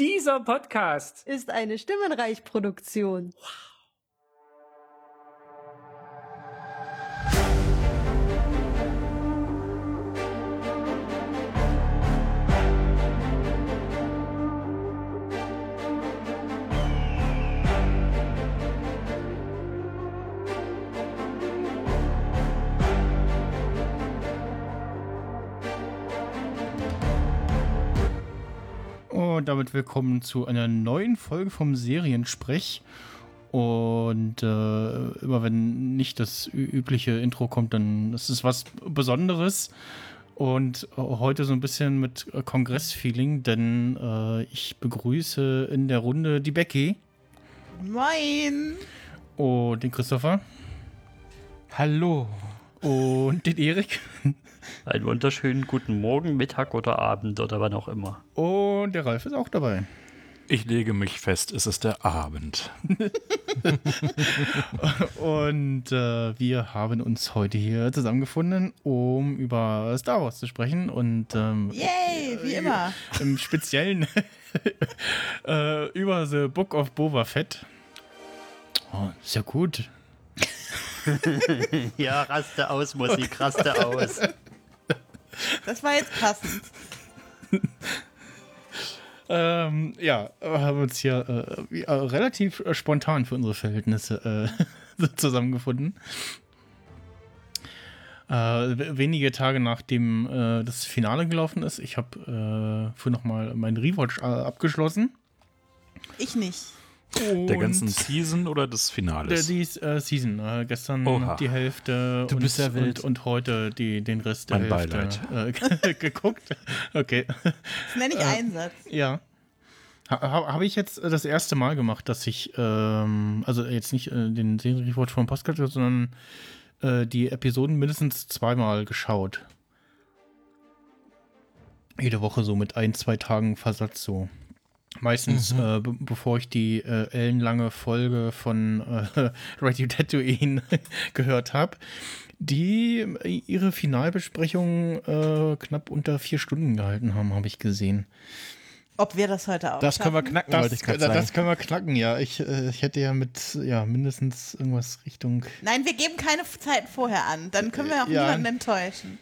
Dieser Podcast ist eine Stimmenreich-Produktion. Wow. Und damit willkommen zu einer neuen Folge vom Seriensprech. Und äh, immer wenn nicht das übliche Intro kommt, dann ist es was Besonderes. Und heute so ein bisschen mit Kongressfeeling, denn äh, ich begrüße in der Runde die Becky. Moin. Und den Christopher. Hallo. Und den Erik. Einen wunderschönen guten Morgen, Mittag oder Abend oder wann auch immer. Und der Ralf ist auch dabei. Ich lege mich fest, es ist der Abend. und äh, wir haben uns heute hier zusammengefunden, um über Star Wars zu sprechen. Und ähm, Yay, wie immer. Im Speziellen äh, über The Book of Boba Fett. Oh, ist ja gut. Ja, raste aus, Musik, raste aus. Das war jetzt passend. ähm, ja, haben uns hier äh, äh, relativ äh, spontan für unsere Verhältnisse äh, zusammengefunden. Äh, wenige Tage nachdem äh, das Finale gelaufen ist. Ich habe äh, für nochmal meinen Rewatch abgeschlossen. Ich nicht. Und der ganzen Season oder des Finales? Der, die äh, Season. Äh, gestern Oha. die Hälfte du und, bist ja wild. Und, und heute die, den Rest mein der Hälfte äh, geguckt. Okay. Das nenne ich Einsatz. Ja. Ha, Habe ich jetzt das erste Mal gemacht, dass ich, ähm, also jetzt nicht äh, den Serienreport vom Podcast, sondern äh, die Episoden mindestens zweimal geschaut. Jede Woche so mit ein, zwei Tagen Versatz so. Meistens, mhm. äh, bevor ich die äh, ellenlange Folge von äh, Radio Tatooine gehört habe, die äh, ihre Finalbesprechung äh, knapp unter vier Stunden gehalten haben, habe ich gesehen. Ob wir das heute auch Das schaffen? können wir knacken, das, wollte ich gerade sagen. Das können wir knacken, ja. Ich, äh, ich hätte ja mit ja, mindestens irgendwas Richtung. Nein, wir geben keine Zeiten vorher an. Dann können wir auch ja. niemanden enttäuschen.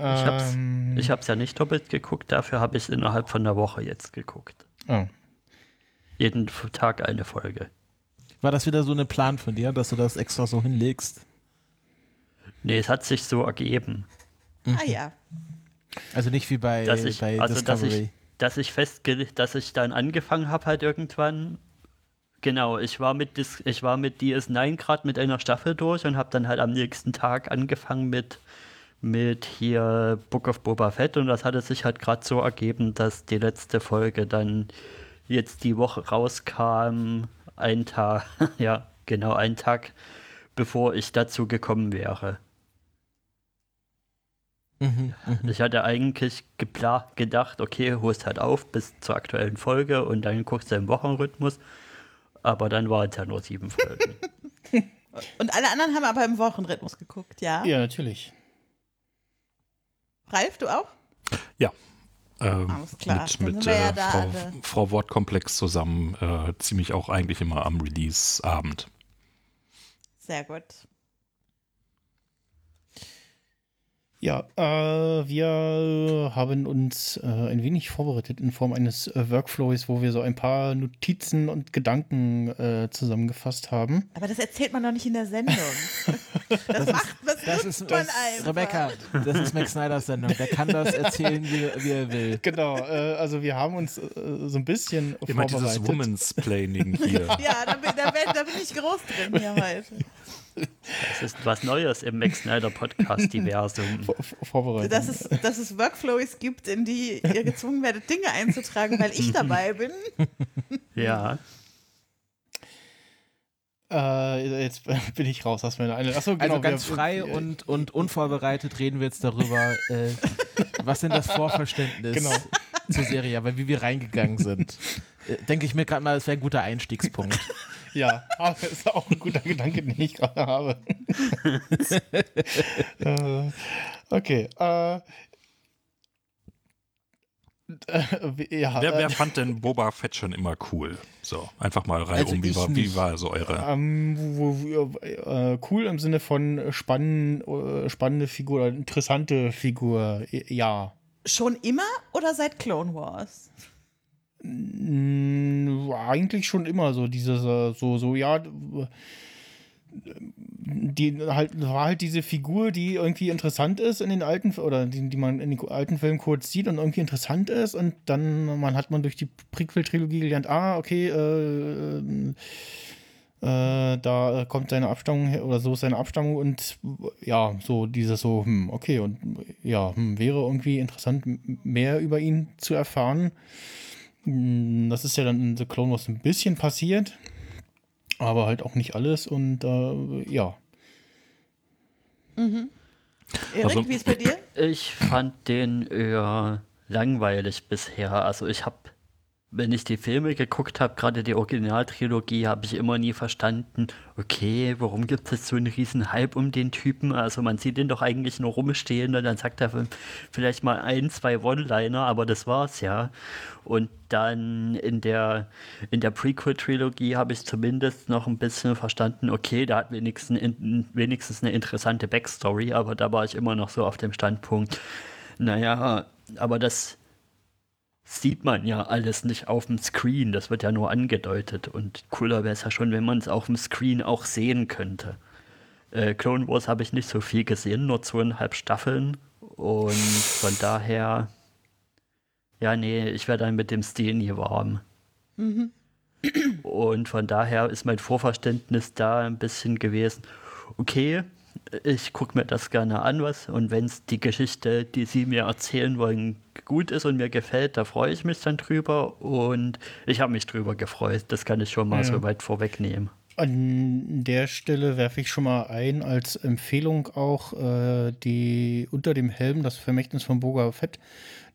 Ich hab's, ähm, ich hab's ja nicht doppelt geguckt, dafür habe ich es innerhalb von einer Woche jetzt geguckt. Oh. Jeden Tag eine Folge. War das wieder so ein Plan von dir, dass du das extra so hinlegst? Nee, es hat sich so ergeben. Mhm. Ah ja. Also nicht wie bei, dass ich, bei also Discovery. Dass ich, dass ich festgelegt, dass ich dann angefangen habe halt irgendwann. Genau, ich war mit Dis ich war mit DS9 gerade mit einer Staffel durch und habe dann halt am nächsten Tag angefangen mit mit hier Book of Boba Fett und das hatte sich halt gerade so ergeben, dass die letzte Folge dann jetzt die Woche rauskam, ein Tag, ja, genau ein Tag, bevor ich dazu gekommen wäre. Mhm, mhm. ich hatte eigentlich gedacht, okay, holst halt auf bis zur aktuellen Folge und dann guckst du im Wochenrhythmus, aber dann waren es ja nur sieben Folgen. und alle anderen haben aber im Wochenrhythmus geguckt, ja? Ja, natürlich. Ralf, du auch? Ja. Ähm, Alles klar. Mit, mit äh, Frau, Frau, Wortkomplex zusammen, äh, ziemlich auch eigentlich immer am Release-Abend. Sehr gut. Ja, äh, wir haben uns äh, ein wenig vorbereitet in Form eines äh, Workflows, wo wir so ein paar Notizen und Gedanken äh, zusammengefasst haben. Aber das erzählt man doch nicht in der Sendung. das, das macht das, das ist, man das, einfach. Rebecca, das ist Max Snyders Sendung. Der kann das erzählen, wie, wie er will. Genau, äh, also wir haben uns äh, so ein bisschen Immer vorbereitet. dieses Woman's Planning hier. ja, da bin, da, bin, da bin ich groß drin hier heute. Das ist was Neues im Max Snyder Podcast-Diversum. Vorbereitet. Dass es, dass es Workflows gibt, in die ihr gezwungen werdet, Dinge einzutragen, weil ich dabei bin. Ja. Äh, jetzt bin ich raus aus meiner eine. Achso, genau, also ganz wir, frei wir, und, und unvorbereitet reden wir jetzt darüber, äh, was denn das Vorverständnis genau. zur Serie, weil wie wir reingegangen sind. Äh, denke ich mir gerade mal, das wäre ein guter Einstiegspunkt. Ja, aber ist auch ein guter Gedanke, den ich gerade habe. äh, okay. Äh, Äh, ja, wer, wer äh, fand denn Boba Fett schon immer cool? So, einfach mal rein also um. Wie war, wie war so eure? Ähm, wo, wo, äh, cool im Sinne von spann, äh, spannende Figur, interessante Figur, ja. Schon immer oder seit Clone Wars? Eigentlich schon immer so, dieses, so, so, ja die halt war halt diese Figur, die irgendwie interessant ist in den alten oder die, die man in den alten Filmen kurz sieht und irgendwie interessant ist und dann man hat man durch die Prequel-Trilogie gelernt, ah okay, äh, äh, da kommt seine Abstammung her oder so ist seine Abstammung und ja so dieses so hm, okay und ja hm, wäre irgendwie interessant mehr über ihn zu erfahren. Hm, das ist ja dann in The Clone Wars ein bisschen passiert aber halt auch nicht alles und äh, ja. Mhm. Erik, also, wie ist bei dir? Ich fand den eher langweilig bisher. Also ich habe wenn ich die Filme geguckt habe, gerade die Originaltrilogie, habe ich immer nie verstanden, okay, warum gibt es so einen riesen Hype um den Typen? Also man sieht ihn doch eigentlich nur rumstehen und dann sagt er vielleicht mal ein, zwei One-Liner, aber das war's ja. Und dann in der, in der Prequel-Trilogie habe ich zumindest noch ein bisschen verstanden, okay, da hat wenigstens, wenigstens eine interessante Backstory, aber da war ich immer noch so auf dem Standpunkt, naja, aber das sieht man ja alles nicht auf dem Screen. Das wird ja nur angedeutet. Und cooler wäre es ja schon, wenn man es auf dem Screen auch sehen könnte. Äh, Clone Wars habe ich nicht so viel gesehen, nur zweieinhalb Staffeln. Und von daher, ja, nee, ich werde dann mit dem Stil nie warm. Mhm. Und von daher ist mein Vorverständnis da ein bisschen gewesen, okay, ich gucke mir das gerne an, was und wenn es die Geschichte, die sie mir erzählen wollen, gut ist und mir gefällt, da freue ich mich dann drüber und ich habe mich drüber gefreut. Das kann ich schon mal ja. so weit vorwegnehmen. An der Stelle werfe ich schon mal ein als Empfehlung auch äh, die unter dem Helm das Vermächtnis von Boga Fett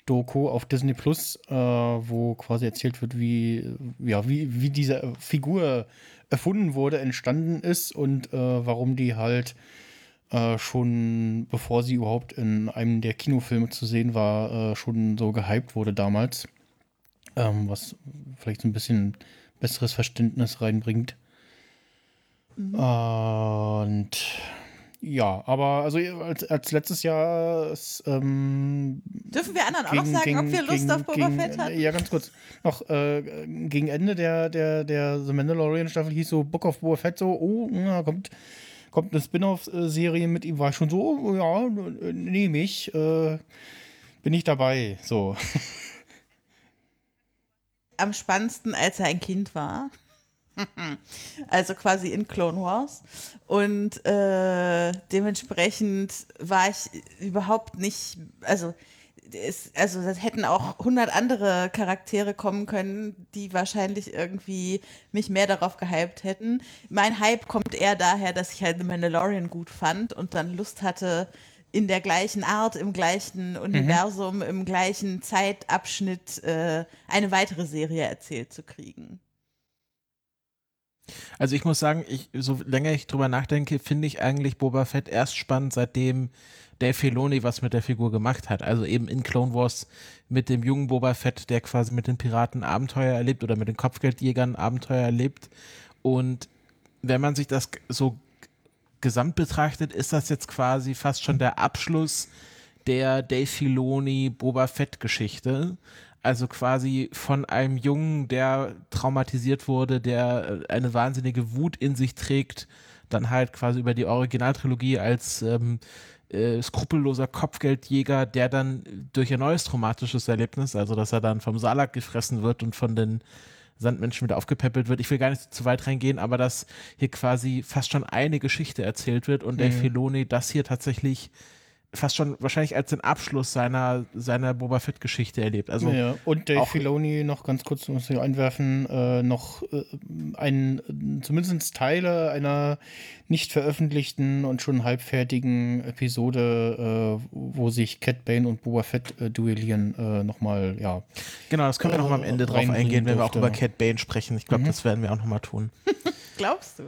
Doku auf Disney Plus, äh, wo quasi erzählt wird, wie ja wie wie diese Figur erfunden wurde, entstanden ist und äh, warum die halt äh, schon bevor sie überhaupt in einem der Kinofilme zu sehen war, äh, schon so gehypt wurde damals. Ähm, was vielleicht so ein bisschen besseres Verständnis reinbringt. Mhm. Und ja, aber also als, als letztes Jahr. Ähm, Dürfen wir anderen gegen, auch noch sagen, gegen, ob wir Lust gegen, auf Boba Fett hatten? Ja, ganz kurz. Noch äh, gegen Ende der, der, der The Mandalorian Staffel hieß so Book of Boba Fett so, oh, na, kommt kommt eine Spin-off-Serie mit ihm, war schon so, ja, nehme ich, äh, bin ich dabei, so. Am spannendsten, als er ein Kind war. also quasi in Clone Wars. Und äh, dementsprechend war ich überhaupt nicht, also ist, also das hätten auch hundert andere Charaktere kommen können, die wahrscheinlich irgendwie mich mehr darauf gehypt hätten. Mein Hype kommt eher daher, dass ich halt The Mandalorian gut fand und dann Lust hatte, in der gleichen Art, im gleichen. Universum, mhm. im gleichen Zeitabschnitt äh, eine weitere Serie erzählt zu kriegen. Also ich muss sagen, ich, so länger ich drüber nachdenke, finde ich eigentlich Boba Fett erst spannend, seitdem Dave Filoni was mit der Figur gemacht hat. Also eben in Clone Wars mit dem jungen Boba Fett, der quasi mit den Piraten Abenteuer erlebt oder mit den Kopfgeldjägern Abenteuer erlebt. Und wenn man sich das so gesamt betrachtet, ist das jetzt quasi fast schon der Abschluss der Dave Filoni Boba Fett Geschichte. Also quasi von einem Jungen, der traumatisiert wurde, der äh, eine wahnsinnige Wut in sich trägt, dann halt quasi über die Originaltrilogie als ähm, äh, skrupelloser Kopfgeldjäger, der dann durch ein neues traumatisches Erlebnis, also dass er dann vom Salak gefressen wird und von den Sandmenschen wieder aufgepäppelt wird. Ich will gar nicht zu weit reingehen, aber dass hier quasi fast schon eine Geschichte erzählt wird und mhm. der Filoni das hier tatsächlich fast schon wahrscheinlich als den Abschluss seiner, seiner Boba Fett-Geschichte erlebt. Also ja, und Dave Filoni, noch ganz kurz muss ich einwerfen, äh, noch äh, ein, zumindest Teile einer nicht veröffentlichten und schon halbfertigen Episode, äh, wo sich Cat Bane und Boba Fett äh, duellieren, äh, nochmal, ja. Genau, das können wir nochmal am Ende drauf eingehen, wenn wir auch über Cat Bane sprechen. Ich glaube, mhm. das werden wir auch nochmal tun. Glaubst du?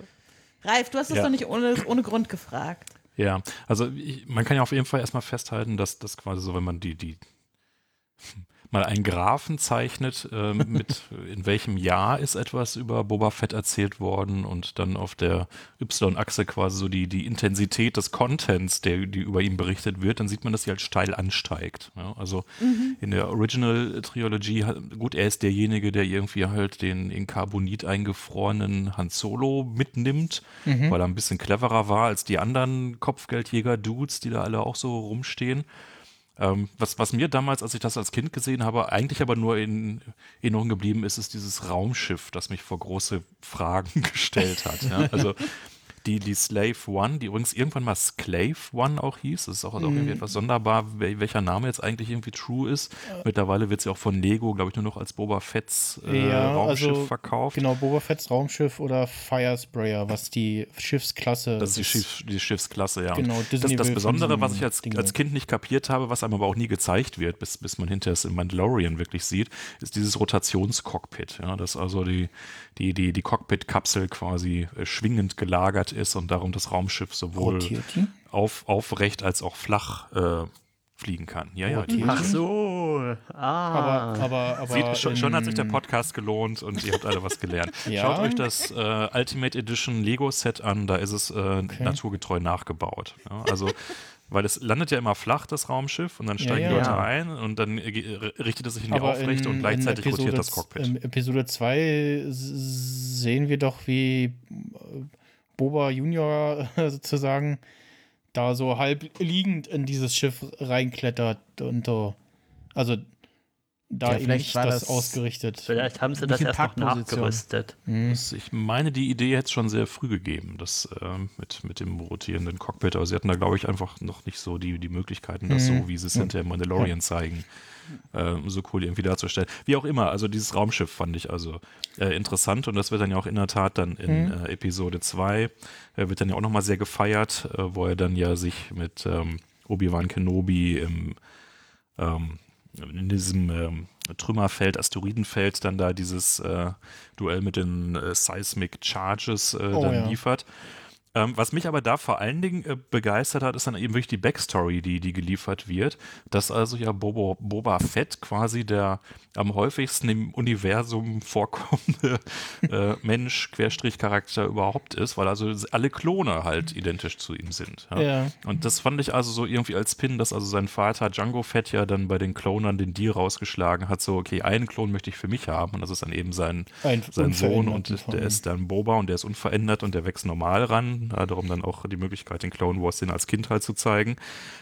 Ralf, du hast es ja. doch nicht ohne, ohne Grund gefragt. Ja, also ich, man kann ja auf jeden Fall erstmal festhalten, dass das quasi so, wenn man die, die mal einen Graphen zeichnet, äh, mit in welchem Jahr ist etwas über Boba Fett erzählt worden und dann auf der Y-Achse quasi so die, die Intensität des Contents, der die über ihn berichtet wird, dann sieht man, dass sie halt steil ansteigt. Ja, also mhm. in der Original Trilogy, gut, er ist derjenige, der irgendwie halt den in Carbonit eingefrorenen Han Solo mitnimmt, mhm. weil er ein bisschen cleverer war als die anderen Kopfgeldjäger-Dudes, die da alle auch so rumstehen. Ähm, was, was mir damals, als ich das als Kind gesehen habe, eigentlich aber nur in Erinnerung geblieben ist, ist dieses Raumschiff, das mich vor große Fragen gestellt hat. Ja? Also die, die Slave One, die übrigens irgendwann mal Sclave One auch hieß. Das ist auch, also auch irgendwie mhm. etwas sonderbar, welcher Name jetzt eigentlich irgendwie true ist. Mittlerweile wird sie auch von Lego, glaube ich, nur noch als Boba Fett's äh, ja, Raumschiff also, verkauft. Genau, Boba Fett's Raumschiff oder Fire Sprayer, was die Schiffsklasse Das ist die, Schiff, die Schiffsklasse, ja. Genau, Disney das, das Besondere, was ich als, als Kind nicht kapiert habe, was einem aber auch nie gezeigt wird, bis, bis man hinterher es im Mandalorian wirklich sieht, ist dieses Rotationscockpit. Ja, dass also die, die, die, die Cockpit-Kapsel quasi äh, schwingend gelagert ist und darum das Raumschiff sowohl auf, aufrecht als auch flach äh, fliegen kann. Ja, ja. Ach so. Ah. Aber, aber, aber Sieht, schon, schon, hat sich der Podcast gelohnt und ihr habt alle was gelernt. ja. Schaut euch das äh, Ultimate Edition Lego Set an, da ist es äh, okay. naturgetreu nachgebaut. Ja, also weil es landet ja immer flach, das Raumschiff, und dann steigen ja, ja. Leute ein und dann richtet es sich in die Aber Aufrechte in, und gleichzeitig Episode, rotiert das Cockpit. In Episode 2 sehen wir doch, wie Boba Junior sozusagen da so halb liegend in dieses Schiff reinklettert und so. Also da ja, vielleicht nicht war das, das, ausgerichtet. Vielleicht haben sie das erst noch nachgerüstet. Mhm. ich meine, die Idee hätte es schon sehr früh gegeben, das äh, mit, mit dem rotierenden Cockpit. Aber sie hatten da, glaube ich, einfach noch nicht so die, die Möglichkeiten, das mhm. so, wie sie es ja. hinter Mandalorian ja. zeigen, äh, so cool irgendwie darzustellen. Wie auch immer, also dieses Raumschiff fand ich also äh, interessant und das wird dann ja auch in der Tat dann in mhm. Äh, Episode 2, äh, wird dann ja auch nochmal sehr gefeiert, äh, wo er dann ja sich mit ähm, Obi-Wan Kenobi im ähm, in diesem ähm, Trümmerfeld, Asteroidenfeld dann da dieses äh, Duell mit den Seismic Charges oh, dann ja. liefert. Ähm, was mich aber da vor allen Dingen äh, begeistert hat, ist dann eben wirklich die Backstory, die, die geliefert wird. Dass also ja Bobo, Boba Fett quasi der am häufigsten im Universum vorkommende äh, Mensch, Querstrich-Charakter überhaupt ist, weil also alle Klone halt identisch zu ihm sind. Ja? ja? Und das fand ich also so irgendwie als Pin, dass also sein Vater Django Fett ja dann bei den Klonern den Deal rausgeschlagen hat, so, okay, einen Klon möchte ich für mich haben und das ist dann eben sein, sein Sohn und der ist dann Boba und der ist unverändert und der wächst normal ran ja, darum dann auch die Möglichkeit, den Clone Wars den als Kind halt zu zeigen.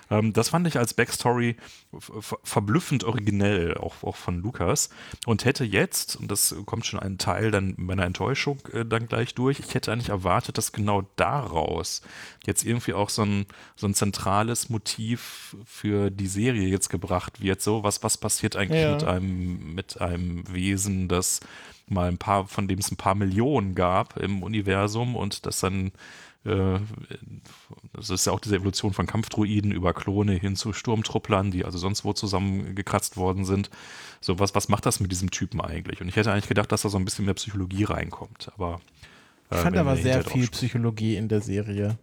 Ähm, das fand ich als Backstory verblüffend originell, auch, auch von Lukas. Und hätte jetzt, und das kommt schon ein Teil dann meiner Enttäuschung äh, dann gleich durch, ich hätte eigentlich erwartet, dass genau daraus jetzt irgendwie auch so ein, so ein zentrales Motiv für die Serie jetzt gebracht wird. So, was, was passiert eigentlich ja. mit einem, mit einem Wesen, das mal ein paar, von dem es ein paar Millionen gab im Universum und das dann das ist ja auch diese Evolution von Kampfdruiden über Klone hin zu Sturmtrupplern, die also sonst wo zusammengekratzt worden sind. So, was, was macht das mit diesem Typen eigentlich? Und ich hätte eigentlich gedacht, dass da so ein bisschen mehr Psychologie reinkommt. Aber äh, ich fand aber sehr viel Psychologie in der Serie.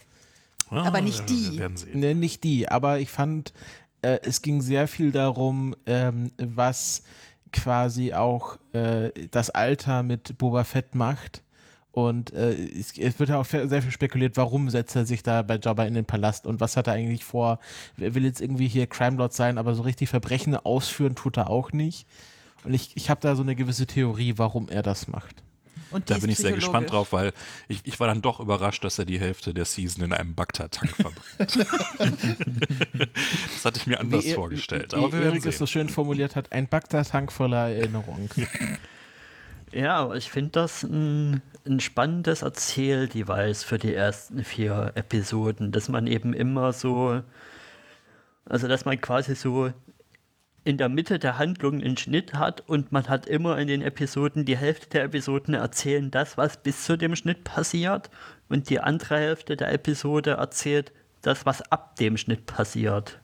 Ja, aber nicht die. Nee, nicht die, aber ich fand, äh, es ging sehr viel darum, ähm, was quasi auch äh, das Alter mit Boba Fett macht und äh, es, es, wird ja auch sehr viel spekuliert, warum setzt er sich da bei Jabba in den Palast und was hat er eigentlich vor? Er will jetzt irgendwie hier Crime Lord sein, aber so richtig Verbrechen ausführen tut er auch nicht. Und ich, ich habe da so eine gewisse Theorie, warum er das macht. Und da bin ich sehr gespannt drauf, weil ich, ich war dann doch überrascht, dass er die Hälfte der Season in einem Bagdad-Tank verbringt. das hatte ich mir anders wie, vorgestellt. Aber wie Erik es so schön formuliert hat, ein Bagdad-Tank voller Erinnerung. Ja, aber ich finde das ein, ein spannendes Erzähldevice für die ersten vier Episoden, dass man eben immer so, also dass man quasi so in der Mitte der Handlung einen Schnitt hat und man hat immer in den Episoden, die Hälfte der Episoden erzählen das, was bis zu dem Schnitt passiert und die andere Hälfte der Episode erzählt das, was ab dem Schnitt passiert.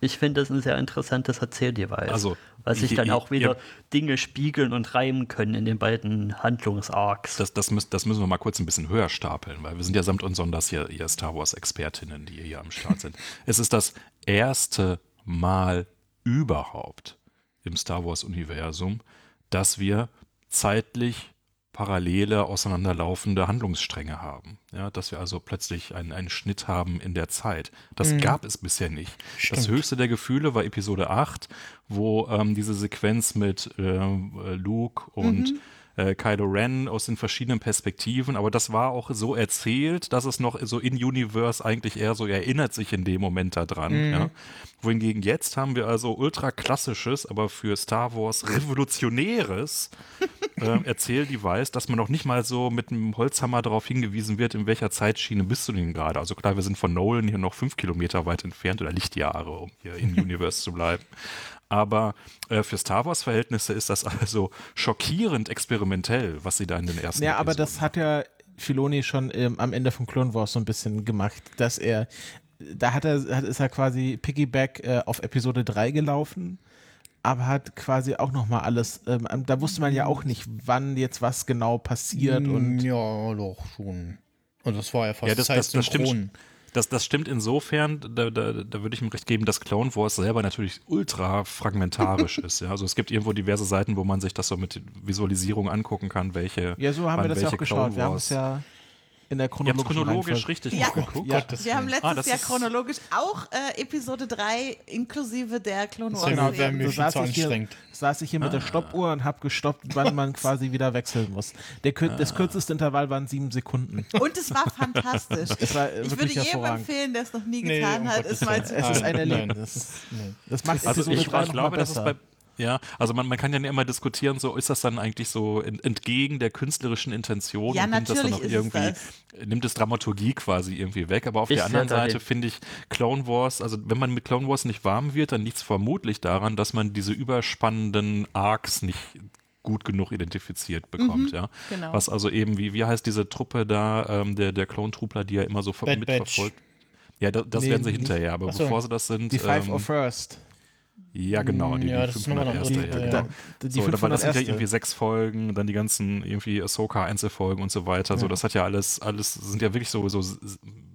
Ich finde das ein sehr interessantes Erzähldevice. Also, weil sich dann auch wieder ja, Dinge spiegeln und reimen können in den beiden Handlungsarcs. Das, das, müß, das müssen wir mal kurz ein bisschen höher stapeln, weil wir sind ja samt und sonders hier, hier Star Wars-Expertinnen, die hier am Start sind. es ist das erste Mal überhaupt im Star Wars-Universum, dass wir zeitlich parallele, auseinanderlaufende Handlungsstränge haben. Ja, dass wir also plötzlich einen, einen Schnitt haben in der Zeit. Das Mhm. gab es bisher nicht. Das Stimmt. höchste der Gefühle war Episode 8, wo ähm, diese Sequenz mit äh, Luke und äh, Kylo Ren aus den verschiedenen Perspektiven, aber das war auch so erzählt, dass es noch so in Universe eigentlich eher so erinnert sich in dem Moment daran. Ja. Wohingegen jetzt haben wir also ultra klassisches, aber für Star Wars revolutionäres äh, Erzähldevice, dass man noch nicht mal so mit einem Holzhammer darauf hingewiesen wird, in welcher Zeitschiene bist du denn gerade. Also klar, wir sind von Nolan hier noch fünf Kilometer weit entfernt oder Lichtjahre, um hier in Universe zu bleiben. Aber äh, für Star Wars-Verhältnisse ist das also schockierend experimentell, was sie da in den ersten Ja, aber das hat ja Filoni schon ähm, am Ende von Clone Wars so ein bisschen gemacht, dass er, da hat er, hat, ist er quasi Piggyback äh, auf Episode 3 gelaufen, aber hat quasi auch nochmal alles, ähm, da wusste man ja auch nicht, wann jetzt was genau passiert und ja, doch schon. Und das war ja fast Ja, das, das, das stimmt. Das, das stimmt insofern, da, da, da würde ich ihm recht geben, dass Clone Wars selber natürlich ultra fragmentarisch ist. Ja? Also es gibt irgendwo diverse Seiten, wo man sich das so mit Visualisierung angucken kann, welche. ja, so haben wir das ja auch geschaut. Clone Wir haben es ja in der chronologischen chronologisch richtig Ja. geguckt. Ja. Gottes Wir haben letztes Ah, das Jahr chronologisch auch äh, Episode 3 inklusive der Clone Das Wars. genau, Serie. wäre mir so viel saß zu ich hier- saß ich hier mit der Stoppuhr und habe gestoppt, wann man quasi wieder wechseln muss. Der, Das kürzeste Intervall waren sieben Sekunden. Und es war fantastisch. Es war Ich würde jedem empfehlen, der es noch nie Nee, getan um hat, Gottes es mal zu Es ist ein Erlebnis. nee. Das macht Also Episode ich, drei ich noch glaube, mal dass es bei. Ja, also man, man kann ja immer diskutieren, so ist das dann eigentlich so ent- entgegen der künstlerischen Intention Ja, und nimmt das dann noch ist es irgendwie, nimmt es Dramaturgie quasi irgendwie weg. Aber auf Ich der anderen Seite finde ich Clone Wars, also wenn man mit Clone Wars nicht warm wird, dann liegt es vermutlich daran, dass man diese überspannenden Arcs nicht gut genug identifiziert bekommt, ja. genau. Was also eben, wie, wie heißt diese Truppe da, ähm, der, der Clone-Truppler, die ja immer so Bad mitverfolgt. Ja, da, das Nee, werden sie hinterher, aber Ach so. bevor sie das sind. Die Five ähm, of First. Ja, genau. Die, Ja, die das ist nochmal eine 501. andere ja, genau. Die So, aber 500 das sind ja erste. irgendwie sechs Folgen, dann die ganzen irgendwie Ahsoka-Einzelfolgen und so weiter. So, das hat ja alles, alles sind ja wirklich so, so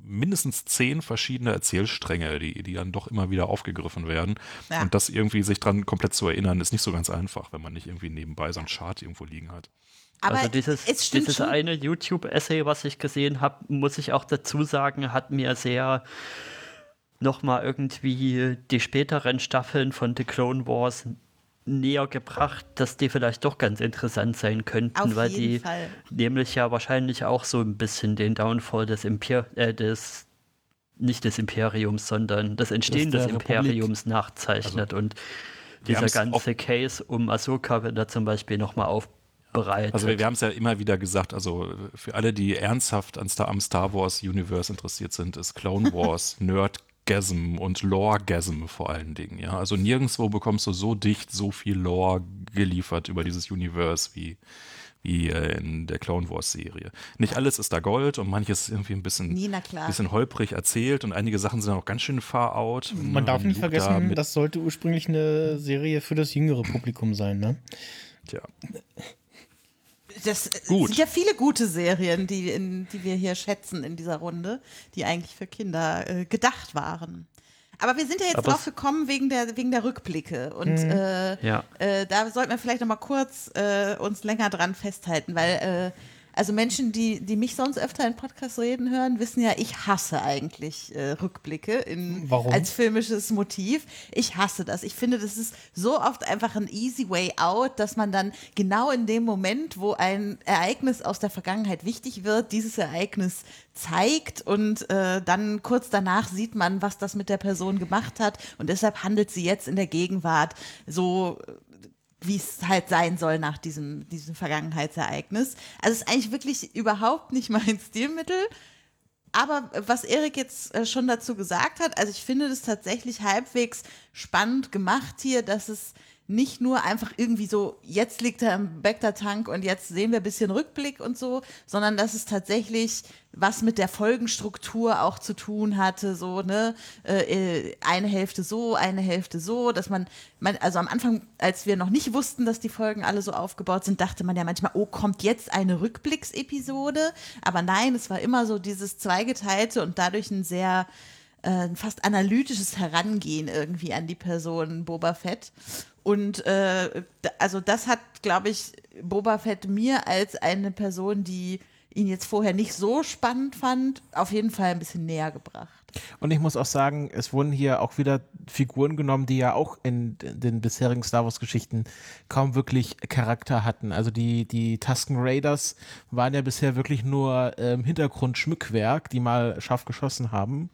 mindestens zehn verschiedene Erzählstränge, die, die dann doch immer wieder aufgegriffen werden. Ja. Und das irgendwie sich dran komplett zu erinnern, ist nicht so ganz einfach, wenn man nicht irgendwie nebenbei so einen Chart irgendwo liegen hat. Aber also dieses, es stimmt dieses schon. eine YouTube-Essay, was ich gesehen habe, muss ich auch dazu sagen, hat mir sehr nochmal irgendwie die späteren Staffeln von The Clone Wars näher gebracht, dass die vielleicht doch ganz interessant sein könnten, Auf weil jeden die Fall. nämlich ja wahrscheinlich auch so ein bisschen den Downfall des Imper äh, des nicht des Imperiums, sondern das Entstehen des Republik. Imperiums nachzeichnet und wir dieser ganze Case um Ahsoka wird da zum Beispiel nochmal aufbereitet. Also wir, wir haben es ja immer wieder gesagt, also für alle, die ernsthaft an Star, am Star Wars Universe interessiert sind, ist Clone Wars Nerdgasm und Loregasm vor allen Dingen. Ja, also nirgendwo bekommst du so dicht so viel Lore geliefert über dieses Universe wie wie äh, in der Clone Wars Serie. Nicht alles ist da Gold und manches ist irgendwie ein bisschen, klar. bisschen holprig erzählt und einige Sachen sind auch ganz schön far out. Man darf wenn nicht Luke da vergessen, mit- das sollte ursprünglich eine Serie für das jüngere Publikum sein, ne? Tja. Das äh, Gut. sind ja viele gute Serien, die, in, die wir hier schätzen in dieser Runde, die eigentlich für Kinder äh, gedacht waren. Aber wir sind ja jetzt Aber drauf gekommen wegen der, wegen der Rückblicke. Und äh, Ja. äh, da sollten wir vielleicht noch mal kurz äh, uns länger dran festhalten, weil äh, also Menschen, die, die mich sonst öfter in Podcasts reden hören, wissen ja, ich hasse eigentlich äh, Rückblicke in, Warum? als filmisches Motiv. Ich hasse das. Ich finde, das ist so oft einfach ein easy way out, dass man dann genau in dem Moment, wo ein Ereignis aus der Vergangenheit wichtig wird, dieses Ereignis zeigt und äh, dann kurz danach sieht man, was das mit der Person gemacht hat und deshalb handelt sie jetzt in der Gegenwart so wie es halt sein soll nach diesem, diesem Vergangenheitsereignis. Also es ist eigentlich wirklich überhaupt nicht mein Stilmittel. Aber was Erik jetzt äh, schon dazu gesagt hat, also ich finde das tatsächlich halbwegs spannend gemacht hier, dass es nicht nur einfach irgendwie so, jetzt liegt er im Bacta-Tank und jetzt sehen wir ein bisschen Rückblick und so, sondern dass es tatsächlich was mit der Folgenstruktur auch zu tun hatte, so, ne, äh, eine Hälfte so, eine Hälfte so, dass man, man, also am Anfang, als wir noch nicht wussten, dass die Folgen alle so aufgebaut sind, dachte man ja manchmal, oh, kommt jetzt eine Rückblicksepisode, aber nein, es war immer so dieses zweigeteilte und dadurch ein sehr, äh, fast analytisches Herangehen irgendwie an die Person Boba Fett. Und äh, also das hat, glaube ich, Boba Fett mir als eine Person, die ihn jetzt vorher nicht so spannend fand, auf jeden Fall ein bisschen näher gebracht. Und ich muss auch sagen, es wurden hier auch wieder Figuren genommen, die ja auch in den bisherigen Star Wars-Geschichten kaum wirklich Charakter hatten. Also die, die Tusken Raiders waren ja bisher wirklich nur ähm, Hintergrundschmückwerk, die mal scharf geschossen haben.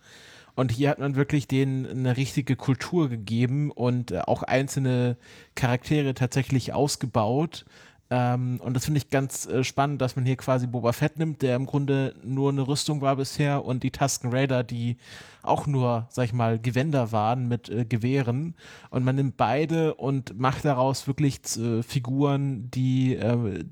Und hier hat man wirklich denen eine richtige Kultur gegeben und äh, auch einzelne Charaktere tatsächlich ausgebaut. Ähm, und das finde ich ganz äh, spannend, dass man hier quasi Boba Fett nimmt, der im Grunde nur eine Rüstung war bisher und die Tusken Raider, die auch nur, sag ich mal, Gewänder waren mit äh, Gewehren. Und man nimmt beide und macht daraus wirklich äh, Figuren, die, äh,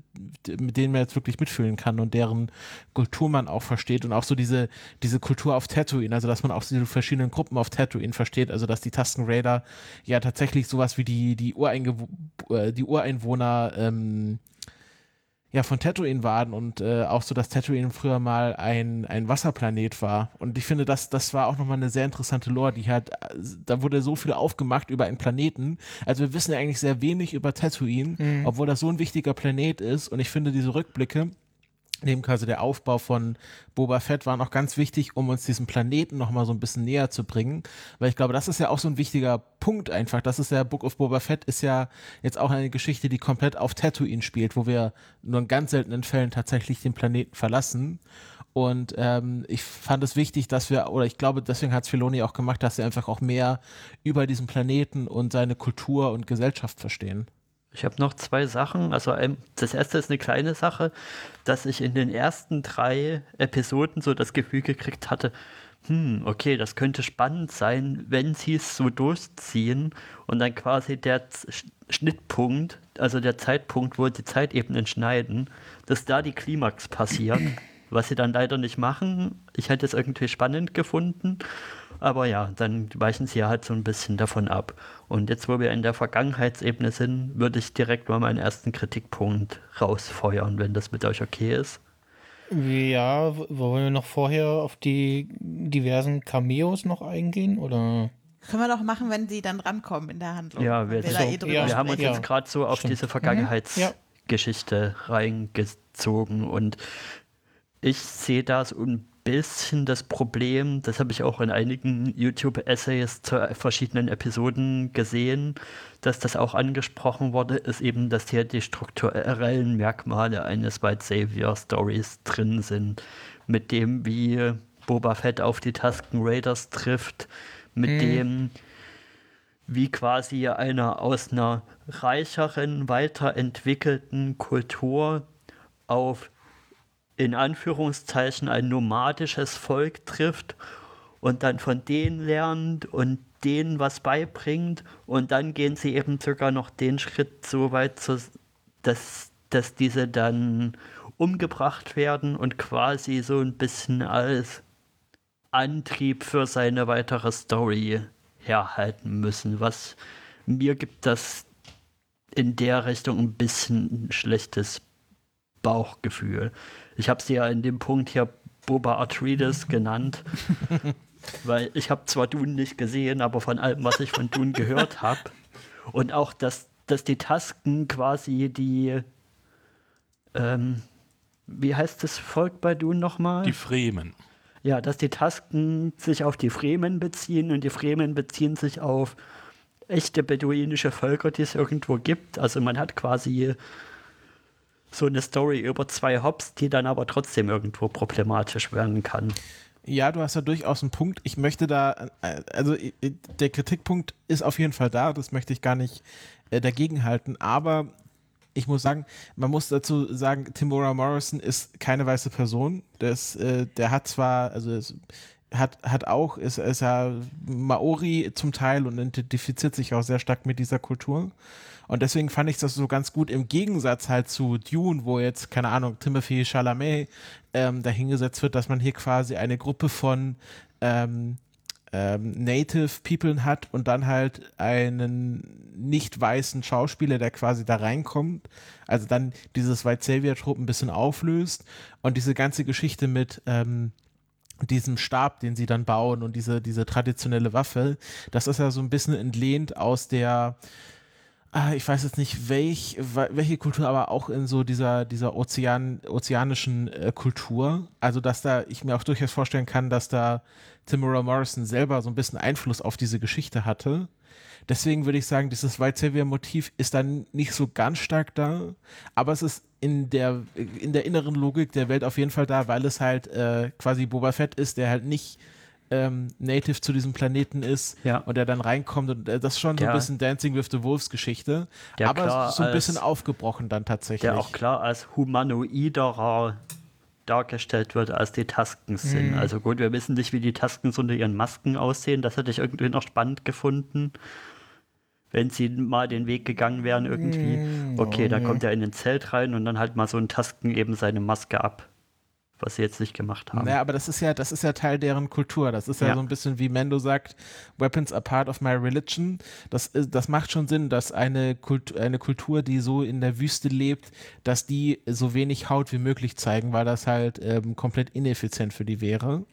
mit denen man jetzt wirklich mitfühlen kann und deren Kultur man auch versteht. Und auch so diese, diese Kultur auf Tatooine, also dass man auch diese verschiedenen Gruppen auf Tatooine versteht, also dass die Tusken Raider ja tatsächlich sowas wie die, die, Ureingew äh, die Ureinwohner ähm, ja, von Tatooine waren und äh, auch so, dass Tatooine früher mal ein, ein Wasserplanet war. Und ich finde, das, das war auch nochmal eine sehr interessante Lore, die halt, da wurde so viel aufgemacht über einen Planeten. Also wir wissen ja eigentlich sehr wenig über Tatooine, mhm. obwohl das so ein wichtiger Planet ist. Und ich finde diese Rückblicke, neben quasi der Aufbau von Boba Fett waren auch ganz wichtig, um uns diesen Planeten nochmal so ein bisschen näher zu bringen. Weil ich glaube, das ist ja auch so ein wichtiger Punkt einfach. Das ist ja Book of Boba Fett ist ja jetzt auch eine Geschichte, die komplett auf Tatooine spielt, wo wir nur in ganz seltenen Fällen tatsächlich den Planeten verlassen. Und ähm, ich fand es wichtig, dass wir, oder ich glaube, deswegen hat es Filoni auch gemacht, dass sie einfach auch mehr über diesen Planeten und seine Kultur und Gesellschaft verstehen. Ich habe noch zwei Sachen. Also das erste ist eine kleine Sache, dass ich in den ersten drei Episoden so das Gefühl gekriegt hatte, hm, okay, das könnte spannend sein, wenn sie es so durchziehen und dann quasi der Schnittpunkt, also der Zeitpunkt, wo die Zeitebenen schneiden, dass da die Klimax passiert, was sie dann leider nicht machen. Ich hätte es irgendwie spannend gefunden aber ja, dann weichen sie halt so ein bisschen davon ab. Und jetzt, wo wir in der Vergangenheitsebene sind, würde ich direkt mal meinen ersten Kritikpunkt rausfeuern, wenn das mit euch okay ist. Ja, wollen wir noch vorher auf die diversen Cameos noch eingehen oder? Können wir doch machen, wenn sie dann rankommen in der Handlung. Ja, wir, so, eh ja, wir haben uns ja. jetzt gerade so auf Stimmt. diese Vergangenheitsgeschichte mhm. ja. reingezogen und ich sehe da so ein bisschen das Problem, das habe ich auch in einigen YouTube-Essays zu verschiedenen Episoden gesehen, dass das auch angesprochen wurde, ist eben, dass hier die strukturellen Merkmale eines White Savior Stories drin sind, mit dem, wie Boba Fett auf die Tusken Raiders trifft, mit mhm. dem, wie quasi einer aus einer reicheren, weiterentwickelten Kultur auf in Anführungszeichen ein nomadisches Volk trifft und dann von denen lernt und denen was beibringt und dann gehen sie eben sogar noch den Schritt so weit, zu, dass, dass diese dann umgebracht werden und quasi so ein bisschen als Antrieb für seine weitere Story herhalten müssen. Was mir gibt das in der Richtung ein bisschen ein schlechtes Bauchgefühl. Ich habe sie ja in dem Punkt hier Boba Atreides genannt, weil ich habe zwar Dune nicht gesehen, aber von allem, was ich von Dune gehört habe und auch, dass, dass die Tasken quasi die, ähm, wie heißt das Volk bei Dune nochmal? Die Fremen. Ja, dass die Tasken sich auf die Fremen beziehen und die Fremen beziehen sich auf echte beduinische Völker, die es irgendwo gibt. Also man hat quasi so eine Story über zwei Hops, die dann aber trotzdem irgendwo problematisch werden kann. Ja, du hast ja durchaus einen Punkt. Ich möchte da, äh, also äh, der Kritikpunkt ist auf jeden Fall da, das möchte ich gar nicht äh, dagegen halten, aber ich muss sagen, man muss dazu sagen, Timora Morrison ist keine weiße Person. Das, äh, der hat zwar, also es hat, hat auch, ist, ist ja Maori zum Teil und identifiziert sich auch sehr stark mit dieser Kultur. Und deswegen fand ich das so ganz gut im Gegensatz halt zu Dune, wo jetzt, keine Ahnung, Timothy Chalamet ähm, dahingesetzt wird, dass man hier quasi eine Gruppe von ähm, ähm, Native People hat und dann halt einen nicht weißen Schauspieler, der quasi da reinkommt, also dann dieses White Savior Trope ein bisschen auflöst. Und diese ganze Geschichte mit ähm, diesem Stab, den sie dann bauen und diese, diese traditionelle Waffe, das ist ja so ein bisschen entlehnt aus der ich weiß jetzt nicht, welch, welche Kultur, aber auch in so dieser, dieser Ozean, ozeanischen äh, Kultur. Also, dass da ich mir auch durchaus vorstellen kann, dass da Timura Morrison selber so ein bisschen Einfluss auf diese Geschichte hatte. Deswegen würde ich sagen, dieses White Savior-Motiv ist dann nicht so ganz stark da, aber es ist in der, in der inneren Logik der Welt auf jeden Fall da, weil es halt äh, quasi Boba Fett ist, der halt nicht ähm, native zu diesem Planeten ist Ja. und der dann reinkommt und äh, das ist schon so Ja. ein bisschen Dancing with the Wolves Geschichte, Der aber so ein bisschen aufgebrochen dann tatsächlich. Der auch klar als humanoiderer dargestellt wird, als die Taskens sind. Also gut, wir wissen nicht, wie die Taskens unter ihren Masken aussehen. Das hätte ich irgendwie noch spannend gefunden. Wenn sie mal den Weg gegangen wären irgendwie. Okay, da kommt er in ein Zelt rein und dann halt mal so ein Tasken eben seine Maske ab. Was sie jetzt nicht gemacht haben. Naja, aber das ist ja, das ist ja Teil deren Kultur. Das ist ja, Ja. so ein bisschen wie Mendo sagt, Weapons are part of my religion. Das, ist- das macht schon Sinn, dass eine, Kult, eine Kultur, die so in der Wüste lebt, dass die so wenig Haut wie möglich zeigen, weil das halt ähm, komplett ineffizient für die wäre.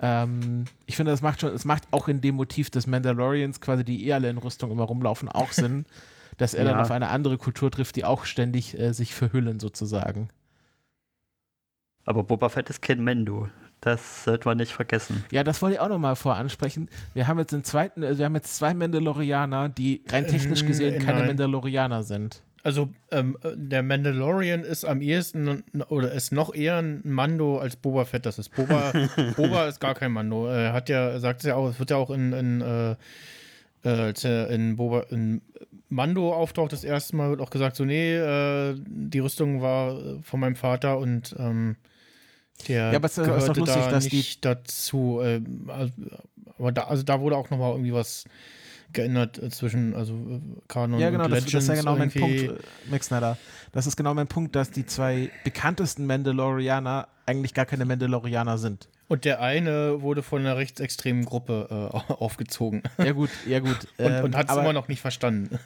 Ähm, ich finde, das macht schon, es macht auch in dem Motiv des Mandalorians, quasi die eh alle in Rüstung immer rumlaufen, auch Sinn, dass er dann Ja. auf eine andere Kultur trifft, die auch ständig äh, sich verhüllen sozusagen. Aber Boba Fett ist kein Mendo. Das sollte man nicht vergessen. Ja, das wollte ich auch nochmal voransprechen. Wir haben jetzt den zweiten, äh, wir haben jetzt zwei Mandalorianer, die rein technisch Ähm, gesehen keine nein. Mandalorianer sind. Also ähm, der Mandalorian ist am ehesten oder ist noch eher ein Mando als Boba Fett. Das ist Boba. Boba ist gar kein Mando. Er hat ja, er sagt es ja auch, es wird ja auch in, in, äh, äh, als er in Boba in Mando auftaucht, das erste Mal wird auch gesagt, so, nee, äh, die Rüstung war äh, von meinem Vater und ähm, der Ja, aber es ist doch lustig, da dass die- nicht dazu. Also, aber da, also da wurde auch nochmal irgendwie was geändert äh, zwischen, also äh, Kanon Ja, genau, und das, Legends das ist ja genau mein irgendwie. Punkt, äh, Max Snyder. Das ist genau mein Punkt, dass die zwei bekanntesten Mandalorianer eigentlich gar keine Mandalorianer sind. Und der eine wurde von einer rechtsextremen Gruppe äh, aufgezogen Ja gut, ja gut. und, ähm, und hat es immer noch nicht verstanden.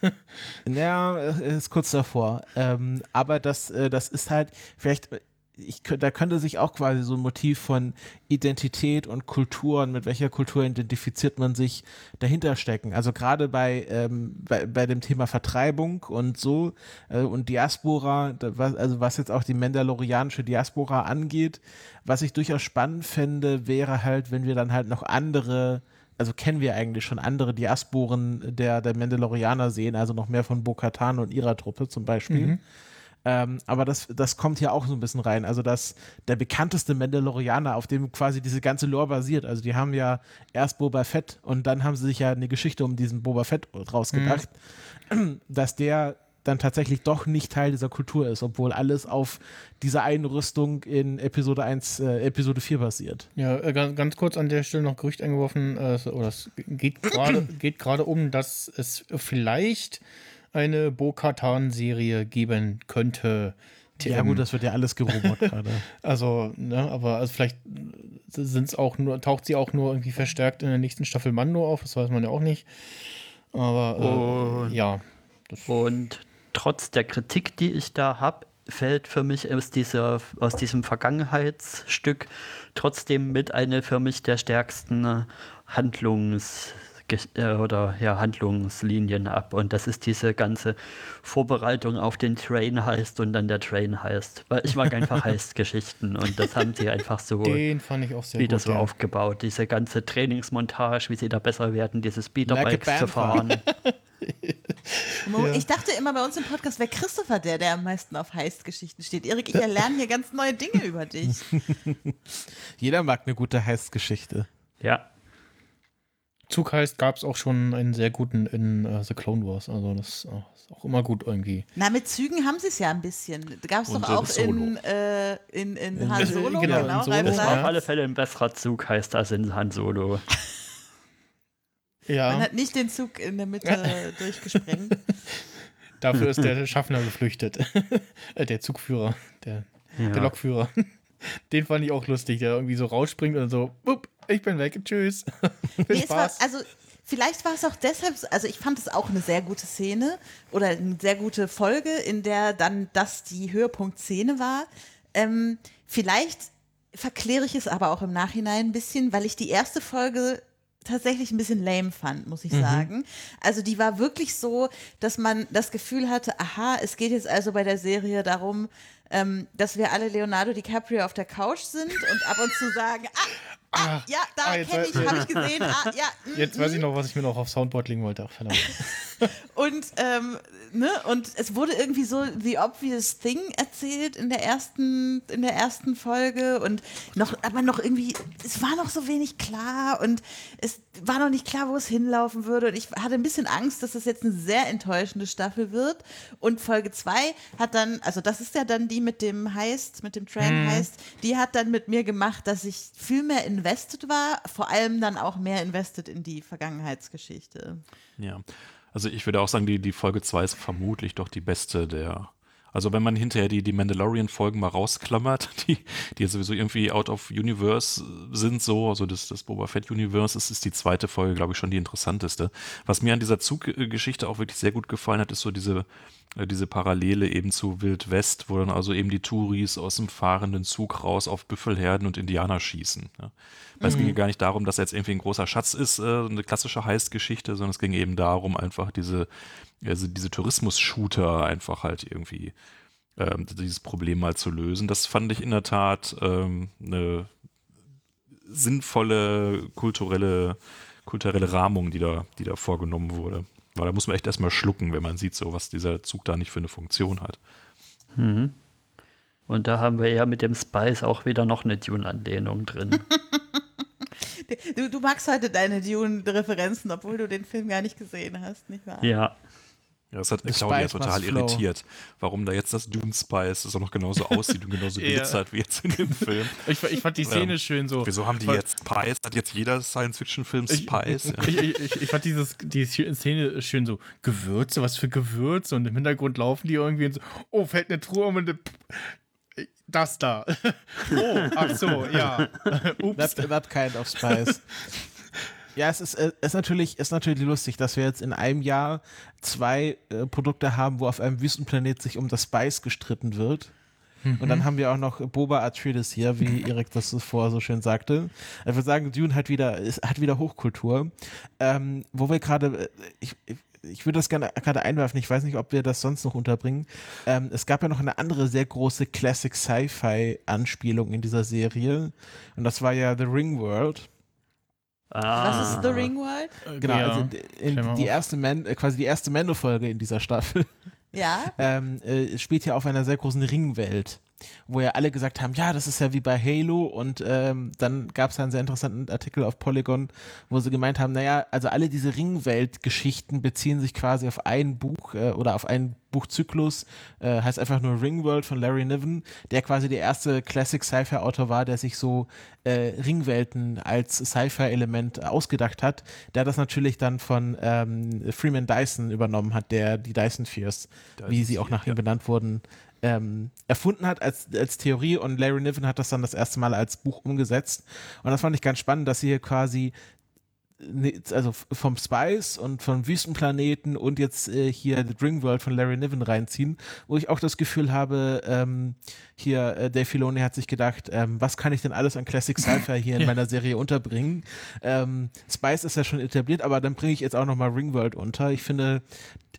Ja, äh, ist kurz davor. Ähm, aber das, äh, das ist halt, vielleicht, äh, ich, da könnte sich auch quasi so ein Motiv von Identität und Kultur und mit welcher Kultur identifiziert man sich dahinter stecken. Also gerade bei, ähm, bei, bei dem Thema Vertreibung und so äh, und Diaspora, was, also was jetzt auch die mandalorianische Diaspora angeht, was ich durchaus spannend fände, wäre halt, wenn wir dann halt noch andere also kennen wir eigentlich schon andere Diasporen der, der Mandalorianer sehen, also noch mehr von Bo-Katan und ihrer Truppe zum Beispiel. Ähm, aber das, das kommt hier auch so ein bisschen rein. Also, dass der bekannteste Mandalorianer, auf dem quasi diese ganze Lore basiert. Also, die haben ja erst Boba Fett und dann haben sie sich ja eine Geschichte um diesen Boba Fett draus gedacht, dass der dann tatsächlich doch nicht Teil dieser Kultur ist, obwohl alles auf dieser Einrüstung in Episode 1, äh, Episode 4 basiert. Ja, äh, ganz, ganz kurz an der Stelle noch Gerücht eingeworfen, äh, oder es geht gerade um, dass es vielleicht eine Bo-Katan-Serie geben könnte. Ja, TM. gut, das wird ja alles gerumort gerade. Also, ne, aber also vielleicht sind's auch nur, taucht sie auch nur irgendwie verstärkt in der nächsten Staffel Mando auf, das weiß man ja auch nicht. Aber äh, ja. Das, Und trotz der Kritik, die ich da habe, fällt für mich aus, dieser, aus diesem Vergangenheitsstück trotzdem mit eine für mich der stärksten Handlungs- oder ja, Handlungslinien ab. Und das ist diese ganze Vorbereitung auf den Train heißt und dann der Train heißt. Weil ich mag einfach Heist-Geschichten und das haben sie einfach so den fand ich auch sehr wieder gut. so ja. aufgebaut. Diese ganze Trainingsmontage, wie sie da besser werden, diese Speederbikes zu fahren. Mo, Ja. Ich dachte immer bei uns im Podcast wäre Christopher der, der am meisten auf Heist-Geschichten steht. Erik, ich lerne hier ganz neue Dinge über dich. Jeder mag eine gute Heist-Geschichte. ja. Zug heißt, gab es auch schon einen sehr guten in äh, The Clone Wars. Also das äh, ist auch immer gut irgendwie. Na, mit Zügen haben sie es ja ein bisschen. Gab es doch in auch Solo. in, äh, in, in In- Han Solo, genau, in genau, Solo, Ralf Das war auf alle Fälle ein besserer Zug, heißt als in Han Solo. Man Ja, hat nicht den Zug in der Mitte durchgesprengt. dafür ist der Schaffner geflüchtet. äh, der Zugführer, der, Ja. der Lokführer. Den fand ich auch lustig, der irgendwie so rausspringt und so, Wupp, ich bin weg, tschüss. Viel Nee, es war, Spaß. also vielleicht war es auch deshalb, so- also ich fand es auch eine sehr gute Szene oder eine sehr gute Folge, in der dann das die Höhepunktszene war. Ähm, vielleicht verkläre ich es aber auch im Nachhinein ein bisschen, weil ich die erste Folge tatsächlich ein bisschen lame fand, muss ich sagen. Also die war wirklich so, dass man das Gefühl hatte, aha, es geht jetzt also bei der Serie darum, ähm, dass wir alle Leonardo DiCaprio auf der Couch sind und ab und zu sagen, ah, ah, Ah, ja, da ah, kenne ich, habe ich gesehen, ah, ja. Jetzt weiß ich noch, was ich mir noch aufs Soundboard legen wollte. Ach, verdammt. Und, ähm, ne, und es wurde irgendwie so The Obvious Thing erzählt in der ersten, in der ersten Folge und noch, aber noch irgendwie, es war noch so wenig klar und es war noch nicht klar, wo es hinlaufen würde. Und ich hatte ein bisschen Angst, dass das jetzt eine sehr enttäuschende Staffel wird. Und Folge 2 hat dann, also das ist ja dann die mit dem Heist, mit dem Train Heist, die hat dann mit mir gemacht, dass ich viel mehr invested war, vor allem dann auch mehr invested in die Vergangenheitsgeschichte. Ja. Also ich würde auch sagen, die, die Folge 2 ist vermutlich doch die beste der. Also wenn man hinterher die, die Mandalorian-Folgen mal rausklammert, die, die sowieso irgendwie out of universe sind, so, also das, das Boba Fett-Universe, ist, ist die zweite Folge, glaube ich, schon die interessanteste. Was mir an dieser Zuggeschichte auch wirklich sehr gut gefallen hat, ist so diese, diese Parallele eben zu Wild West, wo dann also eben die Touris aus dem fahrenden Zug raus auf Büffelherden und Indianer schießen. Ja. Weil es ging ja gar nicht darum, dass jetzt irgendwie ein großer Schatz ist, äh, eine klassische Heist-Geschichte, sondern es ging eben darum, einfach diese, also diese Tourismus-Shooter einfach halt irgendwie ähm, dieses Problem mal zu lösen. Das fand ich in der Tat ähm, eine sinnvolle kulturelle, kulturelle Rahmung, die da, die da vorgenommen wurde. Weil da muss man echt erstmal schlucken, wenn man sieht, so was dieser Zug da nicht für eine Funktion hat. Und da haben wir ja mit dem Spice auch wieder noch eine Dune-Anlehnung drin. Du, du magst heute deine Dune-Referenzen, obwohl du den Film gar nicht gesehen hast, nicht wahr? ja. Ja, das hat The Claudia Spice total irritiert, warum da jetzt das Dune Spice das auch noch genauso aussieht und genauso Ja. glitzert wie jetzt in dem Film. Ich, ich fand die Szene Ja. schön so. Wieso haben die Weil- jetzt Spice? Hat jetzt jeder Science-Fiction-Film Ich, Spice? Ja. ich, ich, ich, ich fand dieses, die Szene schön so, Gewürze, was für Gewürze und im Hintergrund laufen die irgendwie und so, oh, fällt eine Truhe um und eine, das da. oh, ach so, ja. Ups. That, that kind of spice. Ja, es ist, äh, ist, natürlich, ist natürlich lustig, dass wir jetzt in einem Jahr zwei äh, Produkte haben, wo auf einem Wüstenplanet sich um das Spice gestritten wird. Und dann haben wir auch noch Boba Atreides hier, wie Erik das vorher so schön sagte. Ich würde sagen, Dune hat wieder, ist, hat wieder Hochkultur. Ähm, wo wir gerade, äh, ich, ich, ich würde das gerne gerade einwerfen, ich weiß nicht, ob wir das sonst noch unterbringen. Ähm, es gab ja noch eine andere sehr große Classic Sci-Fi-Anspielung in dieser Serie. Und das war ja The Ring World. Ah. Was ist The Ring World? Genau, Ja, also in, die erste Man, äh, quasi die erste Mando-Folge in dieser Staffel Ja. ähm, äh, spielt ja auf einer sehr großen Ringwelt, wo ja alle gesagt haben, ja, das ist ja wie bei Halo und ähm, dann gab es einen sehr interessanten Artikel auf Polygon, wo sie gemeint haben, naja, also alle diese Ringwelt-Geschichten beziehen sich quasi auf ein Buch äh, oder auf einen Buchzyklus, äh, heißt einfach nur Ringworld von Larry Niven, der quasi der erste Classic Sci-Fi-Autor war, der sich so äh, Ringwelten als Sci-Fi-Element ausgedacht hat, der das natürlich dann von ähm, Freeman Dyson übernommen hat, der die Dyson Spheres, wie sie auch nach ihm ja. benannt wurden, ähm, erfunden hat als, als Theorie und Larry Niven hat das dann das erste Mal als Buch umgesetzt. Und das fand ich ganz spannend, dass sie hier quasi also f- vom Spice und vom Wüstenplaneten und jetzt äh, hier The Ring World von Larry Niven reinziehen, wo ich auch das Gefühl habe, ähm, hier äh, Dave Filoni hat sich gedacht, ähm, was kann ich denn alles an Classic Sci-Fi hier in meiner Serie unterbringen? Ähm, Spice ist ja schon etabliert, aber dann bringe ich jetzt auch nochmal Ring World unter. Ich finde,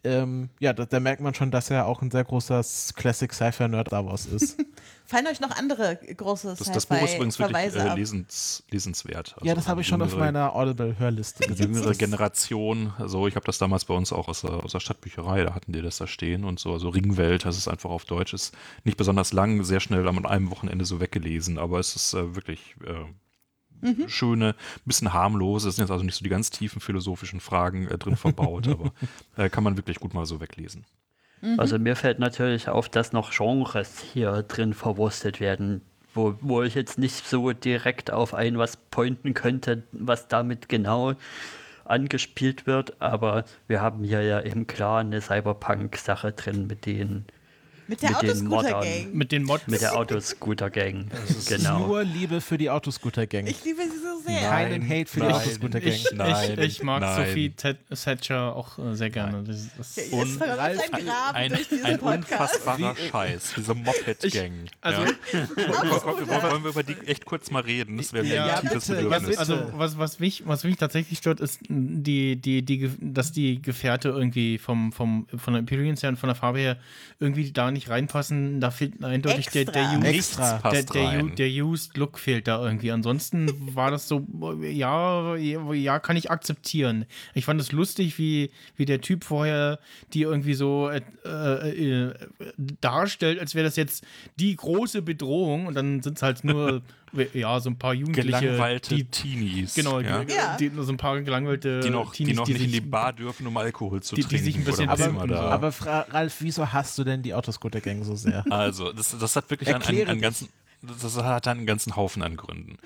ähm, ja, da, da merkt man schon, dass er auch ein sehr großer Classic Sci-Fi-Nerd Star Wars ist. Fallen euch noch andere große Das, das Buch ist übrigens wirklich Verweise äh, ab? lesens, lesenswert. ja, Also das habe ich schon auf jüngere- meiner Audible-Hörliste gesetzt. jüngere Generation, also ich habe das damals bei uns auch aus der, aus der Stadtbücherei, da hatten die das da stehen und so, also Ringwelt, das ist einfach auf Deutsch, ist nicht besonders lang, sehr schnell an einem Wochenende so weggelesen, aber es ist äh, wirklich äh, schöne, bisschen harmlose, es sind jetzt also nicht so die ganz tiefen philosophischen Fragen äh, drin verbaut, aber äh, kann man wirklich gut mal so weglesen. Also mir fällt natürlich auf, dass noch Genres hier drin verwurstet werden, wo, wo ich jetzt nicht so direkt auf ein was pointen könnte, was damit genau angespielt wird, aber wir haben hier ja eben klar eine Cyberpunk-Sache drin mit den Mit der Mit den Autoscooter-Gang. Mit den Mods. Mit der Autoscooter-Gang. Genau. Nur Liebe für die Autoscooter-Gang. Ich liebe sie so sehr. Keinen Hate für die nein, Autoscooter-Gang. ich, Nein, ich, ich mag nein. Sophie Ted- Thatcher auch äh, sehr gerne. Das, das, Und verläuft Ralf- ein Ein, ein unfassbarer Scheiß, diese Moped-Gang. also- ja. wollen, wir, wollen wir über die echt kurz mal reden? Das wäre mir Ja, ein tiefes bitte, ja, Bedürfnis. bitte. Also was, was, mich, was mich tatsächlich stört, ist, die, die, die, dass die Gefährte irgendwie vom, vom, von der Appearance her und von der Farbe her irgendwie da nicht reinpassen. Da fehlt eindeutig der, der, Extra. Used, Extra. der, passt der, der Used Look fehlt da irgendwie. Ansonsten war das so, ja, ja, kann ich akzeptieren. Ich fand es lustig, wie, wie der Typ vorher die irgendwie so äh, äh, darstellt, als wäre das jetzt die große Bedrohung und dann sind es halt nur ja, so ein paar Jugendliche, Gelangweilte die Teenies. Genau, ja. die, Ja. die, so ein paar gelangweilte die noch, Teenies, die noch nicht in die sich- Bar dürfen, um Alkohol zu die- die trinken. sich ein bisschen oder so. da. Aber Fra Ralf, wieso hasst du denn die Autoscooter-Gang so sehr? Also, das, das hat wirklich einen, einen, einen ganzen, das hat einen ganzen Haufen an Gründen.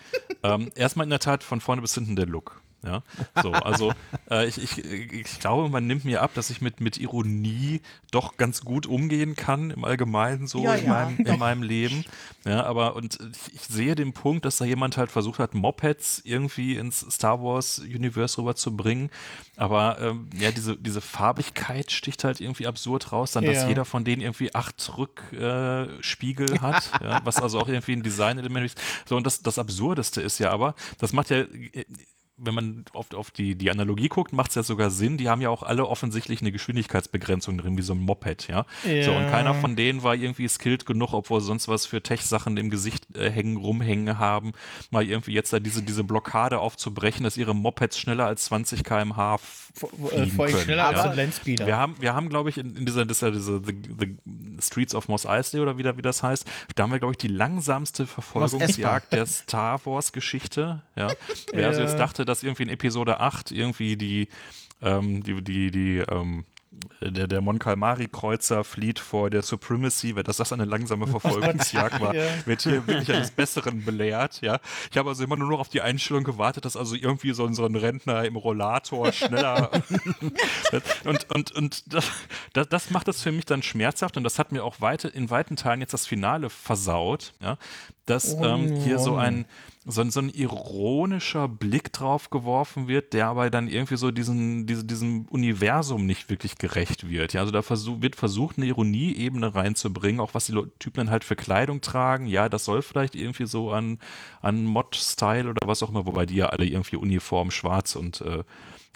ähm, erstmal in der Tat von vorne bis hinten der Look. Ja, so, also äh, ich, ich, ich glaube, man nimmt mir ab, dass ich mit, mit Ironie doch ganz gut umgehen kann im Allgemeinen so Ja, in, ja, meinem, in meinem Leben. Ja, aber und ich, ich sehe den Punkt, dass da jemand halt versucht hat, Mopeds irgendwie ins Star Wars Universe rüberzubringen. Aber ähm, ja, diese, diese Farbigkeit sticht halt irgendwie absurd raus, dann, dass Ja. jeder von denen irgendwie acht Rückspiegel äh, hat, ja, was also auch irgendwie ein Design-Element ist. So, und das, das Absurdeste ist ja aber, das macht ja, äh, wenn man auf, auf die, die Analogie guckt, macht es ja sogar Sinn. Die haben ja auch alle offensichtlich eine Geschwindigkeitsbegrenzung drin, wie so ein Moped, ja. So, und Ja. keiner von denen war irgendwie skilled genug, obwohl sie sonst was für Tech-Sachen im Gesicht äh, hängen, rumhängen haben, mal irgendwie jetzt da diese, diese Blockade aufzubrechen, dass ihre Mopeds schneller als 20 km/h äh, fliegen vor allem können, schneller als ja. ein Landspeeder. Wir haben, wir haben glaube ich, in, in dieser, dieser, dieser the, the Streets of Mos Eisley oder wie, da- wie das heißt, da haben wir, glaube ich, die langsamste Verfolgungsjagd der Star Wars-Geschichte. Ja. Wer also Ja. jetzt dachte, dass irgendwie in Episode 8 irgendwie die, ähm, die, die, die, ähm, der, der Mon Calamari Kreuzer flieht vor der Supremacy, weil dass das eine langsame Verfolgungsjagd war, wird hier wirklich eines Besseren belehrt, ja. Ich habe also immer nur noch auf die Einstellung gewartet, dass also irgendwie so, ein- so ein Rentner im Rollator schneller und, und, und das, das, das macht das für mich dann schmerzhaft und das hat mir auch weite, in weiten Teilen jetzt das Finale versaut, ja, dass ähm, hier so ein, so, ein- so ein ironischer Blick drauf geworfen wird, der aber dann irgendwie so diesen, diese, diesem Universum nicht wirklich gerecht wird. Ja, also da versuch, wird versucht, eine Ironieebene reinzubringen, auch was die Typen dann halt für Kleidung tragen. Ja, das soll vielleicht irgendwie so an, an Mod-Style oder was auch immer, wobei die ja alle irgendwie uniform schwarz und äh,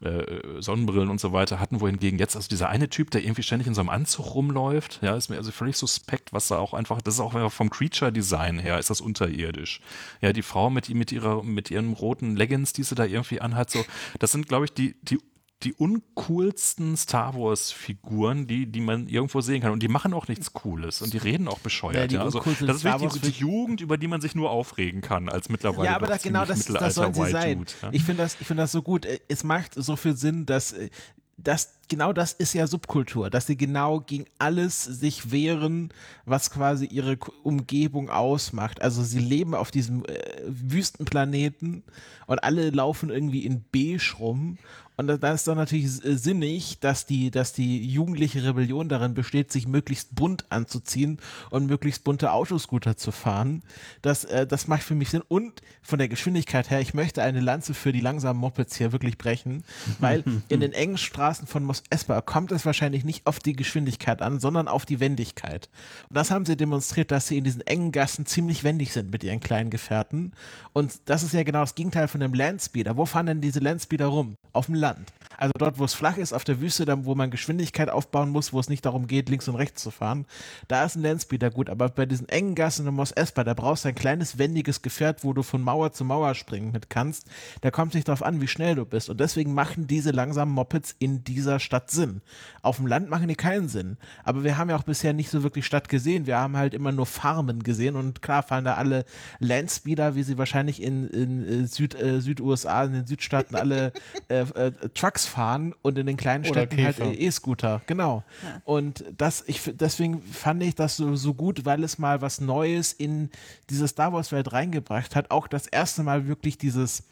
äh, Sonnenbrillen und so weiter hatten, wohingegen jetzt also dieser eine Typ, der irgendwie ständig in so einem Anzug rumläuft, ja, ist mir also völlig suspekt, was da auch einfach, das ist auch vom Creature-Design her, ist das unterirdisch. Ja, die Frau mit, mit ihrer, mit ihren roten Leggings, die sie da irgendwie anhat, so, das sind, glaube ich, die, die die uncoolsten Star Wars-Figuren, die, die man irgendwo sehen kann. Und die machen auch nichts Cooles und die reden auch bescheuert. Ja, die Ja, also, das ist Star wirklich die, die Jugend, über die man sich nur aufregen kann, als mittlerweile Ja, aber doch da, genau das, das sollen sie White sein. Dude, ja. Ich finde das, ich finde das so gut. Äh, Es macht so viel Sinn, dass, äh, dass genau das ist ja Subkultur, dass sie genau gegen alles sich wehren, was quasi ihre Umgebung ausmacht. Also sie leben auf diesem äh, Wüstenplaneten und alle laufen irgendwie in beige rum. Und da- da ist dann natürlich äh, sinnig, dass die, dass die jugendliche Rebellion darin besteht, sich möglichst bunt anzuziehen und möglichst bunte Autoscooter zu fahren. Das, äh, das macht für mich Sinn. Und von der Geschwindigkeit her, ich möchte eine Lanze für die langsamen Mopeds hier wirklich brechen, weil in den engen Straßen von Mos Espa kommt es wahrscheinlich nicht auf die Geschwindigkeit an, sondern auf die Wendigkeit. Und das haben sie demonstriert, dass sie in diesen engen Gassen ziemlich wendig sind mit ihren kleinen Gefährten. Und das ist ja genau das Gegenteil von dem Landspeeder. Wo fahren denn diese Landspeeder rum? Auf dem Land. Also dort, wo es flach ist, auf der Wüste, dann, wo man Geschwindigkeit aufbauen muss, wo es nicht darum geht, links und rechts zu fahren, da ist ein Landspeeder gut. Aber bei diesen engen Gassen in Mos Espa, da brauchst du ein kleines, wendiges Gefährt, wo du von Mauer zu Mauer springen mit kannst. Da kommt es nicht darauf an, wie schnell du bist. Und deswegen machen diese langsamen Mopeds in dieser Stadt Sinn. Auf dem Land machen die keinen Sinn. Aber wir haben ja auch bisher nicht so wirklich Stadt gesehen. Wir haben halt immer nur Farmen gesehen und klar fahren da alle Landspeeder, wie sie wahrscheinlich in, in äh, Süd, äh, Süd-USA, in den Südstaaten alle äh, äh, Trucks fahren und in den kleinen Oder Städten halt Käfer. E-Scooter. Genau. Und das, ich, deswegen fand ich das so, so gut, weil es mal was Neues in diese Star Wars-Welt reingebracht hat. Auch das erste Mal wirklich dieses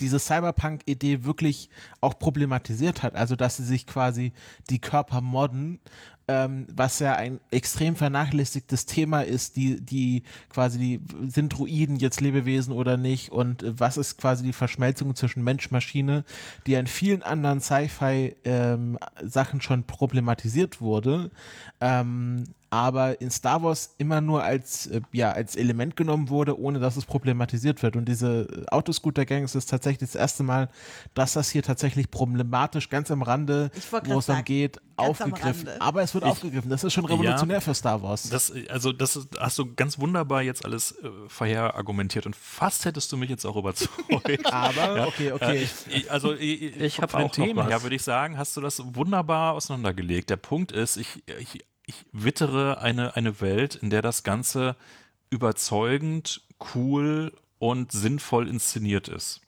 diese Cyberpunk-Idee wirklich auch problematisiert hat. Also, dass sie sich quasi die Körper modden ähm, was ja ein extrem vernachlässigtes Thema ist, die, die quasi, die, sind Druiden jetzt Lebewesen oder nicht und äh, was ist quasi die Verschmelzung zwischen Mensch-Maschine, die in vielen anderen Sci-Fi-Sachen ähm, schon problematisiert wurde. Ähm, aber in Star Wars immer nur als, äh, ja, als Element genommen wurde, ohne dass es problematisiert wird. Und diese Autoscooter-Gang ist tatsächlich das erste Mal, dass das hier tatsächlich problematisch ganz am Rande, wo es dann geht, aufgegriffen. Aber es wird ich, aufgegriffen. Das ist schon revolutionär ja, für Star Wars. Das, also, das hast du ganz wunderbar jetzt alles äh, vorher argumentiert und fast hättest du mich jetzt auch überzeugt. aber, ja, okay, okay. Äh, also, ich, ich habe auch Thema, ja, würde ich sagen, hast du das wunderbar auseinandergelegt. Der Punkt ist, ich, ich ich wittere eine, eine Welt, in der das Ganze überzeugend, cool und sinnvoll inszeniert ist.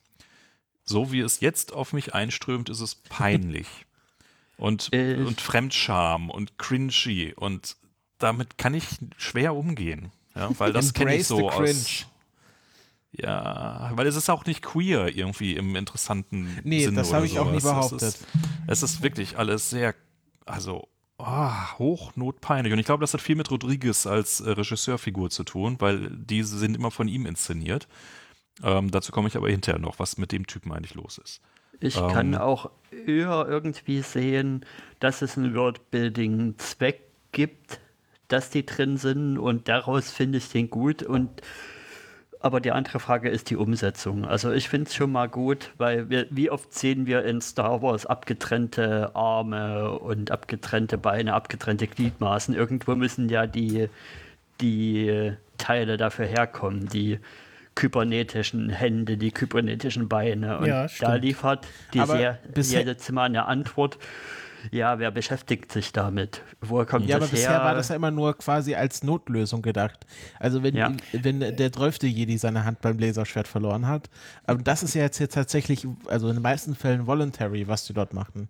So wie es jetzt auf mich einströmt, ist es peinlich. und, und Fremdscham und cringy und damit kann ich schwer umgehen. Ja, weil das kenne ich so aus. Ja, weil es ist auch nicht queer irgendwie im interessanten nee, Sinne. Nee, das habe ich auch nie behauptet. Es ist, es ist wirklich alles sehr, also oh, hochnotpeinlich. Und ich glaube, das hat viel mit Rodriguez als äh, Regisseurfigur zu tun, weil diese sind immer von ihm inszeniert. Ähm, dazu komme ich aber hinterher noch, was mit dem Typen eigentlich los ist. Ich ähm, kann auch eher irgendwie sehen, dass es einen Worldbuilding-Zweck gibt, dass die drin sind und daraus finde ich den gut und aber die andere Frage ist die Umsetzung. Also ich finde es schon mal gut, weil wir, wie oft sehen wir in Star Wars abgetrennte Arme und abgetrennte Beine, abgetrennte Gliedmaßen. Irgendwo müssen ja die, die Teile dafür herkommen, die kybernetischen Hände, die kybernetischen Beine. Und ja, da liefert die Serie Zimmer eine Antwort ja, wer beschäftigt sich damit? Woher kommt ja, das aber bisher war das ja immer nur quasi als Notlösung gedacht. Also wenn, ja. wenn der zwölfte Jedi seine Hand beim Laserschwert verloren hat. Aber das ist ja jetzt, jetzt tatsächlich, also in den meisten Fällen voluntary, was die dort machen.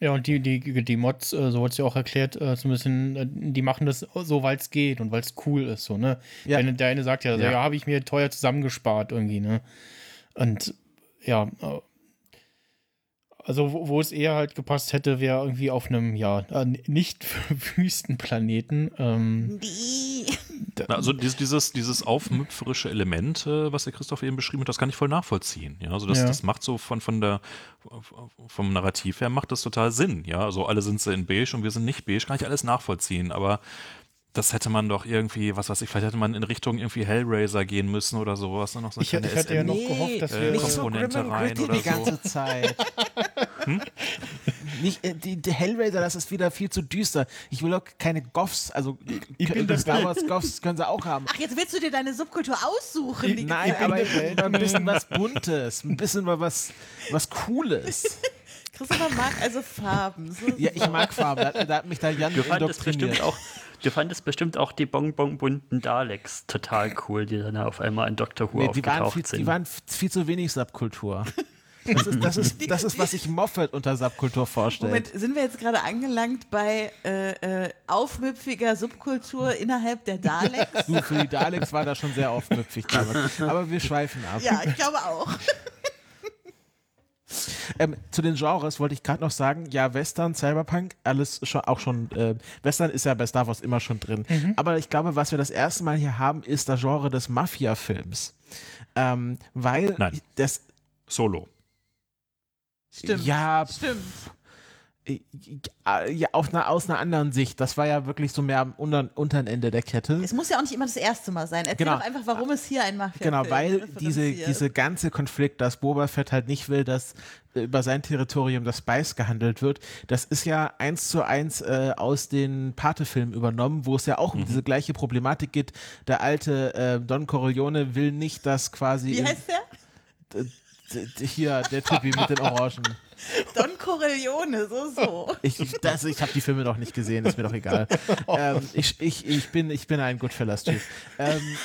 Ja, und die, die, die Mods, äh, so hat es ja auch erklärt, äh, so ein bisschen, äh, die machen das so, weil es geht und weil es cool ist, so, ne? Ja. Der, der eine sagt ja, also, ja, ja habe ich mir teuer zusammengespart irgendwie, ne? Und ja, also wo, wo, es eher halt gepasst hätte, wäre irgendwie auf einem, ja, äh, nicht Wüstenplaneten. Ähm, also dieses, dieses, dieses aufmüpferische Element, äh, was der Christoph eben beschrieben hat, das kann ich voll nachvollziehen. Ja, also das, ja. das macht so von, von der, vom Narrativ her macht das total Sinn. Ja, also alle sind sie in beige und wir sind nicht beige, kann ich alles nachvollziehen. Aber das hätte man doch irgendwie, was weiß ich, vielleicht hätte man in Richtung irgendwie Hellraiser gehen müssen oder sowas. Noch so ich, hätte, ich hatte ja noch gehofft, dass wir äh, Komponente so rein oder die ganze Zeit. hm? Nicht, äh, die, die, Hellraiser, das ist wieder viel zu düster. Ich will doch keine Goffs, also ich bin das Star Wars Goffs können sie auch haben. Ach, jetzt willst du dir deine Subkultur aussuchen? Ich, nein, aber ein bisschen was Buntes, ein bisschen mal was, was Cooles. Christopher mag also Farben. So ja, ich mag Farben. Da, da hat mich da Jan du fandest bestimmt auch Du fandest bestimmt auch die bonbon-bunten Daleks total cool, die dann auf einmal in Doctor Who nee, die aufgetaucht waren viel, sind. Die waren viel zu wenig Subkultur. Das ist, das, ist, das ist, was sich Moffat unter Subkultur vorstellt. Moment, sind wir jetzt gerade angelangt bei äh, äh, aufmüpfiger Subkultur innerhalb der Daleks? Du, für die Daleks war das schon sehr aufmüpfig. Aber wir schweifen ab. Ja, ich glaube auch. Ähm, zu den Genres wollte ich gerade noch sagen, ja, Western, Cyberpunk, alles schon, auch schon, äh, Western ist ja bei Star Wars immer schon drin. Mhm. Aber ich glaube, was wir das erste Mal hier haben, ist das Genre des Mafia-Films. Ähm, weil Nein. das Solo. Stimmt. Ja, stimmt. Äh, ja, aus einer, aus einer anderen Sicht. Das war ja wirklich so mehr am unteren, unteren Ende der Kette. Es muss ja auch nicht immer das erste Mal sein. Erzähl genau. doch einfach, warum es hier ein Mafia Genau, weil diese, diese ganze Konflikt, dass Boba Fett halt nicht will, dass äh, über sein Territorium das Spice gehandelt wird, das ist ja eins zu eins äh, aus den Pate-Filmen übernommen, wo es ja auch mhm. um diese gleiche Problematik geht. Der alte äh, Don Corleone will nicht, dass quasi. Wie heißt der? Hier, der Typi mit den Orangen. Don Corleone, so, so. Ich, ich, ich habe die Filme noch nicht gesehen, ist mir doch egal. ähm, ich, ich, ich, bin, ich bin ein Goodfellas-Typ. Ähm,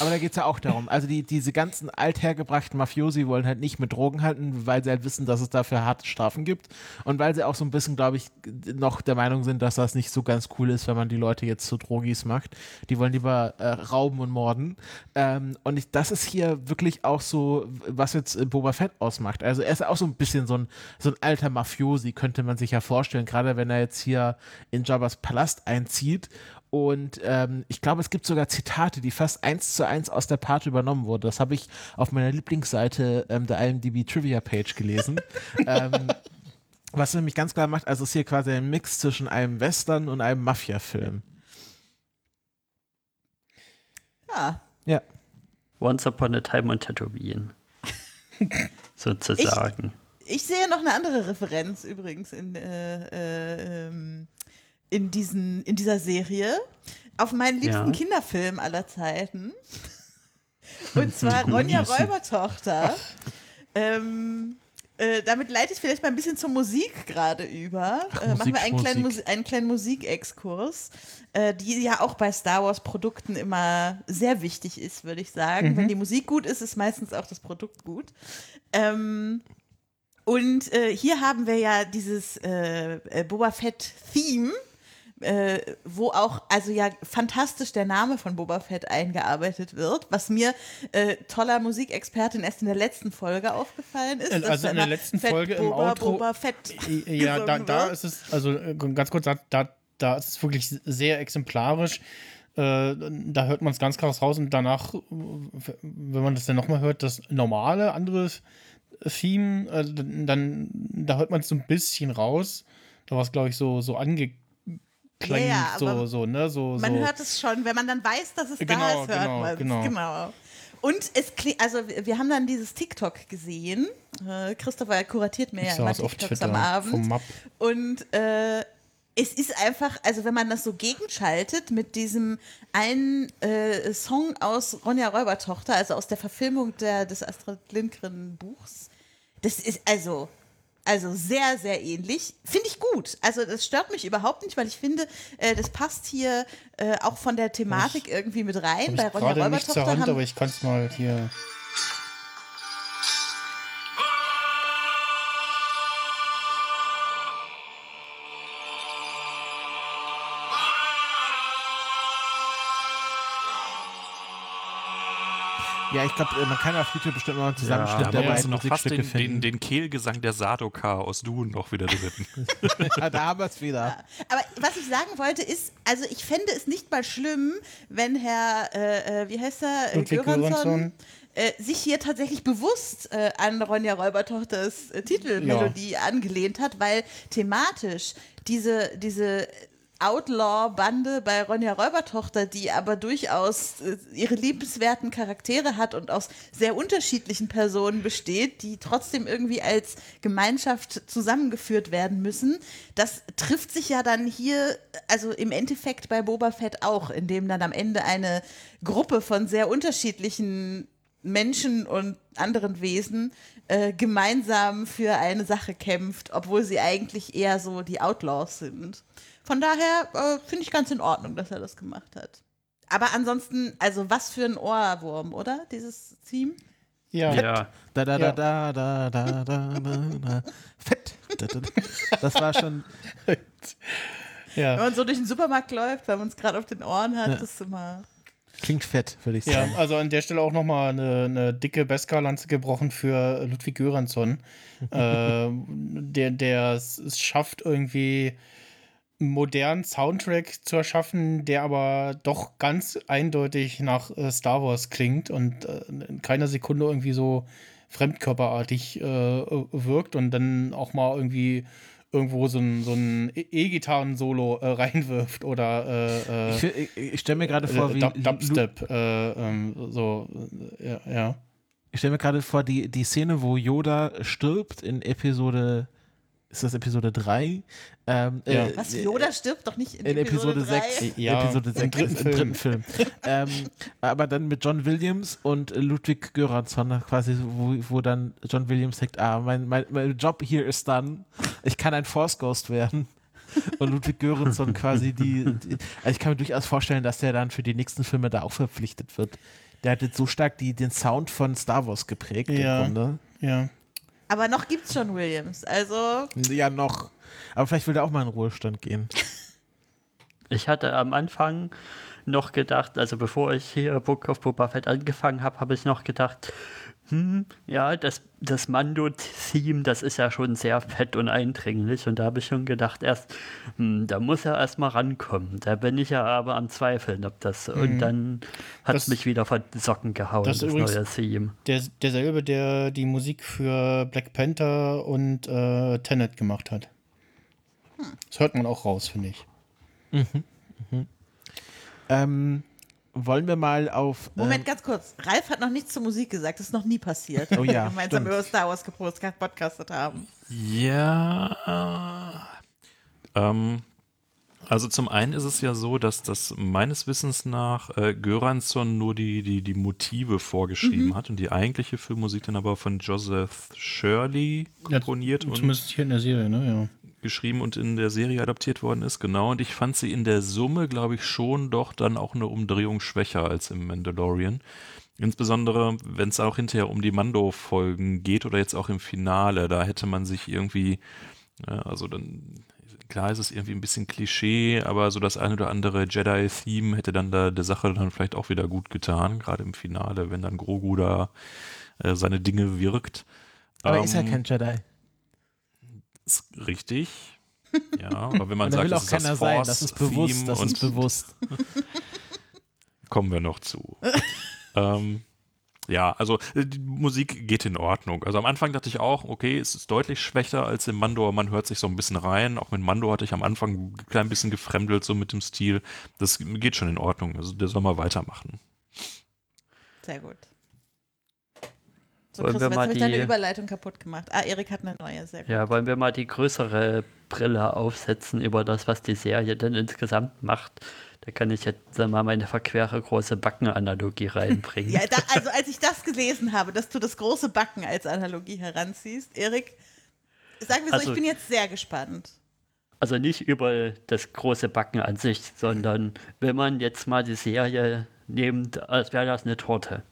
Aber da geht es ja auch darum. Also die, diese ganzen althergebrachten Mafiosi wollen halt nicht mit Drogen halten, weil sie halt wissen, dass es dafür harte Strafen gibt. Und weil sie auch so ein bisschen, glaube ich, noch der Meinung sind, dass das nicht so ganz cool ist, wenn man die Leute jetzt zu Drogis macht. Die wollen lieber äh, rauben und morden. Ähm, und ich, das ist hier wirklich auch so, was jetzt äh, Boba Fett ausmacht. Also er ist auch so ein bisschen so ein, so ein alter Mafiosi, könnte man sich ja vorstellen, gerade wenn er jetzt hier in Jabba's Palast einzieht und ähm, ich glaube, es gibt sogar Zitate, die fast eins zu eins aus der Part übernommen wurden. Das habe ich auf meiner Lieblingsseite ähm, der IMDb Trivia Page gelesen. ähm, was nämlich ganz klar macht, also es ist hier quasi ein Mix zwischen einem Western und einem Mafia-Film. Ja. Ja. Once Upon a Time on Tatooine. Sozusagen. Ich, ich sehe noch eine andere Referenz übrigens in, äh, äh, ähm, in, diesen, in dieser Serie auf meinen liebsten Ja. Kinderfilm aller Zeiten. Und zwar Ronja Räubertochter. Ähm, äh, damit leite ich vielleicht mal ein bisschen zur Musik gerade über. Ach, äh, machen wir einen Musik, kleinen, Musik. Musi einen kleinen Musikexkurs, äh, die ja auch bei Star Wars Produkten immer sehr wichtig ist, würde ich sagen. Wenn die Musik gut ist, ist meistens auch das Produkt gut. Ähm, und äh, hier haben wir ja dieses äh, äh, Boba Fett-Theme, äh, wo auch, also ja, fantastisch der Name von Boba Fett eingearbeitet wird, was mir äh, toller Musikexpertin erst in der letzten Folge aufgefallen ist. Also in der letzten Fett Folge im Boba, Outro- Boba Fett Ja, da, da ist es, also äh, ganz kurz, da, da, ist es wirklich sehr exemplarisch. Äh, da hört man es ganz krass raus und danach, äh, wenn man das dann nochmal hört, das normale andere Theme, dann da hört man es so ein bisschen raus. Da war es, glaube ich, so, so angeklingt, Ja, ja, so, so, ne? So, Man so. hört es schon, wenn man dann weiß, dass es da Genau, ist, hört genau, man es. genau. Genau. Und es klingt, also wir haben dann dieses TikTok gesehen. Äh, Christopher kuratiert mir ich ja immer TikToks am Abend. vom Map. Und äh, es ist einfach, also wenn man das so gegenschaltet mit diesem einen äh, Song aus Ronja Räubertochter, also aus der Verfilmung der, des Astrid Lindgren Buchs, das ist also, also sehr, sehr ähnlich. Finde ich gut. Also das stört mich überhaupt nicht, weil ich finde, äh, das passt hier äh, auch von der Thematik irgendwie mit rein. Bei ich Ronja gerade nicht zur Räubertochter Hand, haben, aber ich kann es mal hier. Ja, ich glaube, man kann auf YouTube bestimmt mal einen Zusammenschnitt Da der haben noch fast den, den, den Kehlgesang der Sardoka aus Dune noch wieder drin. Ja, da haben wir es wieder. Aber was ich sagen wollte ist, also ich fände es nicht mal schlimm, wenn Herr, äh, äh, wie heißt er, äh, Göransson, äh, sich hier tatsächlich bewusst äh, an Ronja Räubertochters äh, Titelmelodie angelehnt hat, weil thematisch diese, diese Outlaw-Bande bei Ronja Räubertochter, die aber durchaus äh, ihre liebenswerten Charaktere hat und aus sehr unterschiedlichen Personen besteht, die trotzdem irgendwie als Gemeinschaft zusammengeführt werden müssen, das trifft sich ja dann hier, also im Endeffekt bei Boba Fett auch, indem dann am Ende eine Gruppe von sehr unterschiedlichen Menschen und anderen Wesen äh, gemeinsam für eine Sache kämpft, obwohl sie eigentlich eher so die Outlaws sind. Von daher äh, finde ich ganz in Ordnung, dass er das gemacht hat. Aber ansonsten, also was für ein Ohrwurm, oder? Dieses Theme? Ja. Ja. Da, da, Ja. da, da, da, da, da, da, da. Fett. Da, da, da. Das war schon. Wenn ja. man so durch den Supermarkt läuft, weil man es gerade auf den Ohren hat, Ja. das ist immer. Klingt fett, würde ich Ja, sagen. also an der Stelle auch nochmal eine, eine dicke Beskar-Lanze gebrochen für Ludwig Göransson, äh, der, der es schafft, irgendwie modernen Soundtrack zu erschaffen, der aber doch ganz eindeutig nach äh, Star Wars klingt und äh, in keiner Sekunde irgendwie so fremdkörperartig äh, wirkt und dann auch mal irgendwie irgendwo so ein, so ein E- E-Gitarren-Solo äh, reinwirft oder äh, Ich, äh, ich, ich stelle mir gerade vor, äh, wie. Dub- Lu- Dubstep, äh, ähm, so, äh, ja, ja. Ich stelle mir gerade vor, die, die Szene, wo Yoda stirbt in Episode. Ist das Episode 3? Ähm, Ja. Was? äh, Yoda stirbt doch nicht in, in Episode, drei? 6. Ja, Episode im 6 dritten im dritten Film. ähm, aber dann mit John Williams und Ludwig Göransson quasi, wo, wo dann John Williams sagt, ah, mein, mein, mein Job hier ist done. Ich kann ein Force Ghost werden. Und Ludwig Göransson quasi die, die. Also ich kann mir durchaus vorstellen, dass der dann für die nächsten Filme da auch verpflichtet wird. Der hat jetzt so stark die, den Sound von Star Wars geprägt Ja. im Grunde. Ja. Aber noch gibt's schon Williams. Also, Ja, noch. Aber vielleicht will der auch mal in den Ruhestand gehen. Ich hatte am Anfang noch gedacht, also bevor ich hier Book of Boba Fett angefangen habe, habe ich noch gedacht, hm, ja, das, das Mando-Theme, das ist ja schon sehr fett und eindringlich. Und da habe ich schon gedacht, erst, hm, da muss er erst mal rankommen. Da bin ich ja aber am Zweifeln, ob das. Und dann hat es mich wieder von den Socken gehauen, das das, neue Theme. Der, derselbe, der die Musik für Black Panther und äh, Tenet gemacht hat. Das hört man auch raus, finde ich. Ähm, wollen wir mal auf. Moment, ähm, ganz kurz. Ralf hat noch nichts zur Musik gesagt. Das ist noch nie passiert. Oh ja, wir gemeinsam stimmt. über Star Wars gepodcast- podcastet haben. Ja. Ähm, also zum einen ist es ja so, dass das meines Wissens nach äh, Göransson nur die, die, die Motive vorgeschrieben hat und die eigentliche Filmmusik dann aber von Joseph Shirley Ja, komponiert und Zumindest hier in der Serie, ne? Geschrieben und in der Serie adaptiert worden ist, genau. Und ich fand sie in der Summe, glaube ich, schon doch dann auch eine Umdrehung schwächer als im Mandalorian. Insbesondere, wenn es auch hinterher um die Mando-Folgen geht oder jetzt auch im Finale, da hätte man sich irgendwie, ja, also dann, klar ist es irgendwie ein bisschen Klischee, aber so das eine oder andere Jedi-Theme hätte dann da der Sache dann vielleicht auch wieder gut getan, gerade im Finale, wenn dann Grogu da äh, seine Dinge wirkt. aber ist ja Ähm, kein Jedi. Ist richtig. Ja, aber wenn man sagt, will auch es ist das keiner sein. Das ist bewusst. Force-Theme Das ist bewusst. kommen wir noch zu. ähm, ja, also äh, die Musik geht in Ordnung. Also am Anfang dachte ich auch, okay, es ist deutlich schwächer als im Mando, aber man hört sich so ein bisschen rein. Auch mit Mando hatte ich am Anfang ein klein bisschen gefremdelt, so mit dem Stil. Das geht schon in Ordnung. Also der soll mal weitermachen. Sehr gut. So, Wollen Chris, wir jetzt mal habe ich deine die- Überleitung kaputt gemacht. Ah, Erik hat eine neue. Sehr gut. Ja, wollen wir mal die größere Brille aufsetzen über das, was die Serie denn insgesamt macht? Da kann ich jetzt mal meine verquere große Backenanalogie reinbringen. Ja, da, also als ich das gelesen habe, dass du das große Backen als Analogie heranziehst, Erik, sagen wir so, Also- ich bin jetzt sehr gespannt. Also nicht über das große Backen an sich, sondern wenn man jetzt mal die Serie nimmt, als wäre das eine Torte.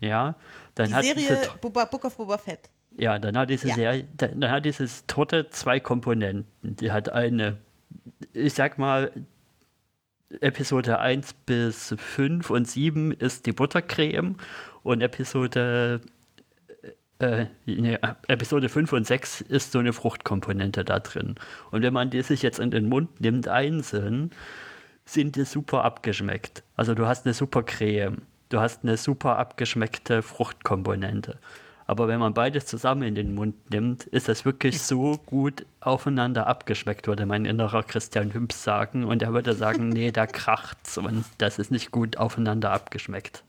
Ja, dann Die hat Serie Boba, Book of Boba Fett. Ja, dann hat diese Ja. Serie, dann dann hat dieses Torte zwei Komponenten. Die hat eine, ich sag mal, Episode 1 bis 5 und 7 ist die Buttercreme und Episode äh, nee, Episode 5 und 6 ist so eine Fruchtkomponente da drin. Und wenn man die sich jetzt in den Mund nimmt, einzeln, sind die super abgeschmeckt. Also du hast eine super Creme, du hast eine super abgeschmeckte Fruchtkomponente. Aber wenn man beides zusammen in den Mund nimmt, ist das wirklich so gut aufeinander abgeschmeckt, würde mein innerer Christian Hüms sagen. Und er würde sagen, nee, da kracht's und das ist nicht gut aufeinander abgeschmeckt.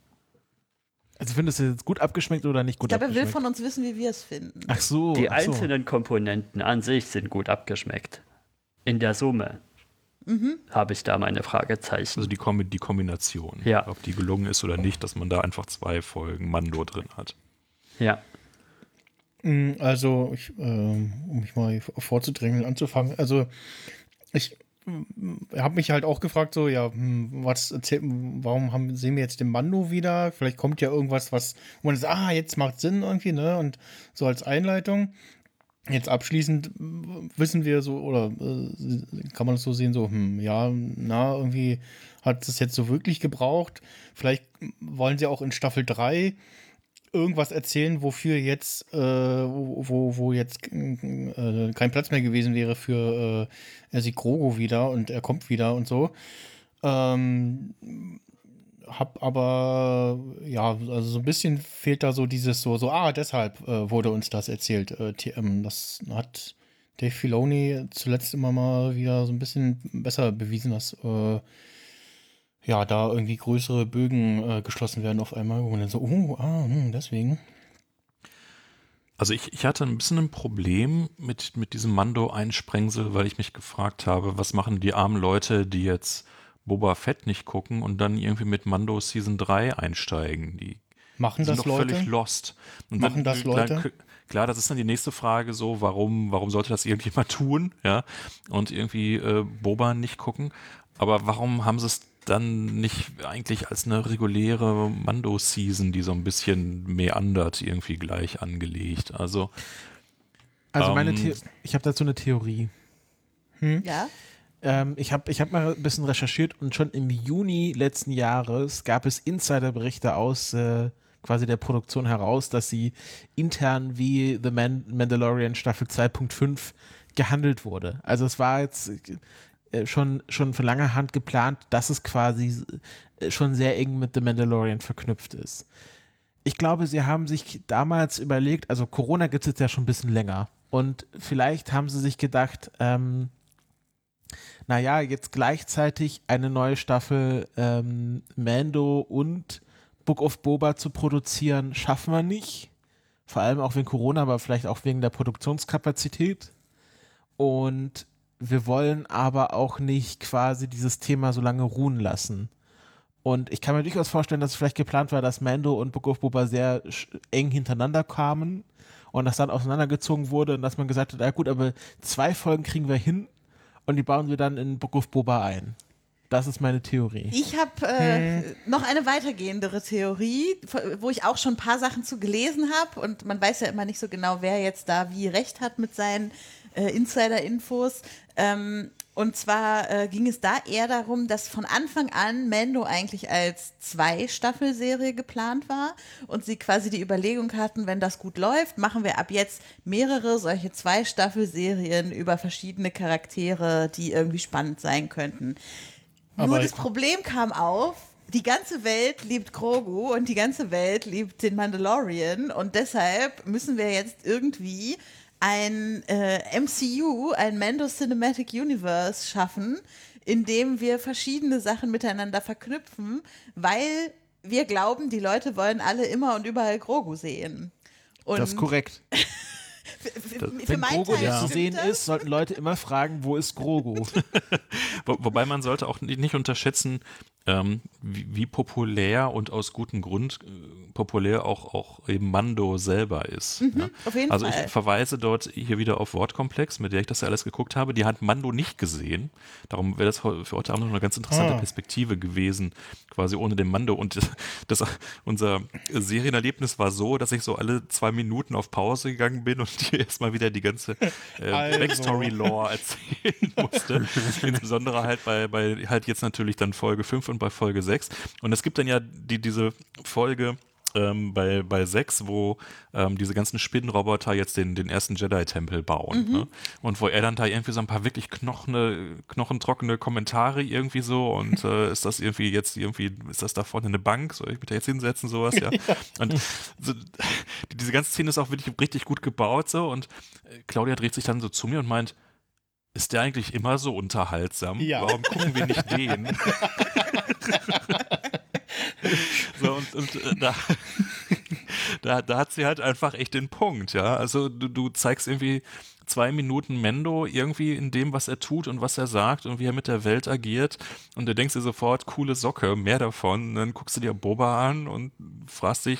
Also findest du jetzt gut abgeschmeckt oder nicht Ich gut glaube, er will abgeschmeckt? von uns wissen, wie wir es finden. Ach so. Die ach so. einzelnen Komponenten an sich sind gut abgeschmeckt. In der Summe habe ich da meine Fragezeichen. Also die, Kombi die Kombination. Ja. Ob die gelungen ist oder nicht, dass man da einfach zwei Folgen Mando drin hat. Ja. Mm, Also, ich, ähm, um mich mal vorzudrängeln, anzufangen. Also, ich habe mich halt auch gefragt, so, ja, hm, was erzählt, warum haben, sehen wir jetzt den Mando wieder? Vielleicht kommt ja irgendwas, was, wo man sagt, ah, jetzt macht Sinn irgendwie, ne? Und so als Einleitung. Jetzt abschließend wissen wir so, oder äh, kann man es so sehen, so, hm, ja, na, irgendwie hat es jetzt so wirklich gebraucht. Vielleicht wollen sie auch in Staffel 3 irgendwas erzählen, wofür jetzt, äh, wo, wo jetzt äh, kein Platz mehr gewesen wäre für äh, er sieht Grogo wieder und er kommt wieder und so. Ähm, hab aber, ja, also so ein bisschen fehlt da so dieses so, so, ah, deshalb äh, wurde uns das erzählt. Äh, TM, das hat Dave Filoni zuletzt immer mal wieder so ein bisschen besser bewiesen, dass äh, ja, da irgendwie größere Bögen äh, geschlossen werden auf einmal, man dann so, oh, ah, hm, deswegen. Also ich, ich hatte ein bisschen ein Problem mit, mit diesem Mando-Einsprengsel, weil ich mich gefragt habe, was machen die armen Leute, die jetzt Boba Fett nicht gucken und dann irgendwie mit Mando Season 3 einsteigen. Die Machen sind das doch Leute? völlig lost. Und Machen das Leute? Klar, klar, das ist dann die nächste Frage so, warum, warum sollte das irgendjemand tun, ja? Und irgendwie äh, Boba nicht gucken. Aber warum haben sie es dann nicht eigentlich als eine reguläre Mando-Season, die so ein bisschen meandert, irgendwie gleich angelegt. Also, Also meine Ähm, The ich habe dazu eine Theorie. Ja? Ähm, ich habe ich hab mal ein bisschen recherchiert und schon im Juni letzten Jahres gab es Insiderberichte aus äh, quasi der Produktion heraus, dass sie intern wie The Man Mandalorian Staffel 2.5 gehandelt wurde. Also es war jetzt äh, schon, schon von langer Hand geplant, dass es quasi äh, schon sehr eng mit The Mandalorian verknüpft ist. Ich glaube, sie haben sich damals überlegt, also Corona gibt es jetzt ja schon ein bisschen länger. Und vielleicht haben sie sich gedacht, ähm, naja, jetzt gleichzeitig eine neue Staffel ähm, Mando und Book of Boba zu produzieren, schaffen wir nicht. Vor allem auch wegen Corona, aber vielleicht auch wegen der Produktionskapazität. Und wir wollen aber auch nicht quasi dieses Thema so lange ruhen lassen. Und ich kann mir durchaus vorstellen, dass es vielleicht geplant war, dass Mando und Book of Boba sehr eng hintereinander kamen und das dann auseinandergezogen wurde und dass man gesagt hat, ja gut, aber zwei Folgen kriegen wir hin und die bauen wir dann in Book of Boba ein. Das ist meine Theorie. Ich habe äh, noch eine weitergehendere Theorie, wo ich auch schon ein paar Sachen zu gelesen habe und man weiß ja immer nicht so genau, wer jetzt da wie recht hat mit seinen äh, Insider-Infos. Ähm, und zwar äh, ging es da eher darum, dass von Anfang an Mando eigentlich als Zwei-Staffel-Serie geplant war und sie quasi die Überlegung hatten, wenn das gut läuft, machen wir ab jetzt mehrere solche Zwei-Staffel-Serien über verschiedene Charaktere, die irgendwie spannend sein könnten. Nur Aber- das Problem kam auf, die ganze Welt liebt Grogu und die ganze Welt liebt den Mandalorian und deshalb müssen wir jetzt irgendwie ein äh, MCU, ein Mando Cinematic Universe schaffen, in dem wir verschiedene Sachen miteinander verknüpfen, weil wir glauben, die Leute wollen alle immer und überall Grogu sehen. Und Das ist korrekt. Für, für, für Wenn Grogu Teil nicht zu stimmt sehen ist, sollten Leute immer fragen, wo ist Grogu? Wo, wobei man sollte auch nicht, unterschätzen, ähm, wie, wie populär und aus gutem Grund äh, populär auch, auch eben Mando selber ist. ja. auf jeden also Fall. ich verweise dort hier wieder auf Wortkomplex, mit der ich das ja alles geguckt habe. Die hat Mando nicht gesehen. Darum wäre das für heute Abend noch eine ganz interessante Ah. Perspektive gewesen, quasi ohne den Mando. Und das, unser Serienerlebnis war so, dass ich so alle zwei Minuten auf Pause gegangen bin und dir erstmal wieder die ganze äh, Also. Backstory-Lore erzählen musste. Insbesondere halt bei, bei halt jetzt natürlich dann Folge 5 und bei Folge 6. Und es gibt dann ja die, diese Folge ähm, bei, bei 6, wo ähm, diese ganzen Spinnenroboter jetzt den, den ersten Jedi-Tempel bauen. Ne? Und wo er dann da irgendwie so ein paar wirklich knochene, knochentrockene Kommentare irgendwie so und äh, ist das irgendwie jetzt irgendwie, ist das da vorne eine Bank? Soll ich mich da jetzt hinsetzen, sowas, ja. Und so, die- diese ganze Szene ist auch wirklich richtig gut gebaut so und äh, Claudia dreht sich dann so zu mir und meint, ist der eigentlich immer so unterhaltsam? Ja. Warum gucken wir nicht den? So, und, und äh, da, da, da hat sie halt einfach echt den Punkt, ja. Also du, du zeigst irgendwie zwei Minuten Mendo irgendwie in dem, was er tut und was er sagt und wie er mit der Welt agiert. Und du denkst dir sofort, coole Socke, mehr davon. Und dann guckst du dir Boba an und fragst dich,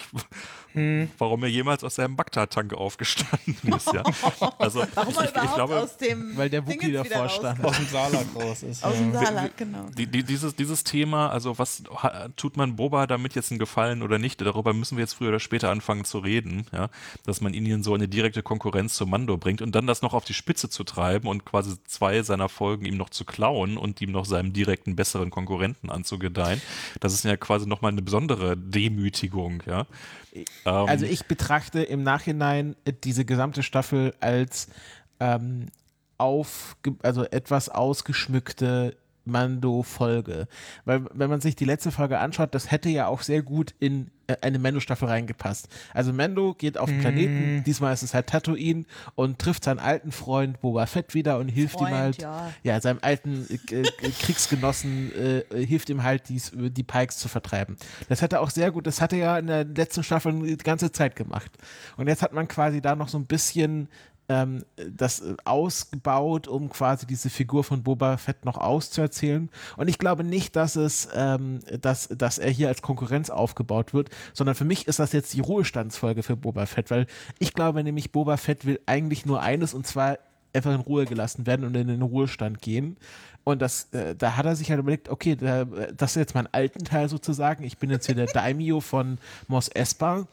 warum er jemals aus seinem Bagdad-Tank aufgestanden ist, ja. Also Warum ich, er ich, ich überhaupt glaube, aus dem Weil der Wookie davor stand. Aus dem Saarland raus ist. Aus dem. Saarland, genau. die, die, dieses, dieses Thema, also was ha, tut man Boba damit jetzt einen Gefallen oder nicht, darüber müssen wir jetzt früher oder später anfangen zu reden, ja, dass man ihn in so eine direkte Konkurrenz zu Mando bringt und dann das noch auf die Spitze zu treiben und quasi zwei seiner Folgen ihm noch zu klauen und ihm noch seinem direkten besseren Konkurrenten anzugedeihen. Das ist ja quasi nochmal eine besondere Demütigung, ja. Ähm, Also ich betrachte im Nachhinein diese gesamte Staffel als ähm, auf, also etwas ausgeschmückte Mando-Folge. Weil wenn man sich die letzte Folge anschaut, das hätte ja auch sehr gut in äh, eine Mando-Staffel reingepasst. Also Mando geht auf den Planeten, diesmal ist es halt Tatooine und trifft seinen alten Freund Boba Fett wieder und hilft Freund, ihm halt, ja. seinem alten äh, äh, Kriegsgenossen äh, hilft ihm halt, dies, die Pikes zu vertreiben. Das hat er auch sehr gut, das hat er ja in der letzten Staffel die ganze Zeit gemacht. Und jetzt hat man quasi da noch so ein bisschen ähm, das äh, ausgebaut, um quasi diese Figur von Boba Fett noch auszuerzählen. Und ich glaube nicht, dass es, ähm, dass, dass er hier als Konkurrenz aufgebaut wird, sondern für mich ist das jetzt die Ruhestandsfolge für Boba Fett, weil ich glaube nämlich, Boba Fett will eigentlich nur eines und zwar einfach in Ruhe gelassen werden und in den Ruhestand gehen. Und das, äh, da hat er sich halt überlegt, okay, da, das ist jetzt mein alten Teil sozusagen. Ich bin jetzt hier der Daimyo von Mos Espa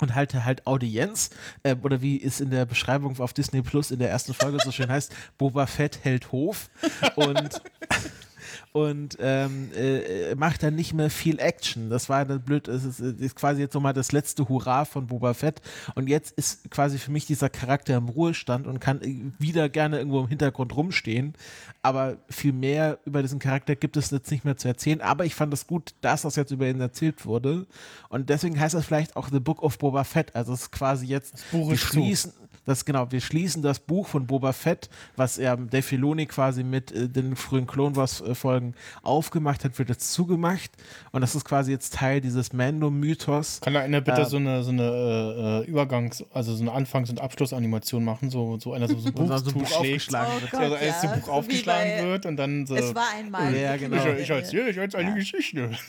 und halte halt Audienz, äh, oder wie es in der Beschreibung auf Disney Plus in der ersten Folge so schön heißt, Boba Fett hält Hof. Und und ähm, äh, macht dann nicht mehr viel Action. Das war dann blöd. Es ist, ist, quasi jetzt nochmal das letzte Hurra von Boba Fett. Und jetzt ist quasi für mich dieser Charakter im Ruhestand und kann wieder gerne irgendwo im Hintergrund rumstehen. Aber viel mehr über diesen Charakter gibt es jetzt nicht mehr zu erzählen. Aber ich fand es gut, dass das jetzt über ihn erzählt wurde. Und deswegen heißt das vielleicht auch The Book of Boba Fett. Also es ist quasi jetzt, wir schließen, das genau, wir schließen das Buch von Boba Fett, was er Dave Filoni quasi mit äh, den frühen Clone Wars äh, Folgen aufgemacht hat, wird jetzt zugemacht und das ist quasi jetzt Teil dieses Mando-Mythos. Kann da einer bitte äh, so eine, so eine äh, Übergangs-, also so eine Anfangs- und Abschlussanimation machen, so, so einer so, so ein Buch, so ein Buch aufgeschlagen oh wird. Gott, also erst ja. ein Buch aufgeschlagen wird und dann so. Es war einmal. Ja, genau. Ich, ich erzähle euch jetzt eine Ja. Geschichte.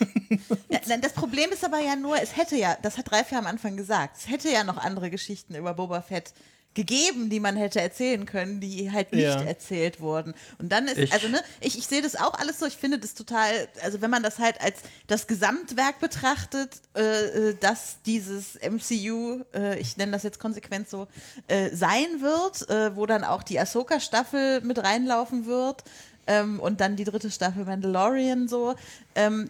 Ja, nein, das Problem ist aber ja nur, es hätte ja, das hat Ralf ja am Anfang gesagt, es hätte ja noch andere Geschichten über Boba Fett gegeben, die man hätte erzählen können, die halt nicht Ja. erzählt wurden. Und dann ist, Ich- also ne, ich, ich sehe das auch alles so, ich finde das total, also wenn man das halt als das Gesamtwerk betrachtet, äh, äh, dass dieses MCU, äh, ich nenne das jetzt konsequent so, äh, sein wird, äh, wo dann auch die Ahsoka-Staffel mit reinlaufen wird, ähm, und dann die dritte Staffel Mandalorian so. Ähm,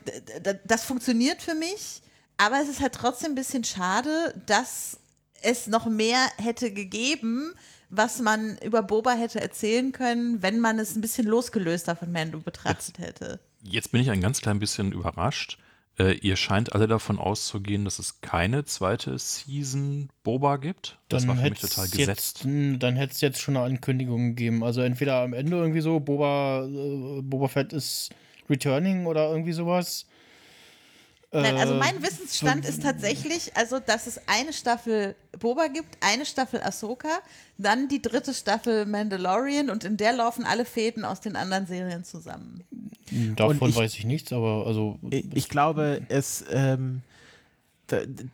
das funktioniert für mich, aber es ist halt trotzdem ein bisschen schade, dass es noch mehr hätte gegeben, was man über Boba hätte erzählen können, wenn man es ein bisschen losgelöster von Mando betrachtet hätte. Jetzt bin ich ein ganz klein bisschen überrascht. Äh, ihr scheint alle davon auszugehen, dass es keine zweite Season Boba gibt. Das war für mich total jetzt, gesetzt. mh, Dann hätte es jetzt schon eine Ankündigung gegeben. Also entweder am Ende irgendwie so, Boba, äh, Boba Fett ist returning oder irgendwie sowas. Nein, also Äh, mein Wissensstand ist tatsächlich, also dass es eine Staffel Boba gibt, eine Staffel Ahsoka, dann die dritte Staffel Mandalorian und in der laufen alle Fäden aus den anderen Serien zusammen. Davon ich- weiß ich nichts, aber also. Ich, ich glaube, es, ähm,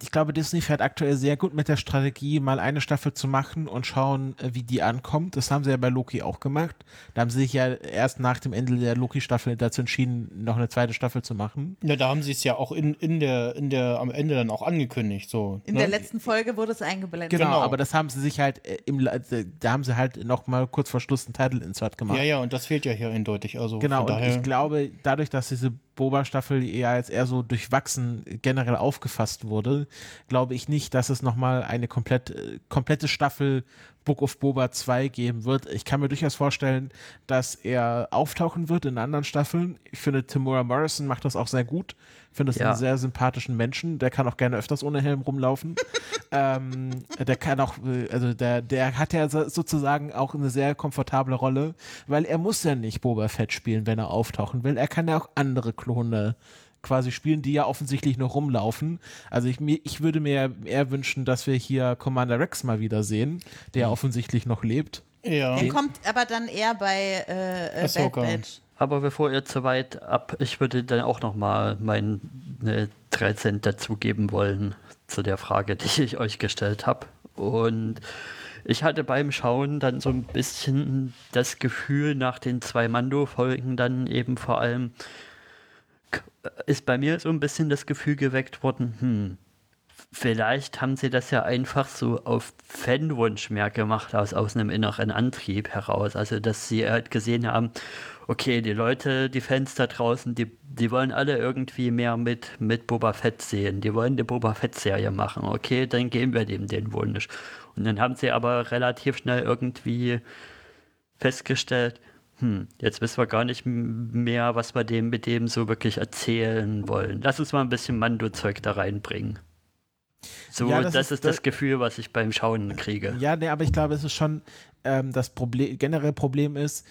ich glaube, Disney fährt aktuell sehr gut mit der Strategie, mal eine Staffel zu machen und schauen, äh, wie die ankommt. Das haben sie ja bei Loki auch gemacht. Da haben sie sich ja erst nach dem Ende der Loki-Staffel dazu entschieden, noch eine zweite Staffel zu machen. Ja, da haben sie es ja auch in, in der, in der, am Ende dann auch angekündigt. So, In ne? der letzten Folge wurde es eingeblendet. Genau, Genau. aber das haben sie sich halt äh, im, äh, da haben sie halt noch mal kurz vor Schluss ein Title Insert gemacht. Ja, ja, und das fehlt ja hier eindeutig. Also Genau, von und ich glaube, dadurch, dass diese Boba-Staffel eher als eher so durchwachsen generell aufgefasst wurde, glaube ich nicht, dass es nochmal eine komplett, äh, komplette Staffel Book of Boba 2 geben wird. Ich kann mir durchaus vorstellen, dass er auftauchen wird in anderen Staffeln. Ich finde, Timura Morrison macht das auch sehr gut. Ich finde das Ja. einen sehr sympathischen Menschen. Der kann auch gerne öfters ohne Helm rumlaufen. ähm, der kann auch, äh, also der, der hat ja so- sozusagen auch eine sehr komfortable Rolle, weil er muss ja nicht Boba Fett spielen, wenn er auftauchen will. Er kann ja auch andere Klone quasi spielen, die ja offensichtlich noch rumlaufen. Also ich, mir- ich würde mir eher wünschen, dass wir hier Commander Rex mal wieder sehen, der offensichtlich noch lebt. ja. Der kommt aber dann eher bei äh, äh, Bad. Batch. Aber bevor ihr zu weit ab, ich würde dann auch noch mal meine 3 Cent dazugeben wollen zu der Frage, die ich euch gestellt habe. Und ich hatte beim Schauen dann so ein bisschen das Gefühl nach den zwei Mando-Folgen dann eben vor allem, ist bei mir so ein bisschen das Gefühl geweckt worden, hm, vielleicht haben sie das ja einfach so auf Fanwunsch mehr gemacht, aus, aus einem inneren Antrieb heraus. Also, dass sie halt gesehen haben, okay, die Leute, die Fans da draußen, die, die wollen alle irgendwie mehr mit, mit Boba Fett sehen. Die wollen eine Boba Fett-Serie machen. Okay, dann geben wir dem den Wunsch. Und dann haben sie aber relativ schnell irgendwie festgestellt, hm, jetzt wissen wir gar nicht mehr, was wir dem mit dem so wirklich erzählen wollen. Lass uns mal ein bisschen Mando-Zeug da reinbringen. So, Ja, das, das ist, das Gefühl, was ich beim Schauen kriege. Ja, nee, aber ich glaube, es ist schon ähm, das Problem, generell Problem ist,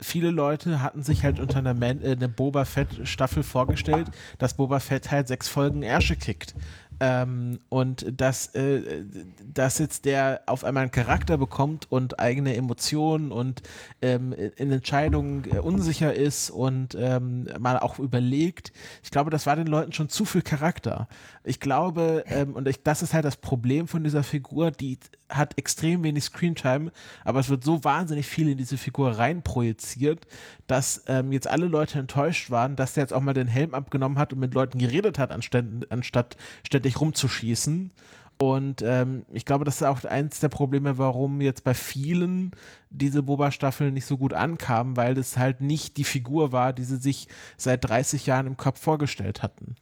viele Leute hatten sich halt unter einer, Man äh, einer Boba Fett Staffel vorgestellt, dass Boba Fett halt sechs Folgen Ärsche kickt. Ähm, und dass, äh, dass jetzt der auf einmal einen Charakter bekommt und eigene Emotionen und ähm, in Entscheidungen äh, unsicher ist und ähm, mal auch überlegt. Ich glaube, das war den Leuten schon zu viel Charakter. Ich glaube, ähm, und ich, das ist halt das Problem von dieser Figur, die hat extrem wenig Screentime, aber es wird so wahnsinnig viel in diese Figur reinprojiziert, dass ähm, jetzt alle Leute enttäuscht waren, dass der jetzt auch mal den Helm abgenommen hat und mit Leuten geredet hat, anstatt, anstatt ständig rumzuschießen. Und ähm, ich glaube, das ist auch eins der Probleme, warum jetzt bei vielen diese Boba-Staffel nicht so gut ankam, weil es halt nicht die Figur war, die sie sich seit 30 Jahren im Kopf vorgestellt hatten.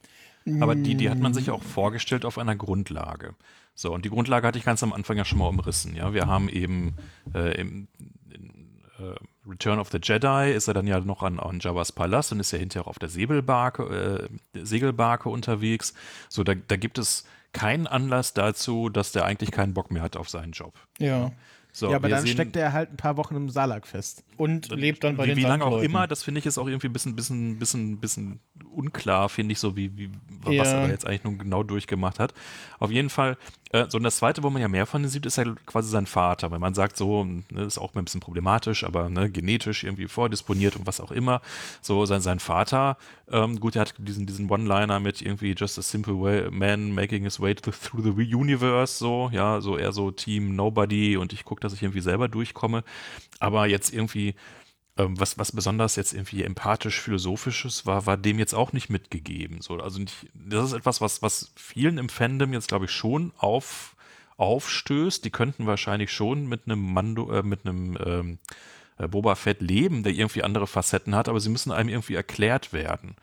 Aber die, die hat man sich auch vorgestellt auf einer Grundlage. So, und die Grundlage hatte ich ganz am Anfang ja schon mal umrissen. Ja, wir haben eben äh, im, in, äh, Return of the Jedi ist er dann ja noch an, an Jabba's Palast und ist ja hinterher auf der Segelbarke, äh, Segelbarke unterwegs. So, da, da gibt es keinen Anlass dazu, dass der eigentlich keinen Bock mehr hat auf seinen Job. Ja. So, ja, aber dann sehen, steckt er halt ein paar Wochen im Salak fest. Und lebt dann bei wie, den Wie lange auch immer, das finde ich ist auch irgendwie ein bisschen, bisschen, bisschen, bisschen unklar, finde ich, so wie, wie ja. was er da jetzt eigentlich nun genau durchgemacht hat. Auf jeden Fall äh, so, und das Zweite, wo man ja mehr von ihm sieht, ist ja quasi sein Vater. Weil man sagt so, ne, ist auch ein bisschen problematisch, aber ne, genetisch irgendwie vordisponiert und was auch immer. So, sein, sein Vater, ähm, gut, er hat diesen, diesen One-Liner mit irgendwie just a simple way, man making his way through the universe, so, ja, so eher so Team Nobody und ich gucke, dass ich irgendwie selber durchkomme. Aber jetzt irgendwie ähm, was, was besonders jetzt irgendwie empathisch-philosophisches war, war dem jetzt auch nicht mitgegeben. So, also nicht, das ist etwas, was, was vielen im Fandom jetzt, glaube ich, schon auf, aufstößt. Die könnten wahrscheinlich schon mit einem Mando, äh, mit einem ähm, äh, Boba Fett leben, der irgendwie andere Facetten hat, aber sie müssen einem irgendwie erklärt werden.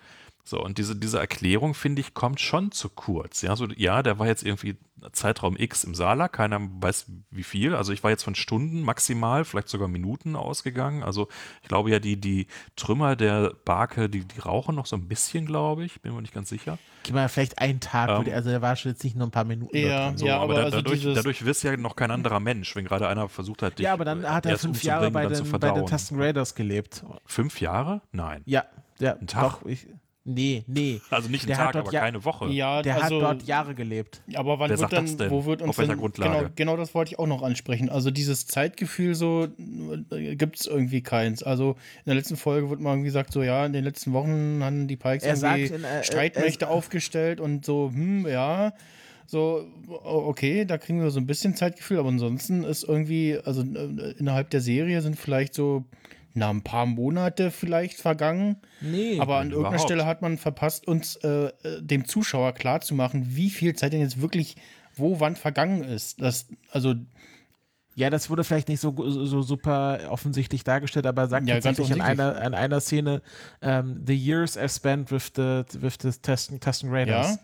So, und diese, diese Erklärung, finde ich, kommt schon zu kurz. Ja, so, ja, der war jetzt irgendwie Zeitraum X im Saarland, keiner weiß wie viel. Also ich war jetzt von Stunden maximal, vielleicht sogar Minuten ausgegangen. Also ich glaube ja, die, die Trümmer der Barke, die, die rauchen noch so ein bisschen, glaube ich. Bin mir nicht ganz sicher. Gib mal vielleicht einen Tag, ähm, also der war schon jetzt nicht nur ein paar Minuten. Ja, so, ja aber, aber da, also dadurch, dadurch wirst du ja noch kein anderer Mensch, wenn gerade einer versucht hat, dich Ja, aber dann hat er fünf Jahre bei den, bei den Tasten Raiders gelebt. Fünf Jahre? Nein. Ja, ja. Ein Tag? Doch, ich, Nee, nee. Also nicht ein Tag, aber ja, keine Woche. Ja, der also, hat dort Jahre gelebt. Aber wann Wer wird sagt dann, wo wird uns Auf welcher denn, Grundlage? Genau, genau das wollte ich auch noch ansprechen. Also dieses Zeitgefühl so äh, gibt es irgendwie keins. Also in der letzten Folge wird mal irgendwie gesagt, so ja, in den letzten Wochen haben die Pikes er irgendwie in, äh, Streitmächte aufgestellt und so, hm, ja. So, okay, da kriegen wir so ein bisschen Zeitgefühl, aber ansonsten ist irgendwie, also äh, innerhalb der Serie sind vielleicht so na, ein paar Monate vielleicht vergangen. Nee. Aber an irgendeiner überhaupt. Stelle hat man verpasst, uns äh, äh, dem Zuschauer klarzumachen, wie viel Zeit denn jetzt wirklich wo wann vergangen ist. Das, also Ja, das wurde vielleicht nicht so, so super offensichtlich dargestellt, aber er sagt Ja, tatsächlich in offensichtlich. einer, in einer Szene, ähm, the years I spent with the, with the Tusken, Tusken Raiders. Ja,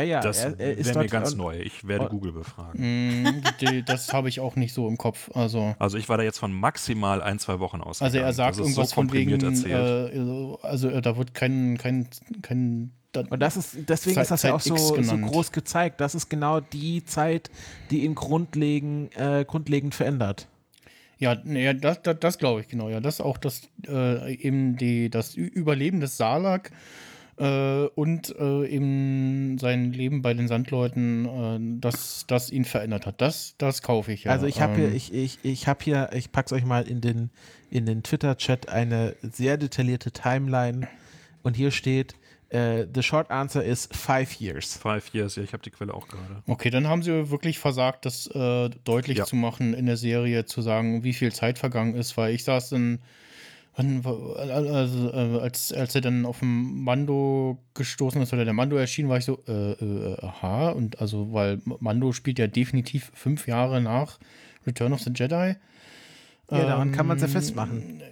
ja, Das er, er ist wäre mir ganz neu. Ich werde und- Google befragen. die, das habe ich auch nicht so im Kopf. Also, Also ich war da jetzt von maximal ein, zwei Wochen ausgegangen. also er sagt irgendwas so von wegen, äh, also äh, da wird kein, kein, kein Und das ist, deswegen Zeit- ist das ja auch so, so groß gezeigt. Das ist genau die Zeit, die ihn grundlegend, äh, grundlegend verändert. Ja, nee, das, das, das glaube ich genau. Ja, das auch das äh, eben die das Überleben des Salak äh, und äh, eben sein Leben bei den Sandleuten, äh, das das ihn verändert hat. Das das kaufe ich ja. Also ich habe hier, Ähm, ich, ich, ich habe hier, ich pack's euch mal in den, in den Twitter-Chat eine sehr detaillierte Timeline und hier steht, äh, the short answer is five years. Five Years, ja, ich habe die Quelle auch gerade. Okay, dann haben sie wirklich versagt, das äh, deutlich Ja. zu machen in der Serie, zu sagen, wie viel Zeit vergangen ist, weil ich saß dann, wann, also, äh, als, als er dann auf dem Mando gestoßen ist oder der Mando erschien, war ich so, äh, äh, aha, und also, weil Mando spielt ja definitiv fünf Jahre nach Return of the Jedi. Ja, daran kann man es ja Ähm, festmachen.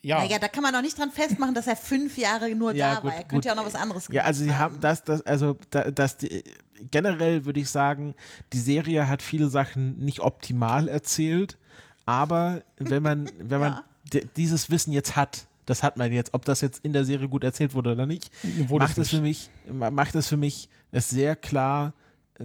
Ja, Naja, da kann man doch nicht dran festmachen, dass er fünf Jahre nur Ja, da gut, war. Er gut. könnte ja auch noch was anderes Ja, also sie haben das, das, also da, das, die, generell würde ich sagen, die Serie hat viele Sachen nicht optimal erzählt, aber wenn man, wenn man Ja. Di- dieses Wissen jetzt hat, das hat man jetzt, ob das jetzt in der Serie gut erzählt wurde oder nicht, Wurde macht es für mich, ma- macht es für mich es sehr klar,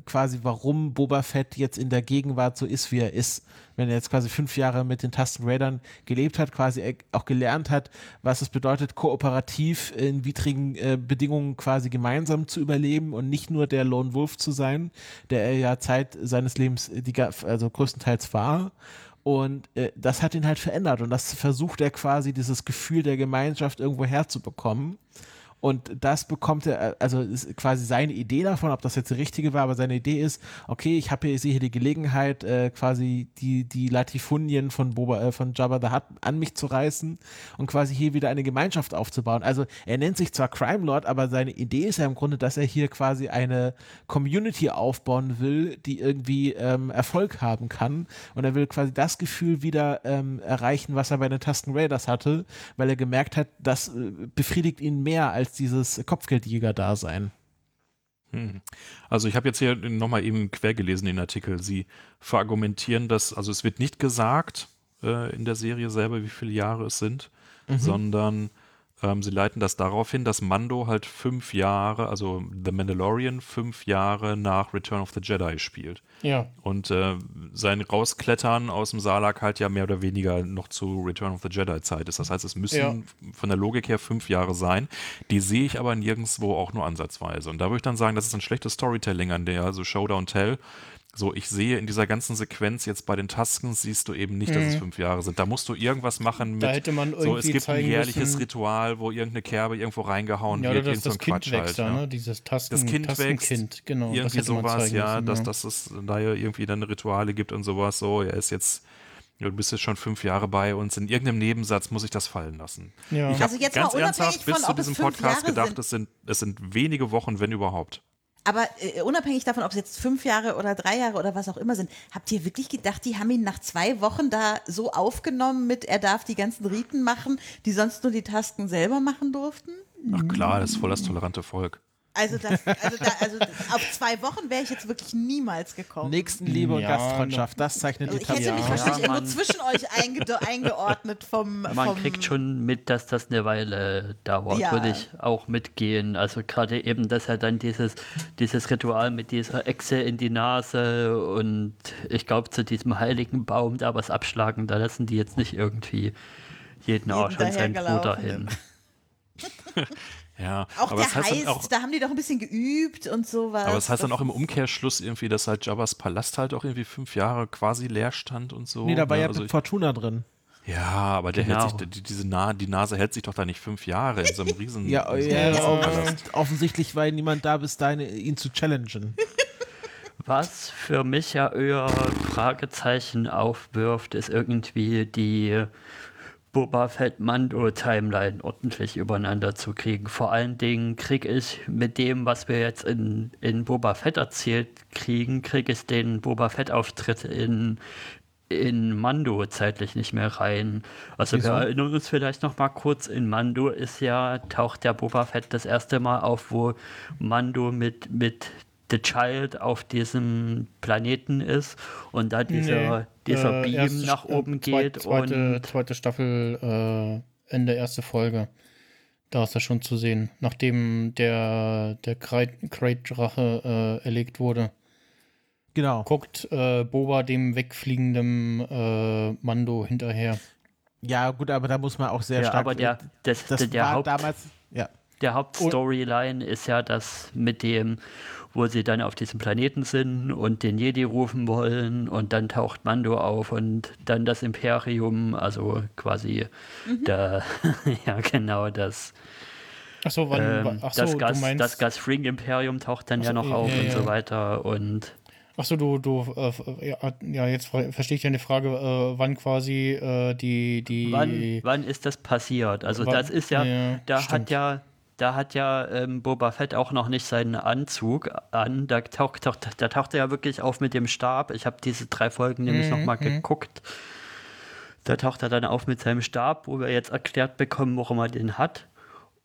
quasi, warum Boba Fett jetzt in der Gegenwart so ist, wie er ist. Wenn er jetzt quasi fünf Jahre mit den Tusken Raidern gelebt hat, quasi auch gelernt hat, was es bedeutet, kooperativ in widrigen äh, Bedingungen quasi gemeinsam zu überleben und nicht nur der Lone Wolf zu sein, der er ja Zeit seines Lebens, die, also größtenteils war. Und äh, das hat ihn halt verändert und das versucht er quasi, dieses Gefühl der Gemeinschaft irgendwo herzubekommen. Und das bekommt er, also ist quasi seine Idee davon, ob das jetzt die richtige war, aber seine Idee ist, okay, ich habe hier, sehe hier die Gelegenheit, äh, quasi die, die Latifundien von Boba, äh, von Jabba the Hutt an mich zu reißen und quasi hier wieder eine Gemeinschaft aufzubauen. Also er nennt sich zwar Crime Lord, aber seine Idee ist ja im Grunde, dass er hier quasi eine Community aufbauen will, die irgendwie ähm, Erfolg haben kann. Und er will quasi das Gefühl wieder ähm, erreichen, was er bei den Tusken Raiders hatte, weil er gemerkt hat, das äh, befriedigt ihn mehr als als dieses Kopfgeldjäger-Dasein. Hm. Also ich habe jetzt hier nochmal eben quer gelesen den Artikel. Sie verargumentieren das, also es wird nicht gesagt äh, in der Serie selber, wie viele Jahre es sind, mhm. sondern ähm, sie leiten das darauf hin, dass Mando halt fünf Jahre, also The Mandalorian, fünf Jahre nach Return of the Jedi spielt. Ja. Und äh, sein Rausklettern aus dem Salak halt ja mehr oder weniger noch zu Return of the Jedi Zeit ist. Das heißt, es müssen ja. von der Logik her fünf Jahre sein. Die sehe ich aber nirgendwo auch nur ansatzweise. Und da würde ich dann sagen, das ist ein schlechtes Storytelling an der, also Showdown Tell so, ich sehe in dieser ganzen Sequenz jetzt bei den Taskens siehst du eben nicht, dass es mhm. fünf Jahre sind. Da musst du irgendwas machen mit. Da hätte man irgendwie so, es gibt ein jährliches müssen, Ritual, wo irgendeine Kerbe irgendwo reingehauen ja, wird. Oder das, das Kind Quatsch wächst halt, da, ne? Dieses Tasken, das Kind wächst, genau. Irgendwie sowas, ja, müssen, dass, ja. dass es da ja irgendwie dann Rituale gibt und sowas. So, er ist jetzt du bist jetzt schon fünf Jahre bei uns. In irgendeinem Nebensatz muss ich das fallen lassen. Ja. Ich also jetzt ganz mal ernsthaft bis zu diesem Podcast Jahre gedacht, sind. es sind, es sind wenige Wochen, wenn überhaupt. Aber äh, unabhängig davon, ob es jetzt fünf Jahre oder drei Jahre oder was auch immer sind, habt ihr wirklich gedacht, die haben ihn nach zwei Wochen da so aufgenommen mit, er darf die ganzen Riten machen, die sonst nur die Tasken selber machen durften? Ach klar, das ist voll das tolerante Volk. Also, das, also, da, also auf zwei Wochen wäre ich jetzt wirklich niemals gekommen. Nächstenliebe und Ja, Gastfreundschaft, das zeichnet Also die ich hätte Tabelle mich Ja, wahrscheinlich man- irgendwo zwischen euch einge eingeordnet vom, Man vom kriegt schon mit, dass das eine Weile dauert, Ja. würde ich auch mitgehen. Also gerade eben, dass er dann dieses, dieses Ritual mit dieser Echse in die Nase und ich glaube zu diesem heiligen Baum da was abschlagen, da lassen die jetzt nicht irgendwie jeden Arsch und seinen Bruder hin. Ja, Auch aber der heißt heißt, auch, da haben die doch ein bisschen geübt und sowas. aber es heißt dann Das- auch im Umkehrschluss irgendwie, dass halt Jabba's Palast halt auch irgendwie fünf Jahre quasi leer stand und so. Nee, da war ne? ja Also Fortuna drin. ja, aber der Genau. hält sich, die, diese Na die Nase hält sich doch da nicht fünf Jahre in so einem riesen, Ja, so einem ja, Palast. offensichtlich war niemand da bis dahin, ihn zu challengen. Was für mich ja eher Fragezeichen aufwirft, ist irgendwie die Boba Fett Mando Timeline ordentlich übereinander zu kriegen. Vor allen Dingen kriege ich mit dem, was wir jetzt in, in Boba Fett erzählt kriegen, kriege ich den Boba Fett Auftritt in in Mando zeitlich nicht mehr rein. Also Wieso? wir erinnern uns vielleicht noch mal kurz, in Mando ist ja, taucht der Boba Fett das erste Mal auf, wo Mando mit, mit The Child auf diesem Planeten ist und da dieser, Nee, dieser äh, Beam erste- nach äh, oben zweit- geht Zweite, und zweite Staffel, äh, Ende erste Folge. Da ist er schon zu sehen. Nachdem der, der Krayt-Drache äh, erlegt wurde, Genau. guckt äh, Boba dem wegfliegenden äh, Mando hinterher. Ja, gut, aber da muss man auch sehr ja, stark. aber der, das, das der war Haupt, damals. Ja. Der Hauptstoryline ist ja das mit dem, wo sie dann auf diesem Planeten sind und den Jedi rufen wollen und dann taucht Mando auf und dann das Imperium, also quasi der, ja genau, das, Achso, wann, ähm, achso, das, du Gas, meinst, das Gas Fring Imperium taucht dann ja Ach so, noch auf ja, und ja. so weiter und Achso, du, du, äh, ja, ja, jetzt ver- verstehe ich deine Frage, äh, wann quasi äh, die, die. wann, wann ist das passiert? Also Wann- das ist ja, ja, da stimmt. hat ja, da hat ja ähm, Boba Fett auch noch nicht seinen Anzug an. Da taucht, taucht, da taucht er ja wirklich auf mit dem Stab. Ich habe diese drei Folgen nämlich Mhm, noch mal mhm. geguckt. Da taucht er dann auf mit seinem Stab, wo wir jetzt erklärt bekommen, warum er den hat.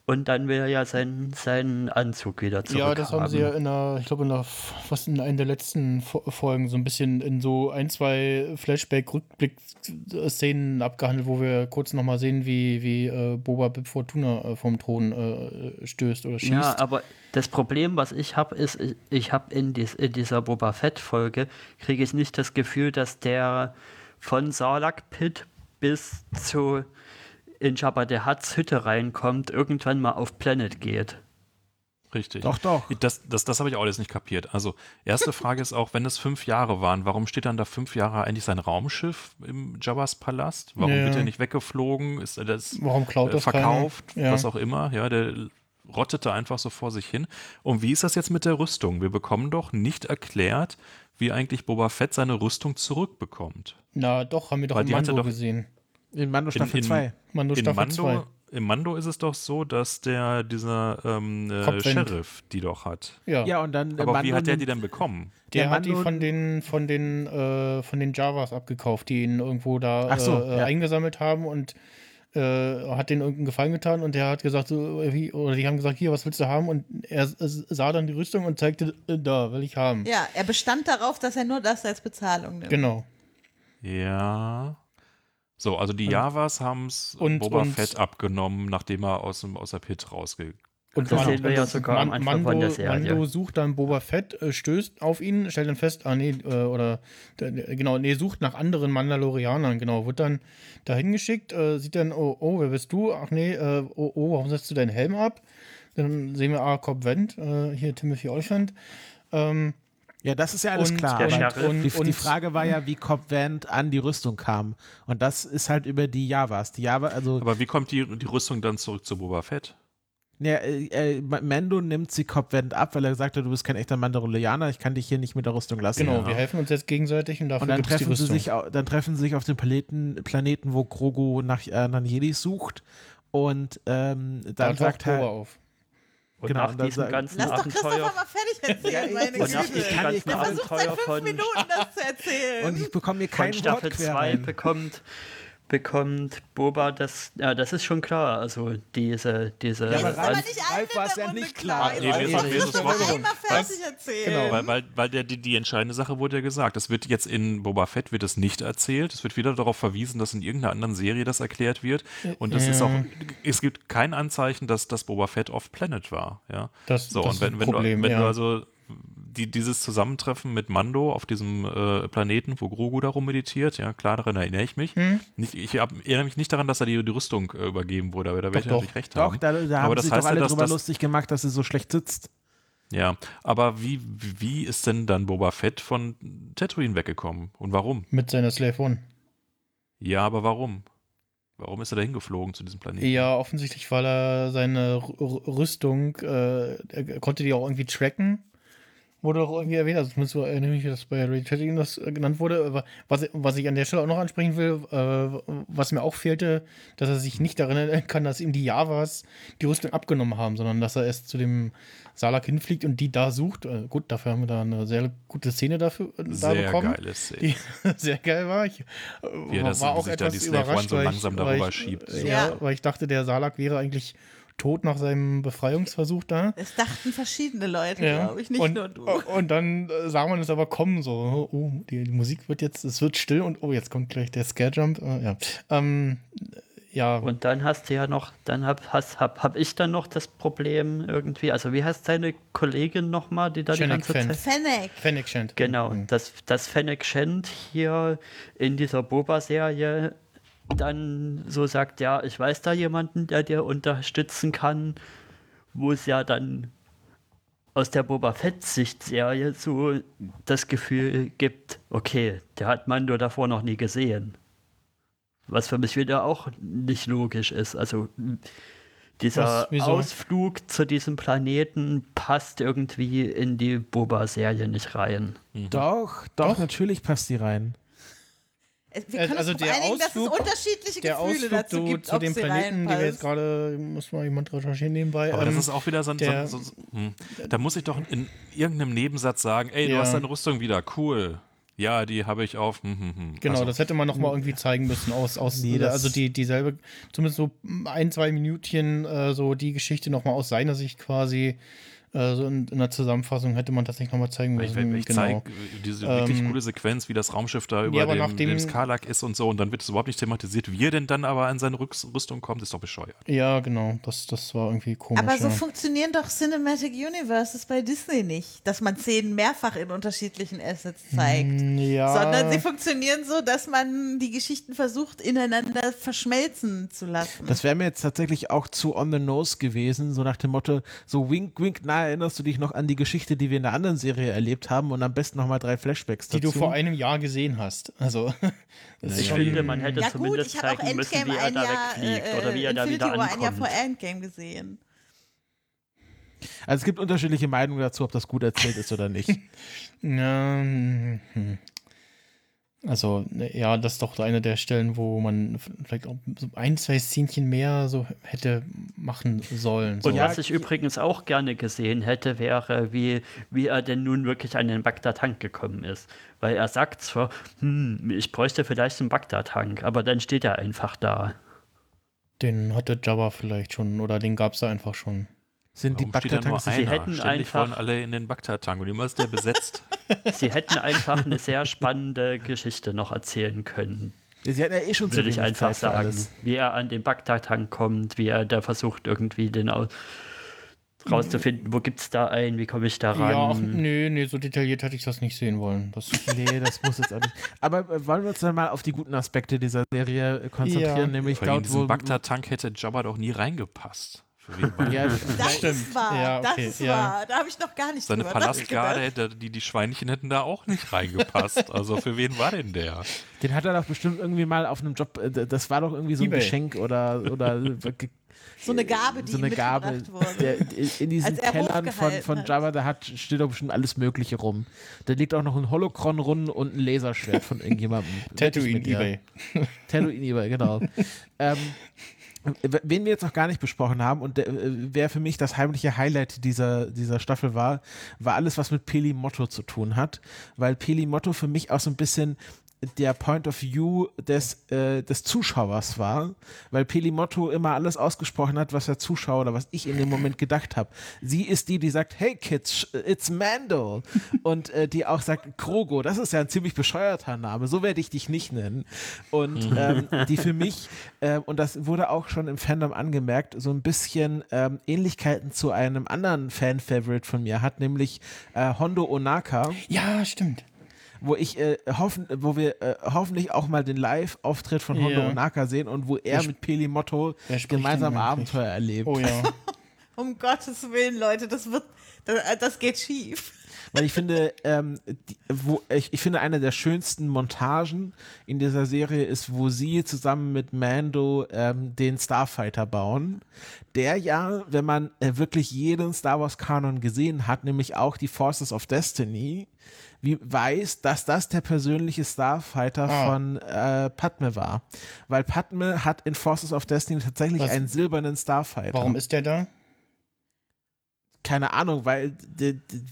Und dann will er ja seinen, seinen Anzug wieder zurückhaben. Ja, das haben sie ja in der, ich glaube, in der, was in einer der letzten Fo- Folgen so ein bisschen in so ein, zwei Flashback-Rückblick-Szenen abgehandelt, wo wir kurz nochmal sehen, wie, wie äh, Boba Bib Fortuna äh, vom Thron äh, stößt oder schießt. Ja, aber das Problem, was ich habe, ist, ich, ich habe in, dies, in dieser Boba Fett-Folge, kriege ich nicht das Gefühl, dass der von Sarlacc Pit bis zu in Jabba der Hutts Hütte reinkommt, irgendwann mal auf Planet geht. Richtig. Doch, doch. Das, das, das habe ich auch alles nicht kapiert. Also, erste Frage ist auch, wenn es fünf Jahre waren, warum steht dann da fünf Jahre eigentlich sein Raumschiff im Jabba's Palast? Warum Ja. wird er nicht weggeflogen? Ist er das Warum klaut äh, das verkauft? Ja. Was auch immer. Ja, der rottete einfach so vor sich hin. Und wie ist das jetzt mit der Rüstung? Wir bekommen doch nicht erklärt, wie eigentlich Boba Fett seine Rüstung zurückbekommt. Na doch, haben wir doch Weil im Mando doch- gesehen. In Mando Staffel in- 2. Mando In Staffel 2. Mando, Im Mando ist es doch so, dass der dieser ähm, äh. Sheriff die doch hat. Ja, Ja, und dann. äh, Aber Mando wie hat der die dann bekommen? der der hat die von den, von den, äh, von den Javas abgekauft, die ihn irgendwo da Ach so, äh, ja. eingesammelt haben und äh, hat denen irgendeinen Gefallen getan und der hat gesagt, so, äh, wie, oder die haben gesagt, hier, was willst du haben? Und er sah dann die Rüstung und zeigte, da, will ich haben. Ja, er bestand darauf, dass er nur das als Bezahlung nimmt. Genau. Ja. So, also die Javas haben es und- Boba und- Fett abgenommen, nachdem er aus, dem, aus der Pit rausgegangen Und Das Man- sehen wir ja sogar am Anfang Mando, von der Serie. Mando sucht dann Boba Fett, äh, stößt auf ihn, stellt dann fest, ah nee, äh, oder der- der- genau, nee, sucht nach anderen Mandalorianern, genau, wird dann dahin geschickt, äh, sieht dann, oh, oh, wer bist du? Ach nee, äh, oh, oh, warum setzt du deinen Helm ab? Dann sehen wir, ah, Cobb Wendt, äh, hier Timothy Olyphant. Ähm, Ja, das ist ja alles und, klar. Und, die, und, die Frage war ja, wie Cobb Vanth an die Rüstung kam. Und das ist halt über die Javas. Die Java, also Aber wie kommt die, die Rüstung dann zurück zu Boba Fett? Ja, äh, äh, Mando nimmt sie Cobb Vanth ab, weil er gesagt hat, du bist kein echter Mandalorianer, ich kann dich hier nicht mit der Rüstung lassen. Genau, Ja. wir helfen uns jetzt gegenseitig und dafür Und dann es die treffen, sie Rüstung. sich, dann treffen sie sich auf dem Planeten, Planeten wo Grogu nach, äh, nach Jedis sucht. Und ähm, da dann taucht sagt er, auf. Und Genau, nach diesem ganzen Lass doch Christopher Abenteuer mal fertig erzählen, meine und nach Güte. diesem kann- ganzen Er Abenteuer seit fünf von, Minuten das zu erzählen. und ich bekomme hier von kein Wort Staffel quer 2 rein. bekommt, bekommt Boba das, ja, das ist schon klar, also diese, diese, Ja, aber das ist Ralf- Ralf war es ja nicht klar. klar. Nee, ist- ist mal vollkommen- einmal fertig erzählen. Weil, weil, weil der, die, die entscheidende Sache wurde ja gesagt. Es wird jetzt in Boba Fett wird es nicht erzählt. Es wird wieder darauf verwiesen, dass in irgendeiner anderen Serie das erklärt wird. Und es ist Ja. auch, es gibt kein Anzeichen, dass das Boba Fett off Planet war. Ja. Das, So, das und wenn, ist wenn, ein Problem, du, wenn ja. du also die, dieses Zusammentreffen mit Mando auf diesem äh, Planeten, wo Grogu darum meditiert, ja, klar, daran erinnere ich mich. Hm? Nicht, ich hab, erinnere mich nicht daran, dass da die, die Rüstung äh, übergeben wurde, aber da werde ich doch. natürlich recht Doch, haben. da, da haben aber das sich heißt doch alle ja, dass drüber das, lustig gemacht, dass sie so schlecht sitzt. Ja, aber wie, wie ist denn dann Boba Fett von Tatooine weggekommen? Und warum? Mit seiner Slave One. Ja, aber warum? Warum ist er da hingeflogen zu diesem Planeten? Ja, offensichtlich, weil er seine R R Rüstung, äh, er konnte die auch irgendwie tracken. Wurde auch irgendwie erwähnt, also zumindest so erinnere ich mich, dass bei Ray Chatting das äh, genannt wurde. Aber Was, was ich an der Stelle auch noch ansprechen will, äh, was mir auch fehlte, dass er sich nicht daran erinnern kann, dass ihm die Javas die Rüstung abgenommen haben, sondern dass er erst zu dem Salak hinfliegt und die da sucht. Äh, gut, dafür haben wir da eine sehr gute Szene dafür äh, da Sehr bekommen. geile Szene. Die sehr geil war. Ich äh, Wie das- war auch sich da etwas die Slave One überrascht, so langsam darüber weil ich, schiebt. äh, So. Ja, Ja. weil ich dachte, der Salak wäre eigentlich tot nach seinem Befreiungsversuch da. Das dachten verschiedene Leute, Ja. glaube ich, nicht und, nur du. Und dann äh, sah man es aber kommen, so, oh, die, die Musik wird jetzt, es wird still und oh, jetzt kommt gleich der Scarejump. Äh, ja. Ähm, ja, Und dann hast du ja noch, dann hab, hast, hab, hab ich dann noch das Problem irgendwie, also wie heißt seine Kollegin nochmal, die da die Janet ganze Fenn. Zeit... Fennec. Fennec Shand. Genau, Mhm. dass, dass Fennec Shand hier in dieser Boba-Serie dann so sagt, ja, ich weiß da jemanden, der dir unterstützen kann, wo es ja dann aus der Boba Fett-Sicht-Serie so das Gefühl gibt, okay, der hat Mando davor noch nie gesehen. Was für mich wieder auch nicht logisch ist. Also dieser Was? Ausflug zu diesem Planeten passt irgendwie in die Boba-Serie nicht rein. Doch, doch, Doch. natürlich passt die rein. Es- Wir Äh, können also uns der einigen, dass es Ausflug- unterschiedliche Der Gefühle Ausflug dazu zu, gibt, zu dem Planeten, den wir jetzt gerade, muss mal jemand recherchieren nebenbei. Aber das ähm, ist auch wieder so ein. der- so, so, hm. Da muss ich doch in irgendeinem Nebensatz sagen: Ey, du Ja. hast deine Rüstung wieder, cool. Ja, die habe ich auf. Hm, hm, hm. Genau, Also, das hätte man noch mal irgendwie zeigen müssen aus, aus Nee, das- also die dieselbe, zumindest so ein, zwei Minütchen, äh, so die Geschichte noch mal aus seiner Sicht quasi, äh, so in, in der Zusammenfassung hätte man tatsächlich noch mal zeigen müssen. ich, ich genau. zeige diese wirklich Ähm, coole Sequenz, wie das Raumschiff da über aber dem, dem Skarlak ist und so, und dann wird es überhaupt nicht thematisiert, wie er denn dann aber an seine Rüstung kommt, ist doch bescheuert. Ja, genau, das, das war irgendwie komisch. Aber so ja. funktionieren doch Cinematic Universes bei Disney nicht, dass man Szenen mehrfach in unterschiedlichen Assets zeigt. Mm, ja, Sondern sie funktionieren so, dass man die Geschichten versucht, ineinander verschmelzen zu lassen. Das wäre mir jetzt tatsächlich auch zu on the nose gewesen, so nach dem Motto, so wink, wink, erinnerst du dich noch an die Geschichte, die wir in der anderen Serie erlebt haben und am besten nochmal drei Flashbacks die dazu. du vor einem Jahr gesehen hast. Also, Ich finde, man hätte ja gut, zumindest ich habe auch zeigen müssen, Endgame wie er ein da Jahr, wegfliegt äh, oder wie er da Infinity wieder War ein Jahr vor ankommt. Endgame gesehen. Also es gibt unterschiedliche Meinungen dazu, ob das gut erzählt ist oder nicht. Also, ja, das ist doch eine der Stellen, wo man vielleicht auch so ein, zwei Szenchen mehr so hätte machen sollen. So. Und was ich übrigens auch gerne gesehen hätte, wäre, wie, wie er denn nun wirklich an den Bagdad-Tank gekommen ist. Weil er sagt zwar, hm, ich bräuchte vielleicht einen Bagdad-Tank, aber dann steht er einfach da. Den hatte Jabba vielleicht schon oder den gab es da einfach schon. Sind die Warum nur Bagdad-Tanks einer? hätten Ständig einfach- alle in den Bagdad-Tank und immer ist der besetzt. Sie hätten einfach eine sehr spannende Geschichte noch erzählen können, Sie hatten ja eh schon würde ich einfach Zeit sagen. alles. Wie er an den Bagdad-Tank kommt, wie er da versucht, irgendwie den au- rauszufinden, wo gibt es da einen, wie komme ich da ran. Ja, ach, nee, nee, so detailliert hätte ich das nicht sehen wollen. Das, Nee, das muss jetzt auch nicht. Aber äh, wollen wir uns dann mal auf die guten Aspekte dieser Serie konzentrieren, Ja. nämlich dort, diesen wo. Bagdad-Tank hätte Jabba doch nie reingepasst. War Ja, Das Stimmt. ist wahr, Ja, okay, das ist ja. wahr. Da habe ich noch gar nicht Seine Palastgarde, hätte, die, die Schweinchen hätten da auch nicht reingepasst. Also für wen war denn der? den hat er doch bestimmt irgendwie mal auf einem Job. äh, Das war doch irgendwie so ein Ebay. Geschenk oder. oder So eine Gabe, die so eine Gabe. Der, in diesen er Kellern von, von. Jabba, da hat, steht doch bestimmt alles Mögliche rum. Da liegt auch noch ein Holocron rum und ein Laserschwert von irgendjemandem. Wette ich Tatooine mit dir. Ebay. EBay, genau. ähm, wen wir jetzt noch gar nicht besprochen haben und der, äh, wer für mich das heimliche Highlight dieser, dieser Staffel war, war alles, was mit Peli Motto zu tun hat, weil Peli Motto für mich auch so ein bisschen der Point of View des, äh, des Zuschauers war, weil Peli Motto immer alles ausgesprochen hat, was der Zuschauer oder was ich in dem Moment gedacht habe. Sie ist die, die sagt, hey Kids, it's Mando. Und äh, die auch sagt, Krogo, das ist ja ein ziemlich bescheuerter Name, so werde ich dich nicht nennen. Und ähm, die für mich, äh, und das wurde auch schon im Fandom angemerkt, so ein bisschen ähm, Ähnlichkeiten zu einem anderen Fan-Favorite von mir hat, nämlich äh, Hondo Onaka Ja, stimmt. Wo ich äh, hoffen, wo wir äh, hoffentlich auch mal den Live-Auftritt von Hondo Ja. Onaka sehen und wo er sp- mit Peli Motto Wer spricht gemeinsam? Abenteuer erlebt. Oh ja. Um Gottes Willen, Leute, das wird, das, das geht schief. Weil ich finde, ähm, die, wo, ich, ich finde, eine der schönsten Montagen in dieser Serie ist, wo sie zusammen mit Mando ähm, den Starfighter bauen. Der ja, wenn man äh, wirklich jeden Star Wars Kanon gesehen hat, nämlich auch die Forces of Destiny, wie weiß, dass das der persönliche Starfighter Ah. von äh, Padme war. Weil Padme hat in Forces of Destiny tatsächlich Was- einen silbernen Starfighter. Warum ist der da? Keine Ahnung, weil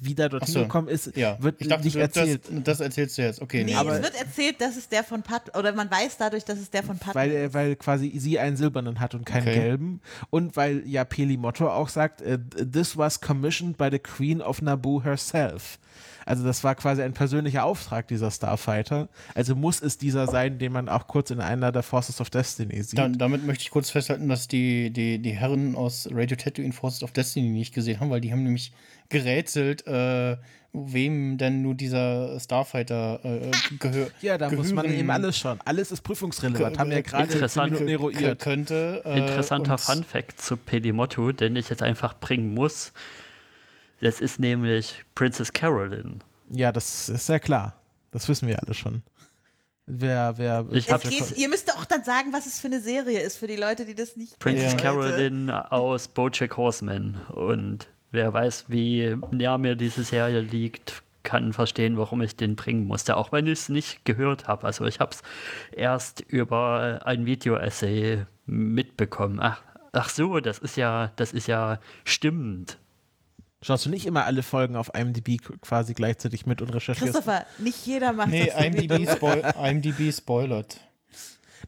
wie der dorthin so. gekommen ist, Ja, wird ich dachte, nicht du- erzählt. Das, das erzählst du jetzt. Okay, Nee, aber- es wird erzählt, dass es der von Pat, oder man weiß dadurch, dass es der von Pat weil, ist. weil quasi sie einen silbernen hat und keinen Okay. gelben. Und weil ja Peli Motto auch sagt, äh, this was commissioned by the Queen of Naboo herself. Also das war quasi ein persönlicher Auftrag dieser Starfighter. Also muss es dieser sein, den man auch kurz in einer der Forces of Destiny sieht. Dann, damit möchte ich kurz festhalten, dass die, die, die Herren aus Radio Tatooine Forces of Destiny nicht gesehen haben, weil die haben nämlich gerätselt, äh, wem denn nur dieser Starfighter äh, gehört. ja, da muss man eben alles schauen. Alles ist prüfungsrelevant. Haben wir ja gerade Interessant. zehn Minuten eruiert. könnte. Äh, Interessanter Fun Fact zu Pedimotto, den ich jetzt einfach bringen muss. Das ist nämlich Princess Carolyn. Ja, das ist ja klar. Das wissen wir alle schon. Wer, wer, Ich hab- geht, ihr müsst auch dann sagen, was es für eine Serie ist, für die Leute, die das nicht Princess Ja. Carolyn aus Bojack Horseman. Und wer weiß, wie näher mir diese Serie liegt, kann verstehen, warum ich den bringen musste, auch wenn ich es nicht gehört habe. Also ich habe es erst über ein Video-Essay mitbekommen. Ach, ach so, das ist ja, das ist ja stimmend. Schaust du nicht immer alle Folgen auf IMDb quasi gleichzeitig mit und recherchierst? Christopher, nicht jeder macht Nee, das. wie IMDb, spoil IMDb spoilert.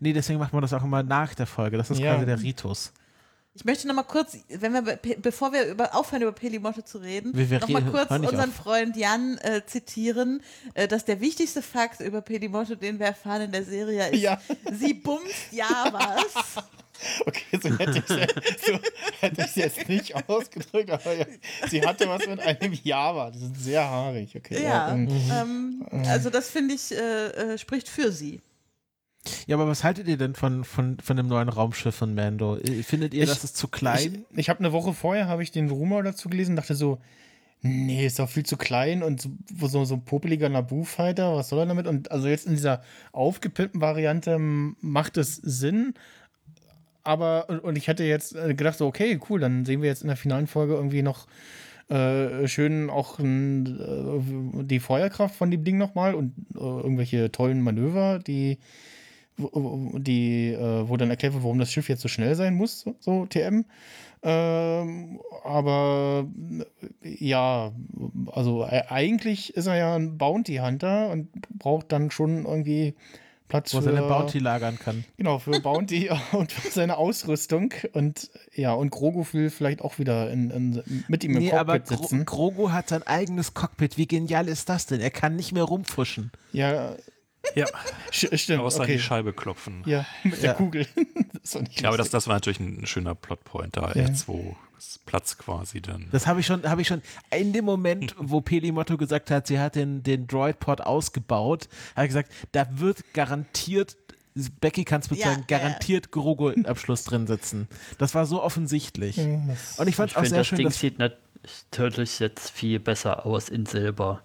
Nee, deswegen macht man das auch immer nach der Folge. Das ist Ja. quasi der Ritus. Ich möchte noch mal kurz, wenn wir, bevor wir über, aufhören, über Pelimoto zu reden, Wir- wir noch mal kurz unseren auf. Freund Jan äh, zitieren, äh, dass der wichtigste Fakt über Pelimoto, den wir erfahren in der Serie, ist, Ja. sie bumst Javas. Okay, so hätte ich es so hätte jetzt nicht ausgedrückt, aber ja, sie hatte was mit einem Java. Die sind sehr haarig. Okay, ja, ähm, ähm, also das finde ich, äh, äh, spricht für sie. Ja, aber was haltet ihr denn von, von, von dem neuen Raumschiff von Mando? Findet ihr, Ich- das ist zu klein? Ich, ich habe eine Woche vorher habe ich den Rumor dazu gelesen und dachte so, nee, ist doch viel zu klein und so, so, so ein popeliger Naboo-Fighter, was soll er damit? Und also jetzt in dieser aufgepimpten Variante macht es Sinn. Aber, und, und ich hätte jetzt äh, gedacht, so, okay, cool, dann sehen wir jetzt in der finalen Folge irgendwie noch äh, schön auch äh, die Feuerkraft von dem Ding nochmal und äh, irgendwelche tollen Manöver, die wo- die, äh, wo dann erklärt wird, warum das Schiff jetzt so schnell sein muss, so, so TM. Ähm, aber äh, ja, also e- eigentlich ist er ja ein Bounty Hunter und braucht dann schon irgendwie Platz Wo er für seine Bounty lagern kann. Genau, für Bounty und für seine Ausrüstung. Und ja, und Grogu will vielleicht auch wieder in, in, mit ihm im Nee, aber Cockpit Gro sitzen. Grogu hat sein eigenes Cockpit. Wie genial ist das denn? Er kann nicht mehr rumfuschen. Ja, Ja, stimmt. außer an Okay. die Scheibe klopfen. Ja, mit Ja. der Kugel. das Ja, aber das, das war natürlich ein schöner Plotpoint da, Ja. R2. Das Platz quasi dann. Das habe ich schon, habe ich schon in dem Moment, wo Pelimotto gesagt hat, sie hat den, den Droid-Pod ausgebaut, habe ich gesagt, da wird garantiert, Becky kann es bezeugen, Ja, ja. garantiert Grogu im Abschluss drin sitzen. Das war so offensichtlich. Und ich fand Ich es auch sehr das schön, Ding dass sieht natürlich jetzt viel besser aus in Silber.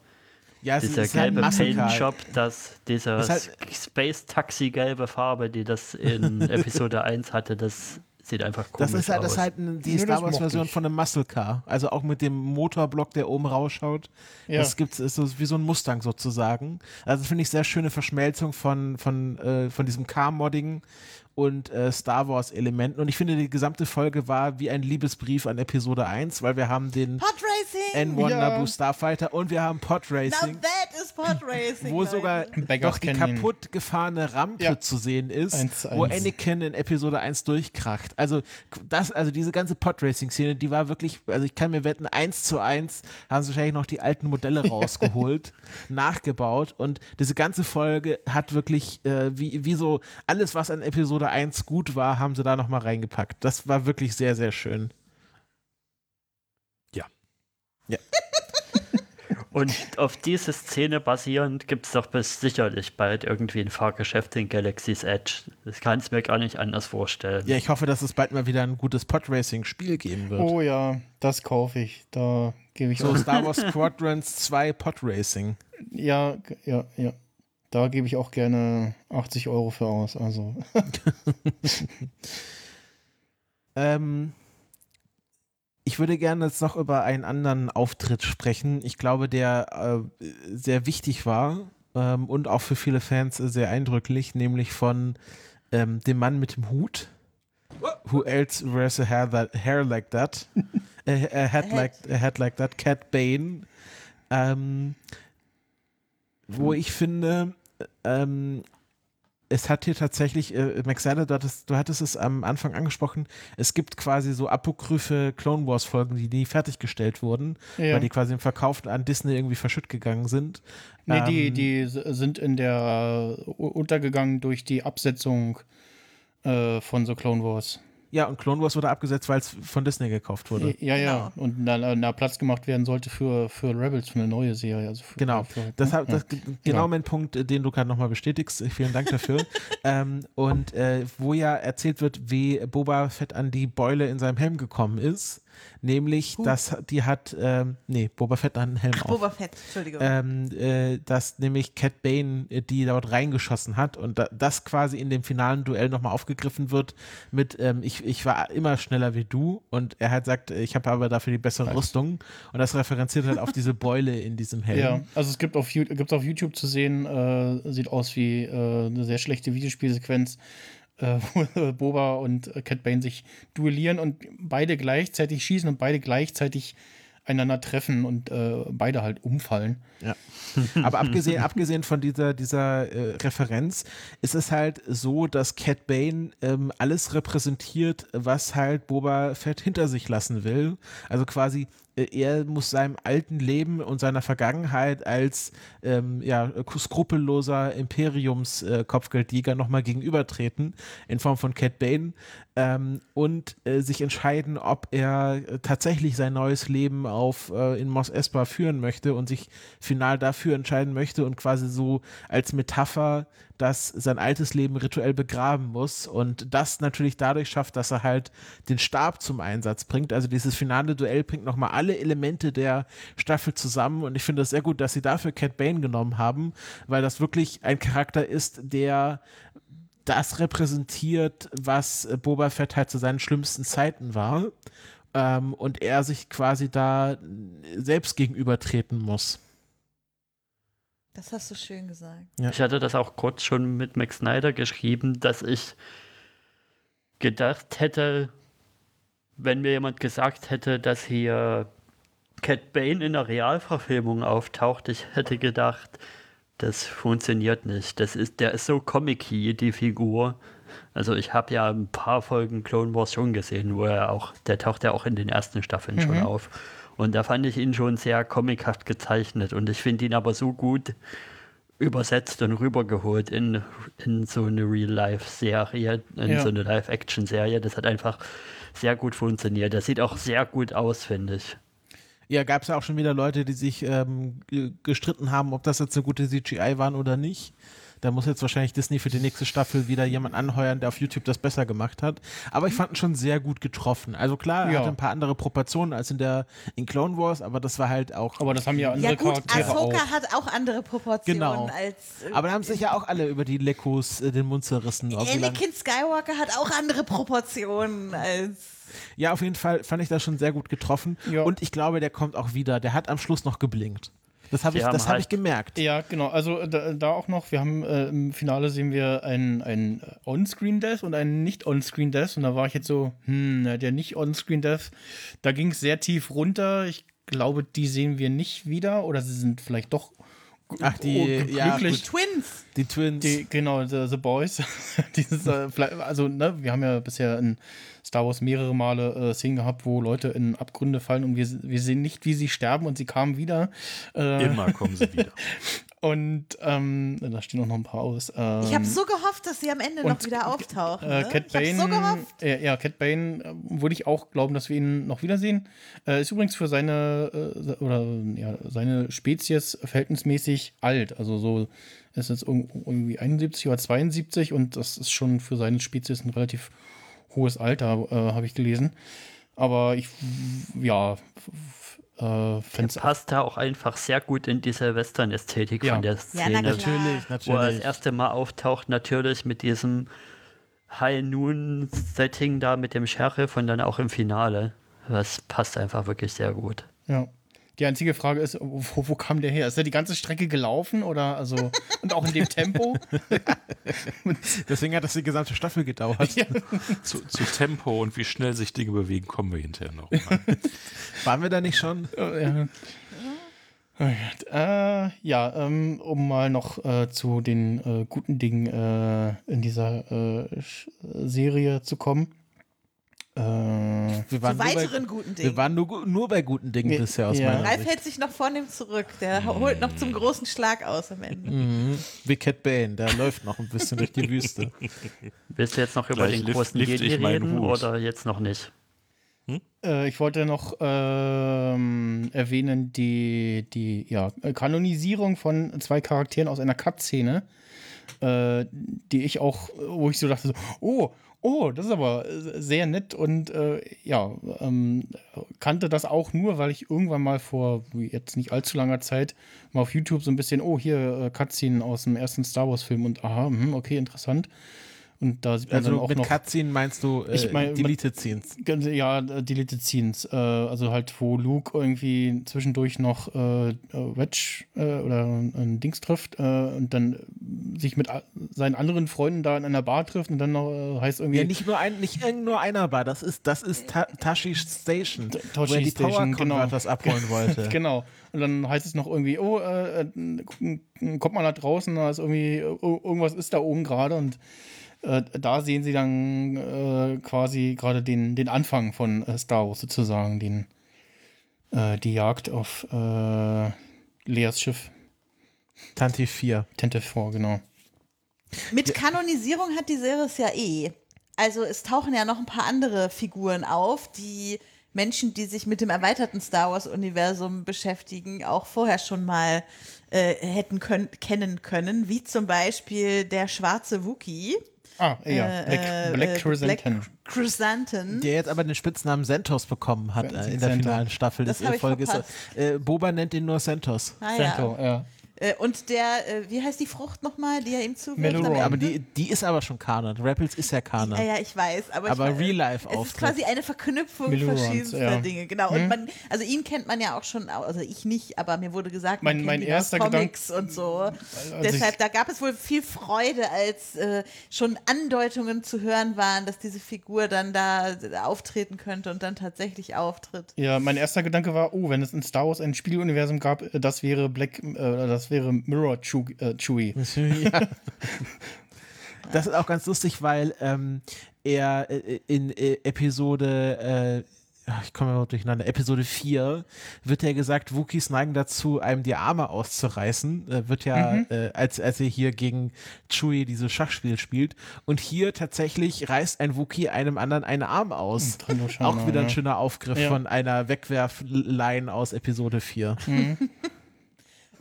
Ja, es Dieser ist halt gelbe Car. Paintjob, das, dieser halt- Space-Taxi-gelbe Farbe, die das in Episode 1 hatte, das sieht einfach komisch Das ist halt, aus. das ist halt die Star Wars-Version ich. von einem Muscle Car. Also auch mit dem Motorblock, der oben rausschaut. Ja. Das gibt's, ist so wie so ein Mustang sozusagen. Also finde ich sehr schöne Verschmelzung von, von, äh, von diesem Car-Modding und äh, Star Wars-Elementen. Und ich finde, die gesamte Folge war wie ein Liebesbrief an Episode 1, weil wir haben den Podracing! N1 Ja. Naboo Starfighter und wir haben Pod Now Racing. that is Podracing. Wo sogar doch die kaputt gefahrene Rampe Ja. zu sehen ist, Eins zu wo eins. Anakin in Episode 1 durchkracht. Also das, also diese ganze Podracing-Szene, die war wirklich, also ich kann mir wetten, eins zu eins haben sie wahrscheinlich noch die alten Modelle rausgeholt, nachgebaut und diese ganze Folge hat wirklich, äh, wie, wie so alles, was an Episode 1 gut war, haben sie da nochmal reingepackt. Das war wirklich sehr, sehr schön. Und auf diese Szene basierend gibt es doch bis sicherlich bald irgendwie ein Fahrgeschäft in Galaxy's Edge. Das kann es mir gar nicht anders vorstellen. Ja, ich hoffe, dass es bald mal wieder ein gutes Podracing-Spiel geben wird. Oh ja, das kaufe ich. Da gebe ich So auch. Star Wars Squadrons 2 Podracing. Ja, ja, ja. Da gebe ich auch gerne 80 Euro für aus. Also. Ähm, ich würde gerne jetzt noch über einen anderen Auftritt sprechen. Ich glaube, der äh, sehr wichtig war ähm, und auch für viele Fans äh, sehr eindrücklich, nämlich von ähm, dem Mann mit dem Hut. Who else wears a hair, that, hair like that? a, a, head like, a head like that. Cat Bane. Ähm, wo ich finde, ähm, es hat hier tatsächlich, äh, Maxella, du hattest, du hattest es am Anfang angesprochen, es gibt quasi so apokryphe Clone Wars Folgen, die nie fertiggestellt wurden, Ja. weil die quasi im Verkauf an Disney irgendwie verschütt gegangen sind. Nee, die, Ähm, die s- sind in der äh, untergegangen durch die Absetzung äh, von so Clone Wars. Ja, und Clone Wars wurde abgesetzt, weil es von Disney gekauft wurde. Ja, ja. Und da, da Platz gemacht werden sollte für, für Rebels, für eine neue Serie. Also für, Genau. Für, Das, hat, das ja. genau Ja. mein Punkt, äh, den du gerade nochmal bestätigst. Äh, Vielen Dank dafür. ähm, und äh, wo ja erzählt wird, wie Boba Fett an die Beule in seinem Helm gekommen ist. Nämlich, dass die hat, ähm, nee, Boba Fett hat einen Helm Ach, auf. Boba Fett, Entschuldigung. ähm, äh, dass nämlich Cat Bane äh, die dort reingeschossen hat und da, das quasi in dem finalen Duell nochmal aufgegriffen wird mit ähm, ich, ich war immer schneller wie du und er hat sagt, ich habe aber dafür die bessere Rüstung und das referenziert halt auf diese Beule in diesem Helm. Ja, also es gibt auf, gibt's auf YouTube zu sehen, äh, sieht aus wie äh, eine sehr schlechte Videospielsequenz, äh, Boba und Cat Bane sich duellieren und beide gleichzeitig schießen und beide gleichzeitig einander treffen und äh, beide halt umfallen. Ja. Aber abgesehen, abgesehen von dieser, dieser äh, Referenz ist es halt so, dass Cat Bane ähm, alles repräsentiert, was halt Boba Fett hinter sich lassen will. Also quasi er muss seinem alten Leben und seiner Vergangenheit als ähm, ja, skrupelloser Imperiums-Kopfgeldjäger äh, nochmal gegenübertreten in Form von Cat Bane ähm, und äh, sich entscheiden, ob er äh, tatsächlich sein neues Leben auf äh, in Mos Espa führen möchte und sich final dafür entscheiden möchte und quasi so als Metapher dass sein altes Leben rituell begraben muss und das natürlich dadurch schafft, dass er halt den Stab zum Einsatz bringt. Also dieses finale Duell bringt nochmal alle Elemente der Staffel zusammen und ich finde es sehr gut, dass sie dafür Cat Bane genommen haben, weil das wirklich ein Charakter ist, der das repräsentiert, was Boba Fett halt zu seinen schlimmsten Zeiten war. Ähm, und er sich quasi da selbst gegenübertreten muss. Das hast du schön gesagt. Ja. Ich hatte das auch kurz schon mit Max Snyder geschrieben, dass ich gedacht hätte, wenn mir jemand gesagt hätte, dass hier Cat Bane in der Realverfilmung auftaucht, ich hätte gedacht, das funktioniert nicht. Das ist, der ist so comic die Figur. Also ich habe ja ein paar Folgen Clone Wars schon gesehen, wo er auch, der taucht ja auch in den ersten Staffeln mhm. schon auf. Und da fand ich ihn schon sehr comichaft gezeichnet. Und ich finde ihn aber so gut übersetzt und rübergeholt in, in so eine Real-Life-Serie, in ja. so eine Live-Action-Serie. Das hat einfach sehr gut funktioniert. Das sieht auch sehr gut aus, finde ich. Ja, gab es ja auch schon wieder Leute, die sich ähm, gestritten haben, ob das jetzt eine gute CGI waren oder nicht. Da muss jetzt wahrscheinlich Disney für die nächste Staffel wieder jemand anheuern, der auf YouTube das besser gemacht hat. Aber ich fand ihn schon sehr gut getroffen. Also klar, er ja. hatte ein paar andere Proportionen als in der in Clone Wars, aber das war halt auch. Aber das haben ja andere ja, gut, Charaktere Ahsoka auch. hat auch andere Proportionen genau. als. Äh, aber da haben sich ja auch alle über die Lekos äh, den Mund zerrissen. Anakin Skywalker hat auch andere Proportionen als. Ja, auf jeden Fall fand ich das schon sehr gut getroffen. Ja. Und ich glaube, der kommt auch wieder. Der hat am Schluss noch geblinkt. Das habe ich, das halt hab ich gemerkt. Ja, genau. Also da, da auch noch, wir haben äh, im Finale sehen wir ein, ein On-Screen-Death und ein Nicht-On-Screen-Death. Und da war ich jetzt so, hm, der Nicht-On-Screen-Death, da ging es sehr tief runter. Ich glaube, die sehen wir nicht wieder oder sie sind vielleicht doch Ach, die, oh, ja, die Twins. Die Twins. Die, genau, the, the Boys. Dieses, äh, also, ne, wir haben ja bisher in Star Wars mehrere Male äh, Szenen gehabt, wo Leute in Abgründe fallen und wir, wir sehen nicht, wie sie sterben und sie kamen wieder. Äh, Immer kommen sie wieder. Und ähm, da stehen auch noch ein paar aus. Ähm, ich habe so gehofft, dass sie am Ende noch wieder auftauchen. Äh, ne? Cat Bane, so gehofft. Äh, ja, Cat Bane äh, würde ich auch glauben, dass wir ihn noch wiedersehen. Äh, ist übrigens für seine äh, oder ja, seine Spezies verhältnismäßig alt. Also so ist jetzt irgendwie 71 oder 72 und das ist schon für seine Spezies ein relativ hohes Alter, äh, habe ich gelesen. Aber ich, ja, äh, passt da auch einfach sehr gut in diese Western-Ästhetik ja. von der Szene. Ja, natürlich, natürlich. Wo er das erste Mal auftaucht, natürlich mit diesem High Noon-Setting da mit dem Sheriff und dann auch im Finale. Das passt einfach wirklich sehr gut. Ja. Die einzige Frage ist, wo, wo, kam der her? Ist er die ganze Strecke gelaufen oder also und auch in dem Tempo? Deswegen hat das die gesamte Staffel gedauert. Ja. Zu, zu, Tempo und wie schnell sich Dinge bewegen, kommen wir hinterher noch. Waren wir da nicht schon? Ja. Äh, ja, ähm, um mal noch äh, zu den äh, guten Dingen äh, in dieser äh, Serie zu kommen. Äh, wir waren Zu weiteren bei, guten Dingen. Wir waren nur, nur bei guten Dingen ja, bisher aus ja. meiner Ralf Sicht. hält sich noch vornehm zurück. Der holt noch zum großen Schlag aus am Ende. Mhm. Wie Cat Bane, der läuft noch ein bisschen durch die Wüste. Willst du jetzt noch über Gleich den großen lift, lift reden oder jetzt noch nicht? Hm? Äh, ich wollte noch ähm, erwähnen, die, die ja, Kanonisierung von zwei Charakteren aus einer Cut-Szene, äh, die ich auch, wo ich so dachte, so, oh, oh, das ist aber äh, sehr nett und äh, ja, ähm, kannte das auch nur, weil ich irgendwann mal vor jetzt nicht allzu langer Zeit mal auf YouTube so ein bisschen, oh, hier äh, Cutscene aus dem ersten Star Wars-Film und aha, mh, okay, interessant. Und da sieht man also dann auch mit noch, Cutscene meinst du äh, ich mein, Deleted Scenes? Ja, äh, Deleted Scenes. Äh, also halt, wo Luke irgendwie zwischendurch noch äh, äh Wedge äh, oder ein Dings trifft und dann sich mit seinen anderen Freunden da in einer Bar trifft und dann noch äh, heißt irgendwie Ja, nicht nur, ein, nicht nur einer Bar, das ist, das ist Ta Tashi Station, Tashi wo er die Station, Power genau. Converters abholen wollte. Genau. Und dann heißt es noch irgendwie, oh, äh, äh, kommt mal da draußen, da ist irgendwie, äh, irgendwas ist da oben gerade und äh, da sehen sie dann äh, quasi gerade den, den Anfang von äh, Star Wars sozusagen, den, äh, die Jagd auf äh, Leas Schiff, Tanti 4. Tente 4, genau. Mit Kanonisierung hat die Serie es ja eh. Also es tauchen ja noch ein paar andere Figuren auf, die Menschen, die sich mit dem erweiterten Star Wars-Universum beschäftigen, auch vorher schon mal äh, hätten können, kennen können, wie zum Beispiel der schwarze Wookie. Ah, ja, äh, Black, äh, Black äh, Chrysanthemum. Black Chrysanthemum. Der jetzt aber den Spitznamen Sentos bekommen hat äh, in der finalen Staffel Das des hab ich Folges. verpasst. Äh, Boba nennt ihn nur Sentos. Ah, Cento, ja. ja. Äh, und der, äh, wie heißt die Frucht nochmal, die er ihm zuwirft? Aber die, die ist aber schon Kanon. Rebels ist ja Kanon. Ja, ja, ich weiß, aber, Aber ich, weiß- Real-Life-Auftritt. Es ist quasi eine Verknüpfung Milorans, verschiedenster ja. Dinge, genau. Und man, also ihn kennt man ja auch schon, also ich nicht, aber mir wurde gesagt, man Mein- mein erster Comics und so. Deshalb, ich- da gab es wohl viel Freude, als äh, schon Andeutungen zu hören waren, dass diese Figur dann da äh, auftreten könnte und dann tatsächlich auftritt. Ja, mein erster Gedanke war, oh, wenn es in Star Wars ein Spieluniversum gab, das wäre Black, äh, das wäre Mirror Chew, äh, Chewie. ja. Das ist auch ganz lustig, weil ähm, er äh, in äh, Episode, äh, ich komme mal durcheinander, Episode 4 wird ja gesagt, Wookies neigen dazu, einem die Arme auszureißen. Äh, wird ja, äh, als, als er hier gegen Chewie dieses Schachspiel spielt. Und hier tatsächlich reißt ein Wookie einem anderen einen Arm aus. Trandoshan, Auch wieder ein ja. schöner Aufgriff Ja. von einer Wegwerfline aus Episode 4.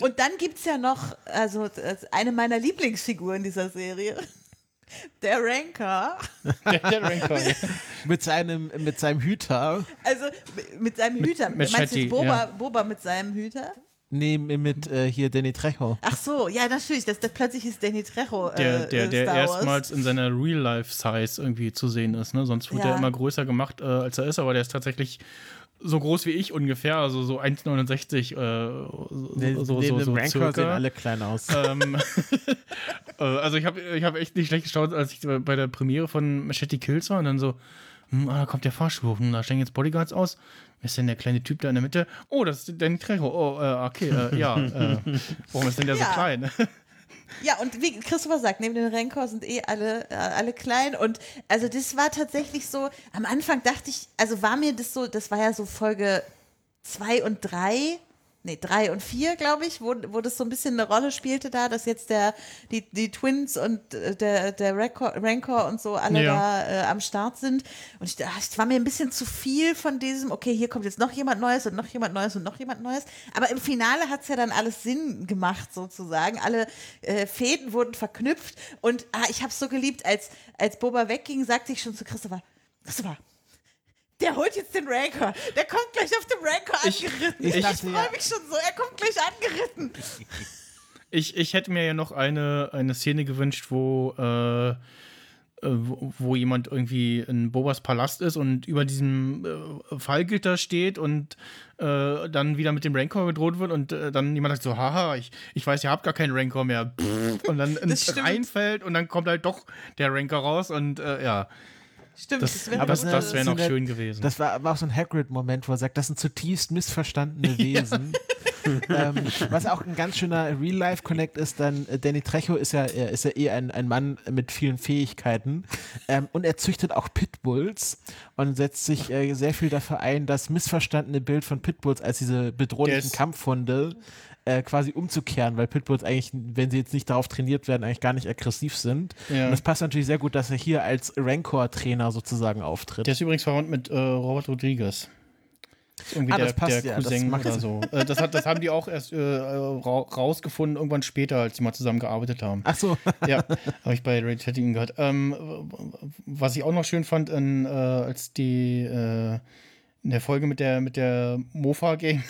Und dann gibt es ja noch, also äh, eine meiner Lieblingsfiguren dieser Serie. Der Rancor. Der, der Rancor, ja. mit, seinem, mit seinem Hüter. Also mit seinem Hüter. mit Meinst du Shetty, jetzt Boba, ja. Boba mit seinem Hüter? Nee, mit äh, hier Danny Trejo. Ach so, ja, natürlich. Das, das plötzlich ist Danny Trejo. Der, äh, der, äh, der Star Wars. erstmals in seiner Real-Life-Size irgendwie zu sehen ist. Ne? Sonst wird Ja. er immer größer gemacht, äh, als er ist, aber der ist tatsächlich so groß wie ich ungefähr, also so 1,69 äh, so, so, neben so, dem so circa. sehen alle klein aus. ähm, äh, also ich habe ich hab echt nicht schlecht geschaut, als ich bei der Premiere von Machete Kills war und dann so, hm, ah, da kommt der Fahrstuhl hoch, hm, da steigen jetzt Bodyguards aus. Wer ist denn der kleine Typ da in der Mitte? Oh, das ist Danny Trejo. Oh, äh, okay, äh, ja. Äh, warum ist denn der so Ja. klein? Ja, und wie Christopher sagt, neben den Rancor sind eh alle, äh, alle klein. Und also das war tatsächlich so, am Anfang dachte ich, also war mir das so, das war ja so Folge zwei und drei nee, drei und vier, glaube ich, wo, wo das so ein bisschen eine Rolle spielte da, dass jetzt der, die, die Twins und äh, der, der Rancor, Rancor und so alle Ja. da äh, am Start sind. Und ich, dachte, es war mir ein bisschen zu viel von diesem, okay, hier kommt jetzt noch jemand Neues und noch jemand Neues und noch jemand Neues. Aber im Finale hat es ja dann alles Sinn gemacht, sozusagen. Alle äh, Fäden wurden verknüpft. Und ah, ich habe es so geliebt, als, als Boba wegging, sagte ich schon zu Christopher, Christopher, der holt jetzt den Rancor. Der kommt gleich auf dem Rancor Ich- angeritten. ich Ich, dachte, freue mich schon so. Er kommt gleich angeritten. Ich, ich hätte mir ja noch eine, eine Szene gewünscht, wo, äh, äh, wo, wo jemand irgendwie in Bobas Palast ist und über diesem äh, Fallgitter steht und äh, dann wieder mit dem Rancor gedroht wird und äh, dann jemand sagt so, haha, ich, ich weiß, ihr habt gar keinen Rancor mehr. Und dann ins reinfällt und dann kommt halt doch der Rancor raus und äh, ja, Stimmt, das, wäre das, es das, wäre so noch schön gewesen. Das war, war auch so ein Hagrid-Moment, wo er sagt, das sind zutiefst missverstandene Wesen. ähm, was auch ein ganz schöner Real-Life-Connect ist, dann äh, Danny Trejo ist ja, er ist ja eh ein, ein Mann mit vielen Fähigkeiten ähm, und er züchtet auch Pitbulls und setzt sich äh, sehr viel dafür ein, das missverstandene Bild von Pitbulls als diese bedrohlichen Kampfhunde äh, quasi umzukehren, weil Pitbulls eigentlich, wenn sie jetzt nicht darauf trainiert werden, eigentlich gar nicht aggressiv sind. Ja. Und das passt natürlich sehr gut, dass er hier als Rancor-Trainer sozusagen auftritt. Der ist übrigens verwandt mit äh, Robert Rodriguez. Irgendwie Ah, der, das passt, der ja, das Cousin oder so. Äh, das, hat, das haben die auch erst äh, ra rausgefunden, irgendwann später, als sie mal zusammen gearbeitet haben. Ach so. Ja, habe ich bei Ray Chatting gehört. Ähm, was ich auch noch schön fand, in, äh, als die äh, in der Folge mit der, mit der Mofa-Gang,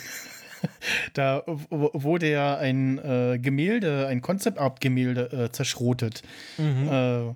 da wurde ja ein äh, Gemälde, ein Concept-Art-Gemälde äh, zerschrotet. Äh,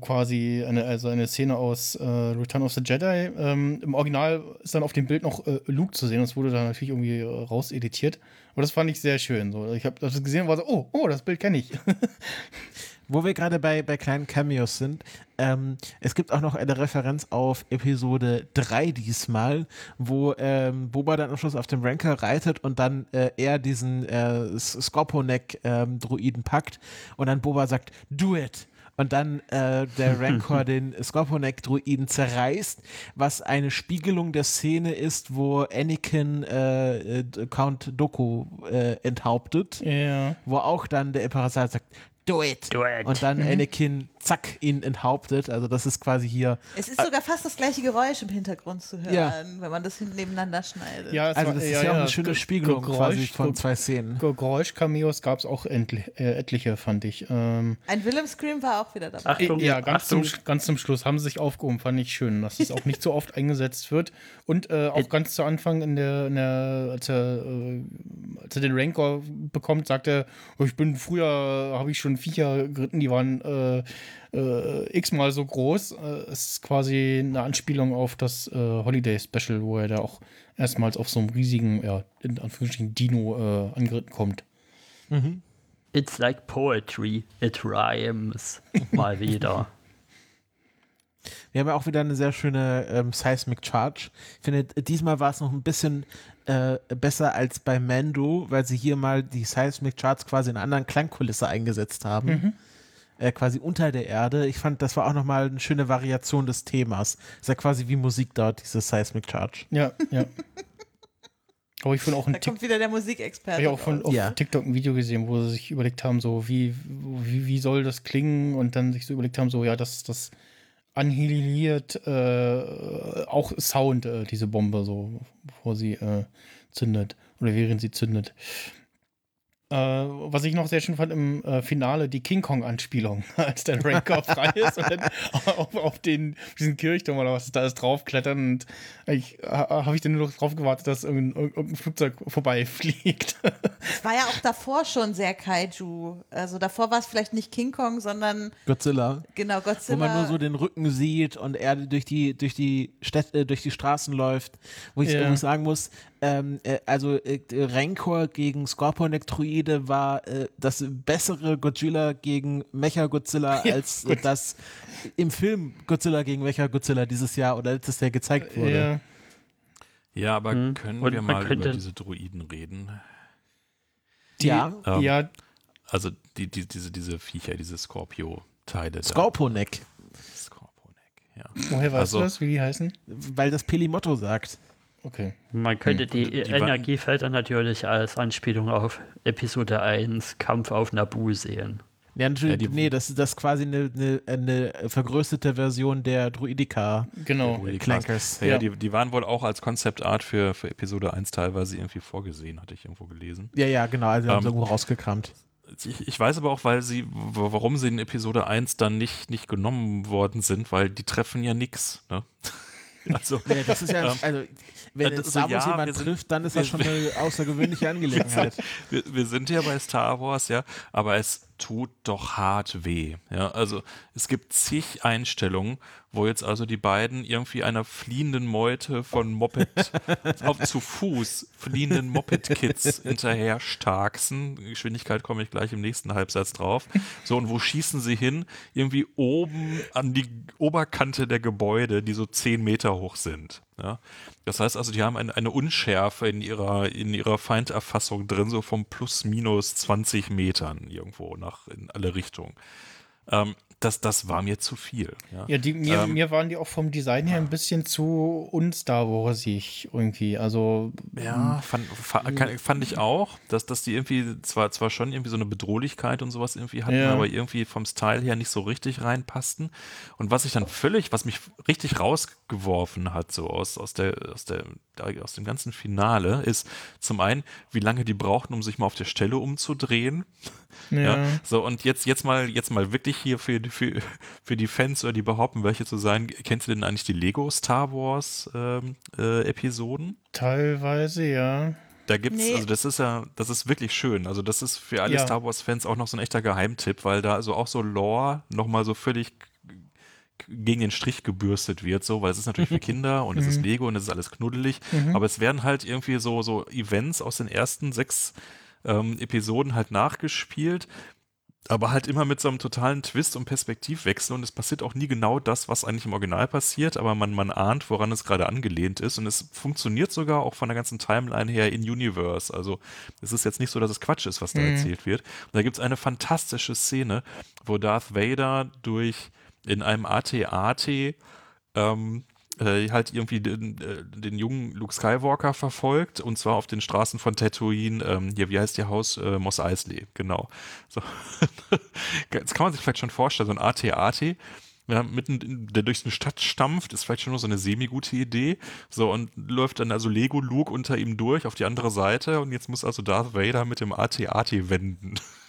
quasi eine, also eine Szene aus äh, Return of the Jedi. Ähm, Im Original ist dann auf dem Bild noch äh, Luke zu sehen. Das wurde dann natürlich irgendwie äh, rauseditiert. Aber das fand ich sehr schön. So. Ich habe das gesehen und war so, oh, oh, das Bild kenne ich. Wo wir gerade bei, bei kleinen Cameos sind, ähm, es gibt auch noch eine Referenz auf Episode 3 diesmal, wo ähm, Boba dann am Schluss auf dem Ranker reitet und dann äh, er diesen äh, Scorponeck-Druiden ähm, packt und dann Boba sagt, do it und dann äh, der Rancor den Scorponek-Druiden zerreißt, was eine Spiegelung der Szene ist, wo Anakin äh, äh Count Doku äh, enthauptet, ja. wo auch dann der Imperator sagt, do it. Do it. Und dann mhm. Anakin, zack, ihn enthauptet. Also das ist quasi hier. Es ist sogar fast das gleiche Geräusch im Hintergrund zu hören, ja. wenn man das nebeneinander schneidet. Ja, also das war, ist ja, ja, auch eine schöne Spiegelung Geräusch, quasi von zwei Szenen. Geräusch-Cameos gab es auch äh, etliche, fand ich. Ähm, Ein Willem-Scream war auch wieder dabei. Achtung, ja, ganz zum, ganz zum Schluss haben sie sich aufgehoben, fand ich schön, dass es auch nicht so oft eingesetzt wird. Und äh, auch ganz zu Anfang in der, in der als, er, äh, als er den Rancor bekommt, sagt er, oh, ich bin früher, habe ich schon Viecher geritten, die waren äh, äh, x-mal so groß. Äh, ist quasi eine Anspielung auf das äh, Holiday Special, wo er da auch erstmals auf so einem riesigen, ja, in Anführungsstrichen Dino äh, angeritten kommt. Mhm. It's like poetry, it rhymes. Mal wieder. Wir haben ja auch wieder eine sehr schöne ähm, Seismic Charge. Ich finde, diesmal war es noch ein bisschen äh, besser als bei Mando, weil sie hier mal die Seismic Charts quasi in einer anderen Klangkulisse eingesetzt haben. Mhm. Äh, quasi unter der Erde. Ich fand, das war auch nochmal eine schöne Variation des Themas. ist ja quasi wie Musik dort, diese Seismic Charge. Ja, ja. Aber ich finde auch ein Da kommt wieder der Musikexperte. Ich habe auch von auf ja. TikTok ein Video gesehen, wo sie sich überlegt haben, so wie, wie, wie soll das klingen und dann sich so überlegt haben, so ja, das, das annihiliert äh, auch Sound, äh, diese Bombe, so bevor sie äh, zündet oder während sie zündet. Äh, was ich noch sehr schön fand im äh, Finale, die King Kong-Anspielung, als der Ranker frei ist und dann auf, auf den, diesen Kirchturm oder was da ist draufklettern. Und ich, habe ich dann nur noch drauf gewartet, dass irgendein, irgendein Flugzeug vorbeifliegt. Es war ja auch davor schon sehr Kaiju. Also davor war es vielleicht nicht King Kong, sondern Godzilla. Genau, Godzilla. Wo man nur so den Rücken sieht und er durch die, durch die Städte, durch die Straßen läuft. Wo ich ja. sagen muss, ähm, äh, also äh, Rancor gegen Scorponectroide war äh, das bessere Godzilla gegen Mecha Godzilla ja, als gut. das im Film Godzilla gegen Mecha Godzilla dieses Jahr oder letztes Jahr gezeigt wurde. Ja, ja aber hm. können Und wir mal über diese Droiden reden? Die, ja. Ähm, ja. Also die, die, diese, diese Viecher, diese Scorpio-Teile. Scorponec. Scorponec, ja. Woher weißt also, du das, wie die heißen? Weil das Pelimotto sagt. Okay. Man könnte hm. die, die Energiefelder natürlich als Anspielung auf Episode 1 Kampf auf Nabu sehen. Ja, natürlich, ja, nee, das ist das quasi eine, eine, eine, vergrößerte Version der Druidika genau. Clankers. Ja, ja, Die, die waren wohl auch als Konzeptart für, für Episode 1 teilweise irgendwie vorgesehen, hatte ich irgendwo gelesen. Ja, ja, genau, also ähm, haben sie irgendwo rausgekramt. Ich, ich, weiß aber auch, weil sie, warum sie in Episode 1 dann nicht, nicht genommen worden sind, weil die treffen ja nichts. Ne? Also, ja, das ist ja, ähm, also wenn äh, Star Wars ja, jemand sind, trifft, dann ist das schon eine außergewöhnliche Angelegenheit. wir, wir, sind ja bei Star Wars, ja, aber es tut doch hart weh. Ja, also es gibt zig Einstellungen, wo jetzt also die beiden irgendwie einer fliehenden Meute von Moped auf zu Fuß fliehenden Moped-Kids hinterher starksen. Geschwindigkeit komme ich gleich im nächsten Halbsatz drauf. So, und wo schießen sie hin? Irgendwie oben an die Oberkante der Gebäude, die so zehn Meter hoch sind. Ja? Das heißt also, die haben eine, eine Unschärfe in ihrer, in ihrer Feinderfassung drin, so vom plus minus 20 Metern irgendwo nach in alle Richtungen. Ähm, das, das war mir zu viel. Ja, ja die, mir, ähm, mir waren die auch vom Design her ein bisschen zu unstar Warsig irgendwie. Also ja, fand, fand ich auch, dass, dass die irgendwie zwar, zwar schon irgendwie so eine Bedrohlichkeit und sowas irgendwie hatten, ja. aber irgendwie vom Style her nicht so richtig reinpassten. Und was ich dann völlig, was mich richtig rausgeworfen hat, so aus, aus, der, aus, der, aus dem ganzen Finale, ist zum einen, wie lange die brauchten, um sich mal auf der Stelle umzudrehen. Ja. ja. So, und jetzt, jetzt mal, jetzt mal wirklich hier für, für, für die Fans oder die behaupten, welche zu sein, kennst du denn eigentlich die Lego Star Wars ähm, äh, Episoden? Teilweise, ja. Da gibt's, nee. also das ist ja, das ist wirklich schön. Also das ist für alle ja. Star Wars-Fans auch noch so ein echter Geheimtipp, weil da also auch so Lore nochmal so völlig gegen den Strich gebürstet wird, so, weil es ist natürlich für Kinder und es ist Lego und es ist alles knuddelig, aber es werden halt irgendwie so, so Events aus den ersten sechs ähm, Episoden halt nachgespielt, aber halt immer mit so einem totalen Twist und Perspektivwechsel. Und es passiert auch nie genau das, was eigentlich im Original passiert, aber man, man ahnt, woran es gerade angelehnt ist. Und es funktioniert sogar auch von der ganzen Timeline her in Universe. Also es ist jetzt nicht so, dass es Quatsch ist, was da erzählt wird. Und da gibt es eine fantastische Szene, wo Darth Vader durch in einem AT-AT ähm, äh, halt irgendwie den, äh, den jungen Luke Skywalker verfolgt und zwar auf den Straßen von Tatooine, ähm, hier, wie heißt ihr Haus? Äh, Mos Eisley, genau. So. Jetzt kann man sich vielleicht schon vorstellen, so ein AT-AT, ja, mitten, der durch eine Stadt stampft, ist vielleicht schon nur so eine semi-gute Idee. So, und läuft dann also Lego Luke unter ihm durch auf die andere Seite und jetzt muss also Darth Vader mit dem AT-AT wenden.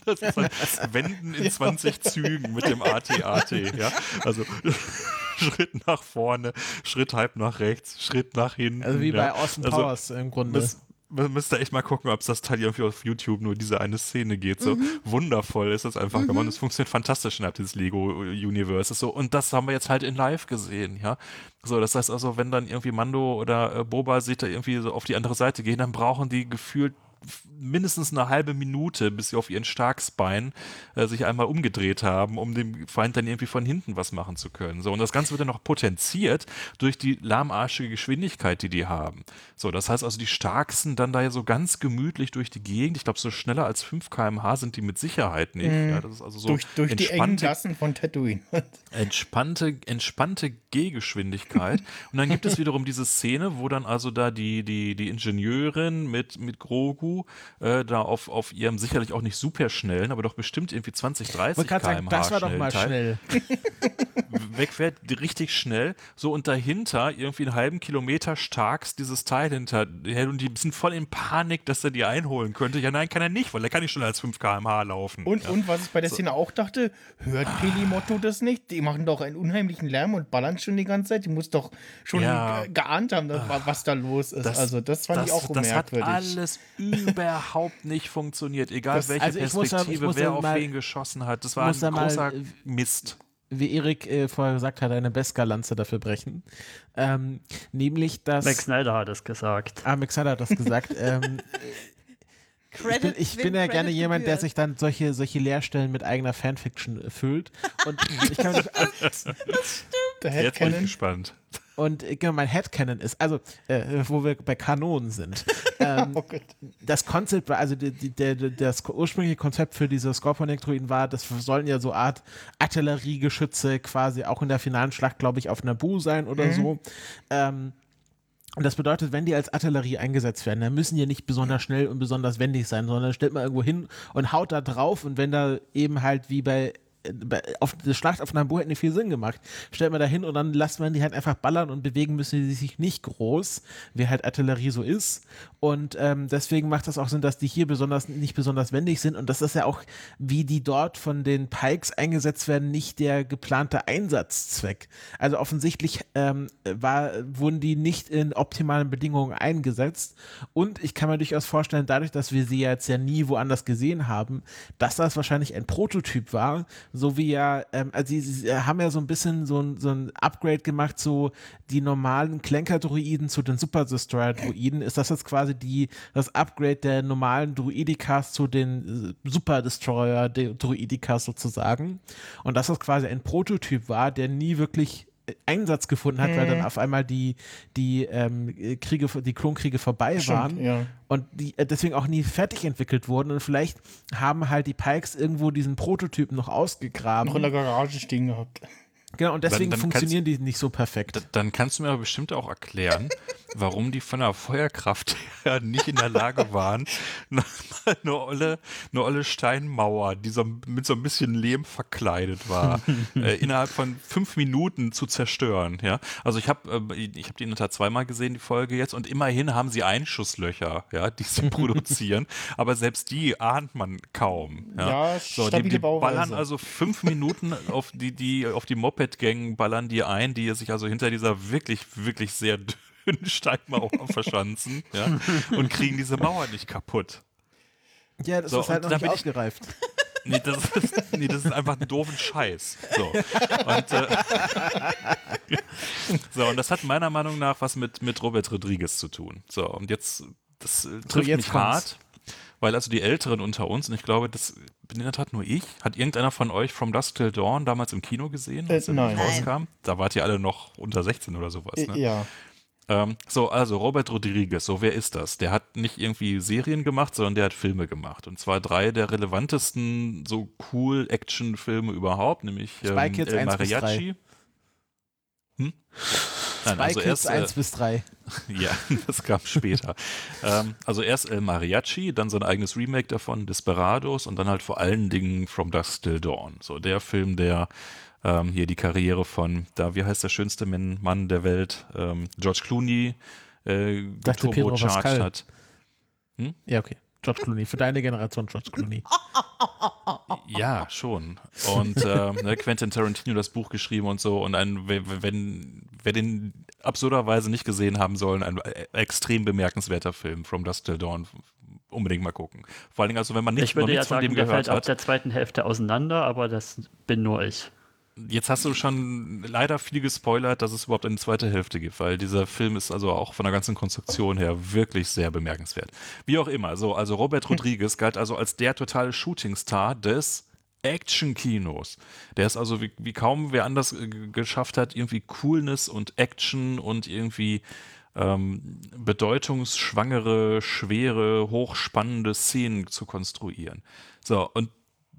Das ist ein Wenden in 20 Zügen mit dem AT-AT, ja. Also Schritt nach vorne, Schritt halb nach rechts, Schritt nach hinten. Also wie ja. bei Austin Also, Powers im Grunde. Müsst, wir müsst ihr echt mal gucken, ob es das Teil irgendwie auf YouTube nur diese eine Szene geht. So wundervoll ist das einfach gemacht. Es funktioniert fantastisch innerhalb dieses Lego-Universes. So, und das haben wir jetzt halt in live gesehen, ja. So, das heißt also, wenn dann irgendwie Mando oder äh, Boba sich da irgendwie so auf die andere Seite gehen, dann brauchen die gefühlt mindestens eine halbe Minute, bis sie auf ihren Starksbein äh, sich einmal umgedreht haben, um dem Feind dann irgendwie von hinten was machen zu können. So, und das Ganze wird dann noch potenziert durch die lahmarschige Geschwindigkeit, die die haben. So, das heißt also, die Starksten dann da ja so ganz gemütlich durch die Gegend. Ich glaube, so schneller als 5 km/h sind die mit Sicherheit nicht. Ja, das ist also so durch durch die engen Gassen von Tatooine. entspannte, entspannte Gehgeschwindigkeit. Und dann gibt es wiederum diese Szene, wo dann also da die, die, die Ingenieurin mit, mit Grogu äh, da auf, auf ihrem sicherlich auch nicht super schnellen, aber doch bestimmt irgendwie 20, 30 wollte gerade sagen, km/h das war doch mal schnell. wegfährt, richtig schnell, so und dahinter irgendwie einen halben Kilometer starks dieses Teil hinterher und die sind voll in Panik, dass er die einholen könnte. Ja, nein, kann er nicht, weil er kann nicht schneller als 5 km/h laufen. Und, ja. und was ich bei der Szene auch dachte, hört Pelimotto das nicht? Die machen doch einen unheimlichen Lärm und ballern schon die ganze Zeit. Die muss doch schon Ja. ge- geahnt haben, was da los ist. also das fand ich auch das hat merkwürdig. alles überhaupt nicht funktioniert, egal Das- welche also ich muss da- ich Perspektive, muss wer da auf mal- wen geschossen hat. Das war da ein mal, großer äh, Mist. Wie Erik äh, vorher gesagt hat, eine Beskar-Lanze dafür brechen. Ähm, nämlich, dass. Zack Snyder hat es gesagt. Ah, Max hat das gesagt. ähm, ich bin, Credit, ich bin ja Credit gerne jemand, der gebührt. sich dann solche, solche Leerstellen mit eigener Fanfiction äh, füllt. Und ich kann mich, Der Jetzt bin ich gespannt. und äh, genau, mein Headcanon ist, also, äh, wo wir bei Kanonen sind. Ähm, Oh das Konzept war, also die, die, der, der, das ursprüngliche Konzept für diese Scorpion-Elektroiden war, das sollen ja so Art Artilleriegeschütze quasi auch in der finalen Schlacht, glaube ich, auf Naboo sein oder so. Ähm, und das bedeutet, wenn die als Artillerie eingesetzt werden, dann müssen die nicht besonders schnell und besonders wendig sein, sondern stellt man irgendwo hin und haut da drauf und wenn da eben halt wie bei auf die Schlacht auf Naboo hätte nicht viel Sinn gemacht. Stellt man da hin und dann lässt man die halt einfach ballern und bewegen müssen die sich nicht groß, wie halt Artillerie so ist. Und ähm, deswegen macht das auch Sinn, dass die hier besonders nicht besonders wendig sind. Und das ist ja auch, wie die dort von den Pikes eingesetzt werden, nicht der geplante Einsatzzweck. Also offensichtlich ähm, war, wurden die nicht in optimalen Bedingungen eingesetzt. Und ich kann mir durchaus vorstellen, dadurch, dass wir sie jetzt ja nie woanders gesehen haben, dass das wahrscheinlich ein Prototyp war, so wie ja, ähm, also sie, sie haben ja so ein bisschen so ein, so ein Upgrade gemacht, so die normalen Klenker-Druiden zu den Super Destroyer-Druiden. Ist das jetzt quasi die, das Upgrade der normalen Druidikas zu den äh, Super Destroyer-Druidikas sozusagen? Und dass das quasi ein Prototyp war, der nie wirklich Einsatz gefunden hat, weil dann auf einmal die, die ähm, Kriege, die Klonkriege vorbei waren Stimmt, ja. und die äh, deswegen auch nie fertig entwickelt wurden. Und vielleicht haben halt die Pikes irgendwo diesen Prototypen noch ausgegraben. Noch in der Garage stehen gehabt. Genau, und deswegen dann funktionieren die nicht so perfekt. D- Dann kannst du mir aber bestimmt auch erklären, warum die von der Feuerkraft her nicht in der Lage waren, eine, eine, olle, eine olle Steinmauer, die so mit so ein bisschen Lehm verkleidet war, äh, innerhalb von fünf Minuten zu zerstören. Ja? Also ich habe äh, ich hab die in der Tat zweimal gesehen, die Folge jetzt, und immerhin haben sie Einschusslöcher, ja, die sie produzieren, aber selbst die ahnt man kaum. Ja, Ja, so, die, stabile die ballern also fünf Minuten auf die, die, auf die Moped-Gang ballern die ein, die sich also hinter dieser wirklich, wirklich sehr dünnen Steinmauer verschanzen ja, und kriegen diese Mauer nicht kaputt. Ja, das So, ist halt noch nicht ausgereift. Nee, das ist, nee, das ist einfach ein doofen Scheiß. So. Und, äh, so, und das hat meiner Meinung nach was mit, mit Robert Rodriguez zu tun. So, und jetzt, das äh, trifft jetzt mich kommt's. hart, weil also die Älteren unter uns, und ich glaube, das bin in der Tat nur ich, hat irgendeiner von euch From Dusk Till Dawn damals im Kino gesehen, als Äh, er nein. rauskam? Da wart ihr alle noch unter 16 oder sowas, ne? Ja. Ähm, so, also Robert Rodriguez, so wer ist das? Der hat nicht irgendwie Serien gemacht, sondern der hat Filme gemacht. Und zwar drei der relevantesten, so cool Action-Filme überhaupt, nämlich ähm, Kids El 1 bis Mariachi. Hm? Nein, Spy also Kids erst, 1 äh, bis 3. ja, das kam später. ähm, also erst El Mariachi, dann sein eigenes Remake davon, Desperados und dann halt vor allen Dingen From Dusk Till Dawn. So der Film, der ähm, hier die Karriere von, da, wie heißt der schönste Mann der Welt, ähm, George Clooney, äh, turbocharged hat. Ja, okay. George Clooney. Für deine Generation George Clooney. Ja, schon. Und ähm, ne, Quentin Tarantino das Buch geschrieben und so. Und ein, wenn, wenn, wer den absurderweise nicht gesehen haben sollen, ein äh, extrem bemerkenswerter Film, From Dusk Till Dawn. Unbedingt mal gucken. Vor allen Dingen, also wenn man nicht, Ich würde ja nichts von sagen, dem der gehört fällt ab hat. der zweiten Hälfte auseinander, aber das bin nur ich. Jetzt hast du schon leider viel gespoilert, dass es überhaupt eine zweite Hälfte gibt, weil dieser Film ist also auch von der ganzen Konstruktion her wirklich sehr bemerkenswert. Wie auch immer, so, also Robert Rodriguez galt also als der totale Shootingstar des Action-Kinos. Der ist also wie, wie kaum wer anders geschafft hat, irgendwie Coolness und Action und irgendwie ähm, bedeutungsschwangere, schwere, hochspannende Szenen zu konstruieren. So, und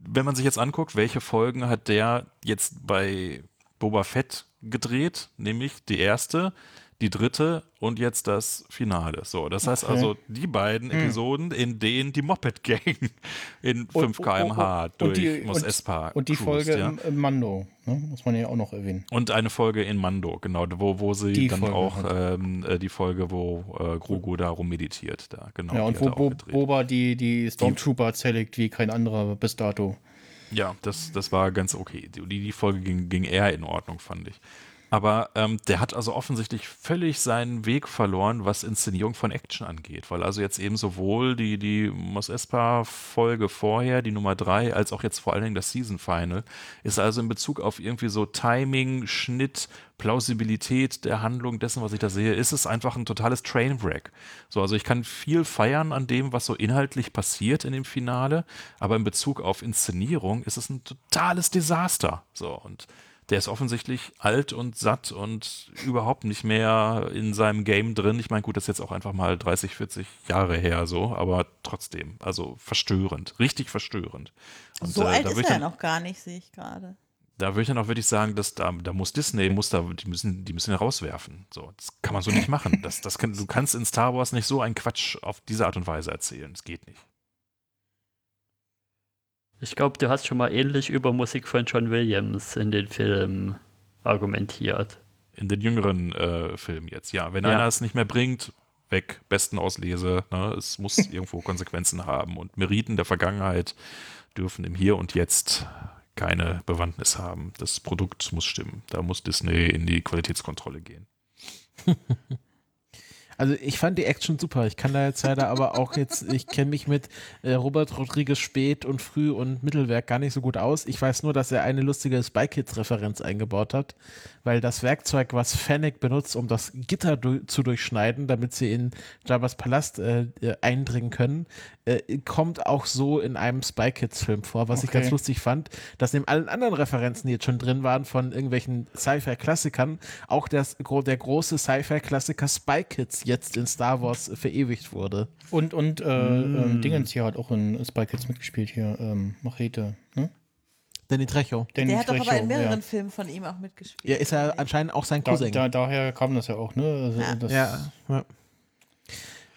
wenn man sich jetzt anguckt, welche Folgen hat der jetzt bei Boba Fett gedreht, nämlich die erste, die dritte und jetzt das Finale. So, das heißt Okay. also die beiden Episoden, in denen die Moped Gang in 5 km/h durch die, Mos und, Espa und die cruist, Folge ja. im, Mando, ne? muss man ja auch noch erwähnen. Und eine Folge in Mando, genau, wo, wo sie Die dann Folge auch ähm, äh, die Folge, wo äh, Grogu da rummeditiert, da, genau. ja, und wo Bo gedreht. Boba die, die Stormtrooper zerlegt wie kein anderer bis dato. Ja, das, das war ganz okay. Die, die Folge ging, ging eher in Ordnung, fand ich. Aber ähm, der hat also offensichtlich völlig seinen Weg verloren, was Inszenierung von Action angeht. Weil also jetzt eben sowohl die, die Mos Espa-Folge vorher, die Nummer drei, als auch jetzt vor allen Dingen das Season Final, ist also in Bezug auf irgendwie so Timing, Schnitt, Plausibilität der Handlung dessen, was ich da sehe, ist es einfach ein totales Trainwreck. So, also ich kann viel feiern an dem, was so inhaltlich passiert in dem Finale, aber in Bezug auf Inszenierung ist es ein totales Desaster. So, und der ist offensichtlich alt und satt und überhaupt nicht mehr in seinem Game drin. Ich meine, gut, das ist jetzt auch einfach mal 30, 40 Jahre her so, aber trotzdem, also verstörend, richtig verstörend. Und, so äh, alt da ist er dann- noch gar nicht, sehe ich gerade. da würde ich dann auch wirklich sagen, dass da, da muss Disney, muss da, die müssen, die müssen rauswerfen. So, das kann man so nicht machen. Das, das kann, du kannst in Star Wars nicht so einen Quatsch auf diese Art und Weise erzählen. Das geht nicht. Ich glaube, du hast schon mal ähnlich über Musik von John Williams in den Filmen argumentiert. In den jüngeren äh, Filmen jetzt, ja. Wenn Ja. einer es nicht mehr bringt, weg, besten Auslese. Ne? Es muss irgendwo Konsequenzen haben. Und Meriten der Vergangenheit dürfen im Hier und Jetzt keine Bewandtnis haben. Das Produkt muss stimmen. Da muss Disney in die Qualitätskontrolle gehen. Also ich fand die Action super. Ich kann da jetzt leider aber auch jetzt, ich kenne mich mit äh, Robert Rodriguez Spät und Früh und Mittelwerk gar nicht so gut aus. Ich weiß nur, dass er eine lustige Spy Kids Referenz eingebaut hat, weil das Werkzeug, was Fennec benutzt, um das Gitter du zu durchschneiden, damit sie in Jabba's Palast äh, äh, eindringen können, äh, kommt auch so in einem Spy Kids Film vor, was ich Okay. ganz lustig fand, dass neben allen anderen Referenzen, die jetzt schon drin waren von irgendwelchen Sci-Fi-Klassikern, auch das, der große Sci-Fi-Klassiker Spy Kids jetzt in Star Wars verewigt wurde. Und, und äh, ähm, Dingens hier hat auch in Spy Kids mitgespielt hier, ähm, Machete, ne? Danny Trejo. Danny Der hat doch aber in mehreren ja. Filmen von ihm auch mitgespielt. Ja, ist er anscheinend auch sein Da, Cousin. da, daher kam das ja auch, ne? Also, Ja. das, ja, ja.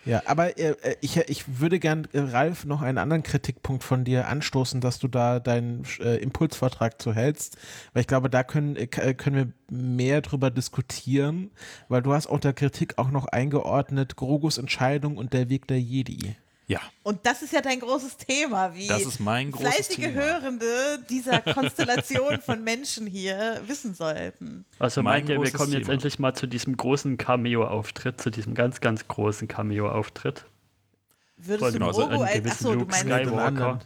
Ja, aber äh, äh, ich, ich würde gern, äh, Ralf, noch einen anderen Kritikpunkt von dir anstoßen, dass du da deinen äh, Impulsvortrag zu hältst, weil ich glaube, da können, äh, äh, können wir mehr drüber diskutieren, weil du hast unter Kritik auch noch eingeordnet Grogos Entscheidung und der Weg der Jedi. Ja, Und das ist ja dein großes Thema, wie das ist mein großes fleißige Thema. Hörende dieser Konstellation von Menschen hier wissen sollten. Also Mein meint ihr, wir kommen jetzt Thema. endlich mal zu diesem großen Cameo-Auftritt, zu diesem ganz, ganz großen Cameo-Auftritt. Würdest Voll du genau, so Grogu einen als, gewissen achso, du Luke meinst, Skywalker.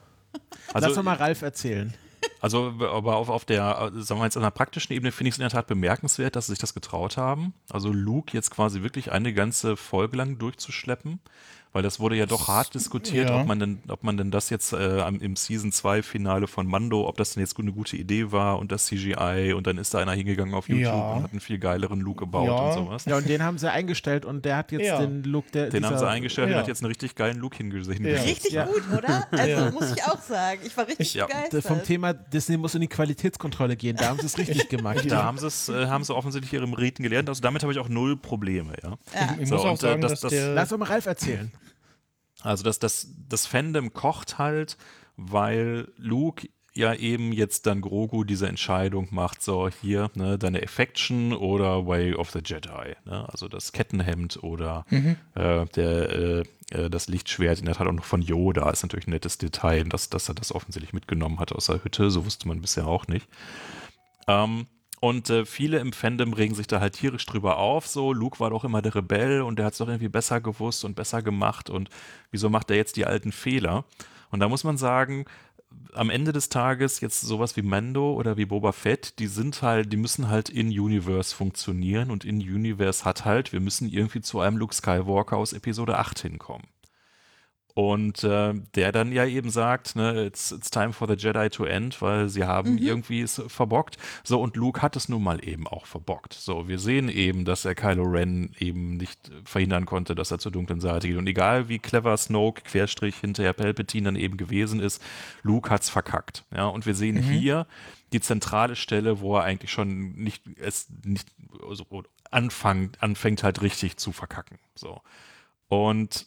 Also, Lass doch mal Ralf erzählen. Also, aber auf, auf der, sagen wir jetzt, an der praktischen Ebene finde ich es in der Tat bemerkenswert, dass sie sich das getraut haben. Also Luke jetzt quasi wirklich eine ganze Folge lang durchzuschleppen. Weil das wurde ja doch hart diskutiert, Ja. ob, man denn, ob man denn das jetzt äh, am- im Season 2 Finale von Mando, ob das denn jetzt eine gute Idee war und das CGI und dann ist da einer hingegangen auf YouTube Ja. und hat einen viel geileren Look gebaut Ja. und sowas. Ja, und den haben sie eingestellt und der hat jetzt Ja. den Look, der. Den haben dieser- sie eingestellt und hat jetzt einen richtig geilen Look hingesehen. Ja. Richtig Ja. gut, oder? Also Ja. muss ich auch sagen. Ich war richtig Ich- Ja. begeistert. Vom Thema Disney muss in die Qualitätskontrolle gehen. Da haben sie es richtig gemacht. Da haben sie es, äh, haben sie offensichtlich ihre Meriten gelernt. Also damit habe ich auch null Probleme, ja. Ja. Ich So, muss auch und, äh, sagen, das- dass das- der. Lass doch mal Ralf erzählen. Also das, das, das Fandom kocht halt, weil Luke ja eben jetzt dann Grogu diese Entscheidung macht, so hier, ne, deine Affection oder Way of the Jedi. Ne? Also das Kettenhemd oder äh, der, äh, äh, das Lichtschwert in der Tat auch noch von Yoda ist natürlich ein nettes Detail, dass, dass er das offensichtlich mitgenommen hat aus der Hütte, so wusste man bisher auch nicht. Ähm, und äh, viele im Fandom regen sich da halt tierisch drüber auf. So, Luke war doch immer der Rebell und der hat es doch irgendwie besser gewusst und besser gemacht. Und wieso macht er jetzt die alten Fehler? Und da muss man sagen, am Ende des Tages jetzt sowas wie Mando oder wie Boba Fett, die sind halt, die müssen halt in Universe funktionieren und in Universe hat halt, wir müssen irgendwie zu einem Luke Skywalker aus Episode 8 hinkommen. Und äh, der dann ja eben sagt, ne, it's, it's time for the Jedi to end, weil sie haben irgendwie es verbockt. So, und Luke hat es nun mal eben auch verbockt. So, wir sehen eben, dass er Kylo Ren eben nicht verhindern konnte, dass er zur dunklen Seite geht. Und egal wie clever Snoke, Querstrich, hinterher Palpatine dann eben gewesen ist, Luke hat's verkackt. Ja, und wir sehen hier die zentrale Stelle, wo er eigentlich schon nicht, es nicht, also anfängt, anfängt halt richtig zu verkacken. So. Und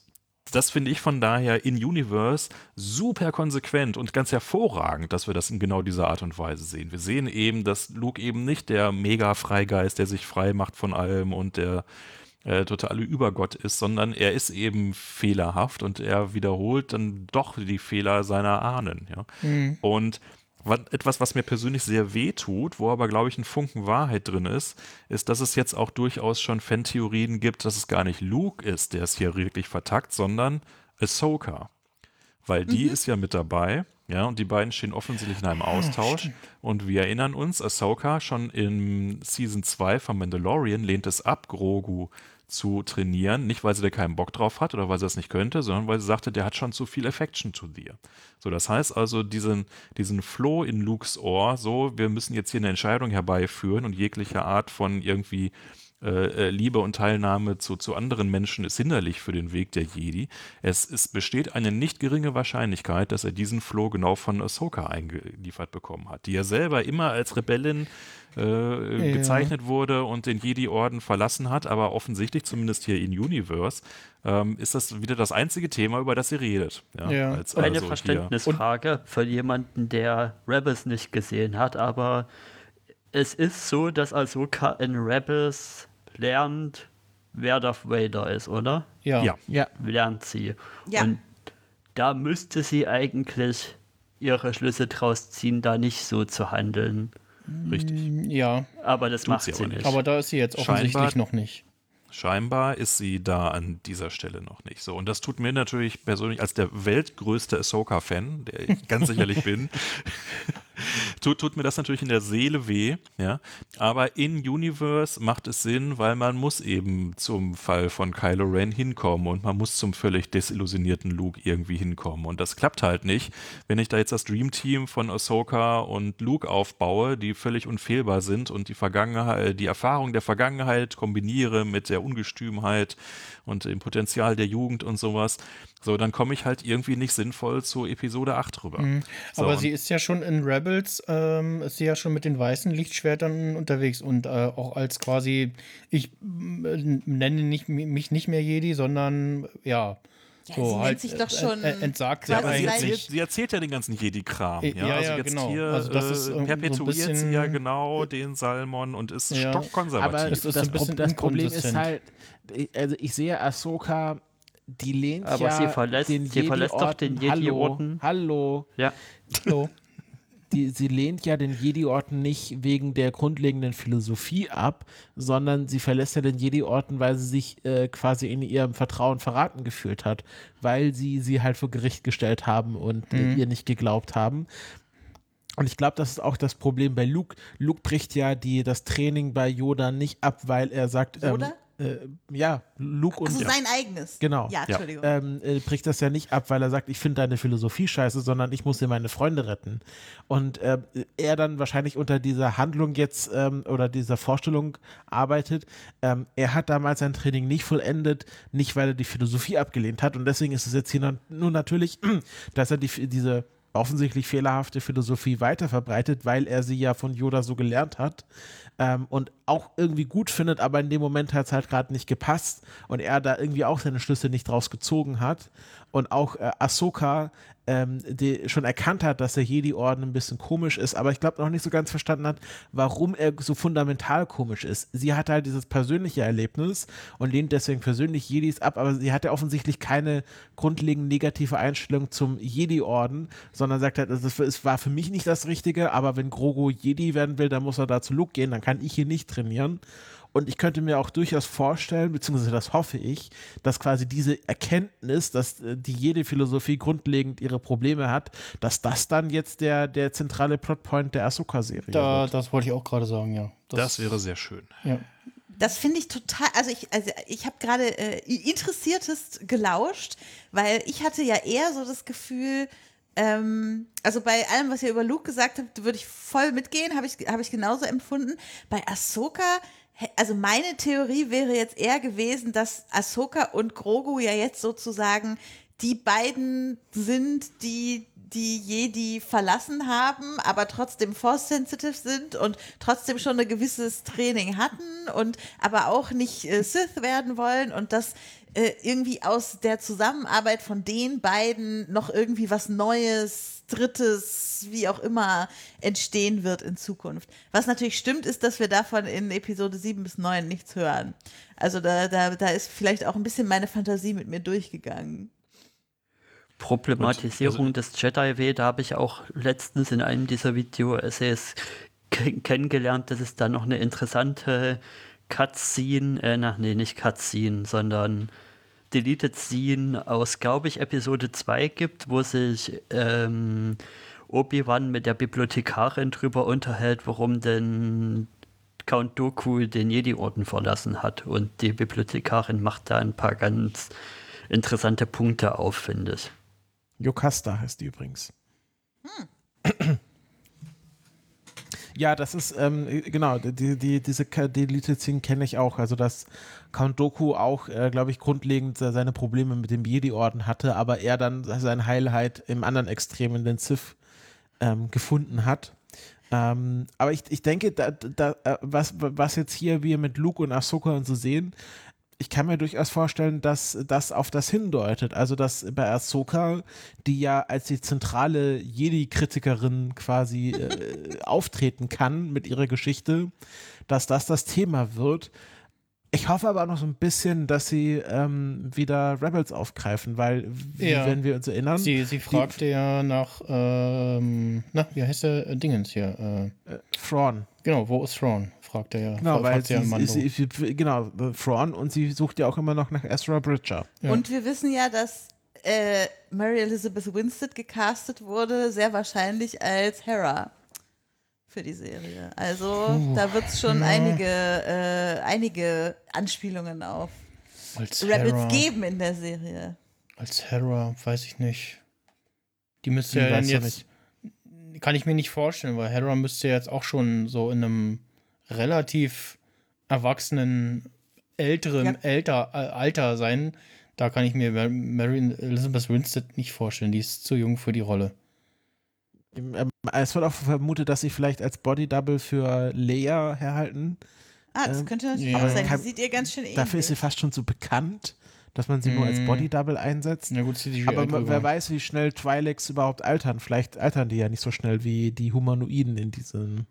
das finde ich von daher in Universe super konsequent und ganz hervorragend, dass wir das in genau dieser Art und Weise sehen. Wir sehen eben, dass Luke eben nicht der Mega-Freigeist, der sich frei macht von allem und der äh, totale Übergott ist, sondern er ist eben fehlerhaft und er wiederholt dann doch die Fehler seiner Ahnen. Ja? Und was, etwas, was mir persönlich sehr weh tut, wo aber, glaube ich, ein Funken Wahrheit drin ist, ist, dass es jetzt auch durchaus schon Fan-Theorien gibt, dass es gar nicht Luke ist, der es hier wirklich vertackt, sondern Ahsoka. Weil die ist ja mit dabei, ja, und die beiden stehen offensichtlich in einem Austausch. Und wir erinnern uns, Ahsoka schon in Season 2 von Mandalorian lehnt es ab, Grogu zu trainieren. Nicht, weil sie da keinen Bock drauf hat oder weil sie das nicht könnte, sondern weil sie sagte, der hat schon zu viel Affection to dir. So, das heißt also, diesen, diesen Floh in Lukes Ohr, so, wir müssen jetzt hier eine Entscheidung herbeiführen und jegliche Art von irgendwie äh, äh, Liebe und Teilnahme zu, zu anderen Menschen ist hinderlich für den Weg der Jedi. Es, es besteht eine nicht geringe Wahrscheinlichkeit, dass er diesen Floh genau von Ahsoka eingeliefert bekommen hat, die ja selber immer als Rebellin äh, Ja. gezeichnet wurde und den Jedi-Orden verlassen hat, aber offensichtlich, zumindest hier in Universe, ähm, ist das wieder das einzige Thema, über das sie redet. Ja, Ja. als, Eine also hier- Verständnisfrage für jemanden, der Rebels nicht gesehen hat, aber es ist so, dass Ahsoka in Rebels lernt, wer Darth Vader ist, oder? Ja. Ja. Ja. Lernt sie. Ja. Und da müsste sie eigentlich ihre Schlüsse draus ziehen, da nicht so zu handeln. Richtig. Ja, Aber das Tut macht sie sie, nicht. aber da ist sie jetzt offensichtlich Scheinbar- noch nicht. Scheinbar ist sie da an dieser Stelle noch nicht so. Und das tut mir natürlich persönlich als der weltgrößte Ahsoka-Fan, der ich ganz sicherlich bin, tut, tut mir das natürlich in der Seele weh. Ja? Aber in Universe macht es Sinn, weil man muss eben zum Fall von Kylo Ren hinkommen und man muss zum völlig desillusionierten Luke irgendwie hinkommen. Und das klappt halt nicht, wenn ich da jetzt das Dream Team von Ahsoka und Luke aufbaue, die völlig unfehlbar sind und die Vergangenheit, die Erfahrung der Vergangenheit kombiniere mit der Ungestümheit und dem Potenzial der Jugend und sowas. So, dann komme ich halt irgendwie nicht sinnvoll zu Episode 8 rüber. So, Mhm. Aber und- sie ist ja schon in Rebels, ähm, ist sie ja schon mit den weißen Lichtschwertern unterwegs und äh, auch als quasi, ich äh, nenne nicht, mich nicht mehr Jedi, sondern ja, Ja, so sie nennt halt sich doch äh, schon äh, entsagt sie quasi aber sie erzählt, sie erzählt ja den ganzen Jedi-Kram. Äh, Ja, ja, also ja, jetzt genau. hier Also das ist äh, irgendwie so perpetuiert sie ja genau den Salmon und ist Ja. stockkonservativ. Aber Das das, ist ein bisschen Pro- das Problem ist halt, ich- also ich sehe Ahsoka, die lehnt Aber ja sie verlässt- den sie verlässt doch den Jedi-Orden. Hallo, hallo. Ja. So. Die, sie lehnt ja den Jedi-Orden nicht wegen der grundlegenden Philosophie ab, sondern sie verlässt ja den Jedi-Orden, weil sie sich äh, quasi in ihrem Vertrauen verraten gefühlt hat, weil sie sie halt vor Gericht gestellt haben und äh, ihr nicht geglaubt haben. Und ich glaube, das ist auch das Problem bei Luke. Luke bricht ja die, das Training bei Yoda nicht ab, weil er sagt, ähm, Yoda? Äh, ja, Luke und Also sein eigenes. Genau. Ja, Entschuldigung. ähm, äh, bricht das ja nicht ab, weil er sagt, ich finde deine Philosophie scheiße, sondern ich muss dir meine Freunde retten. Und äh, er dann wahrscheinlich unter dieser Handlung jetzt ähm, oder dieser Vorstellung arbeitet. Ähm, er hat damals sein Training nicht vollendet, nicht weil er die Philosophie abgelehnt hat. Und deswegen ist es jetzt hier nur natürlich, dass er die, diese offensichtlich fehlerhafte Philosophie weiterverbreitet, weil er sie ja von Yoda so gelernt hat ähm, und auch irgendwie gut findet, aber in dem Moment hat es halt gerade nicht gepasst und er da irgendwie auch seine Schlüsse nicht draus gezogen hat. Und auch äh, Ahsoka ähm, die schon erkannt hat, dass der Jedi-Orden ein bisschen komisch ist, aber ich glaube noch nicht so ganz verstanden hat, warum er so fundamental komisch ist. Sie hat halt dieses persönliche Erlebnis und lehnt deswegen persönlich Jedis ab, aber sie hatte offensichtlich keine grundlegend negative Einstellung zum Jedi-Orden, sondern sagt halt, das ist- war für mich nicht das Richtige, aber wenn Grogu Jedi werden will, dann muss er da zu Luke gehen, dann kann ich hier nicht trainieren. Und ich könnte mir auch durchaus vorstellen, beziehungsweise das hoffe ich, dass quasi diese Erkenntnis, dass äh, die jede Philosophie grundlegend ihre Probleme hat, dass das dann jetzt der, der zentrale Plotpoint der Ahsoka-Serie Da, wird. das wollte ich auch gerade sagen, ja. Das wäre sehr schön. ja. Das finde ich total, also ich, also ich habe gerade äh, interessiertest gelauscht, weil ich hatte ja eher so das Gefühl, ähm, also bei allem, was ihr über Luke gesagt habt, würde ich voll mitgehen, habe ich, hab ich genauso empfunden. Bei Ahsoka, also meine Theorie wäre jetzt eher gewesen, dass Ahsoka und Grogu ja jetzt sozusagen die beiden sind, die die Jedi verlassen haben, aber trotzdem Force-sensitive sind und trotzdem schon ein gewisses Training hatten und aber auch nicht äh, Sith werden wollen und dass äh, irgendwie aus der Zusammenarbeit von den beiden noch irgendwie was Neues, Drittes, wie auch immer, entstehen wird in Zukunft. Was natürlich stimmt, ist, dass wir davon in Episode 7 bis 9 nichts hören. Also da, da, da ist vielleicht auch ein bisschen meine Fantasie mit mir durchgegangen. Problematisierung Und, des Jedi-Way, da habe ich auch letztens in einem dieser Video-Essays ke- kennengelernt, dass es da noch eine interessante Cutscene, äh, na, nee, nicht Cutscene, sondern Deleted Scene aus, glaube ich, Episode 2 gibt, wo sich ähm, Obi-Wan mit der Bibliothekarin drüber unterhält, warum denn Count Doku den Jedi-Orden verlassen hat. Und die Bibliothekarin macht da ein paar ganz interessante Punkte auf, finde ich. Jocasta heißt die übrigens. Ja, das ist, ähm, genau, die, die, diese Deleted Scene kenne ich auch. Also, dass Count Doku auch, äh, glaube ich, grundlegend se- seine Probleme mit dem Jedi-Orden hatte, aber er dann sein Highlight im anderen Extrem in den Sith ähm, gefunden hat. Ähm, aber ich, ich denke, da, da, äh, was, was jetzt hier wir mit Luke und Ahsoka und so sehen, ich kann mir durchaus vorstellen, dass das auf das hindeutet. Also, dass bei Ahsoka, die ja als die zentrale Jedi-Kritikerin quasi äh, auftreten kann mit ihrer Geschichte, dass das das Thema wird. Ich hoffe aber auch noch so ein bisschen, dass sie ähm, wieder Rebels aufgreifen, weil, wie- Ja. wenn wir uns erinnern, Sie, sie fragte ja nach, ähm, na, wie heißt der äh, Dingens hier? Äh, Thrawn. genau, wo ist Thrawn? Fragt er ja. Genau, weil sie, sie, sie, genau, Thrawn und sie sucht ja auch immer noch nach Ezra Bridger. Ja. Und wir wissen ja, dass äh, Mary Elizabeth Winstead gecastet wurde, sehr wahrscheinlich als Hera für die Serie. Also da wird es schon einige, äh, einige Anspielungen auf als Rebels Hera, geben in der Serie. Als Hera, weiß ich nicht. Die müsste ja dann jetzt. Kann ich mir nicht vorstellen, weil Hera müsste jetzt auch schon so in einem relativ erwachsenen, älteren Ja. älter, äh, Alter sein. Da kann ich mir Mar- Mary Elizabeth Winstead nicht vorstellen. Die ist zu jung für die Rolle. Ähm, es wird auch vermutet, dass sie vielleicht als Body Double für Leia herhalten. Ah, das Ähm, könnte natürlich ja. auch sein. Die Kann- sieht ihr ganz schön ähnlich. Dafür ist sie fast schon so bekannt, dass man sie nur als Mm. Body Double einsetzt. Na gut, CGI Aber drüber. wer weiß, wie schnell Twi'leks überhaupt altern. Vielleicht altern die ja nicht so schnell wie die Humanoiden in diesem,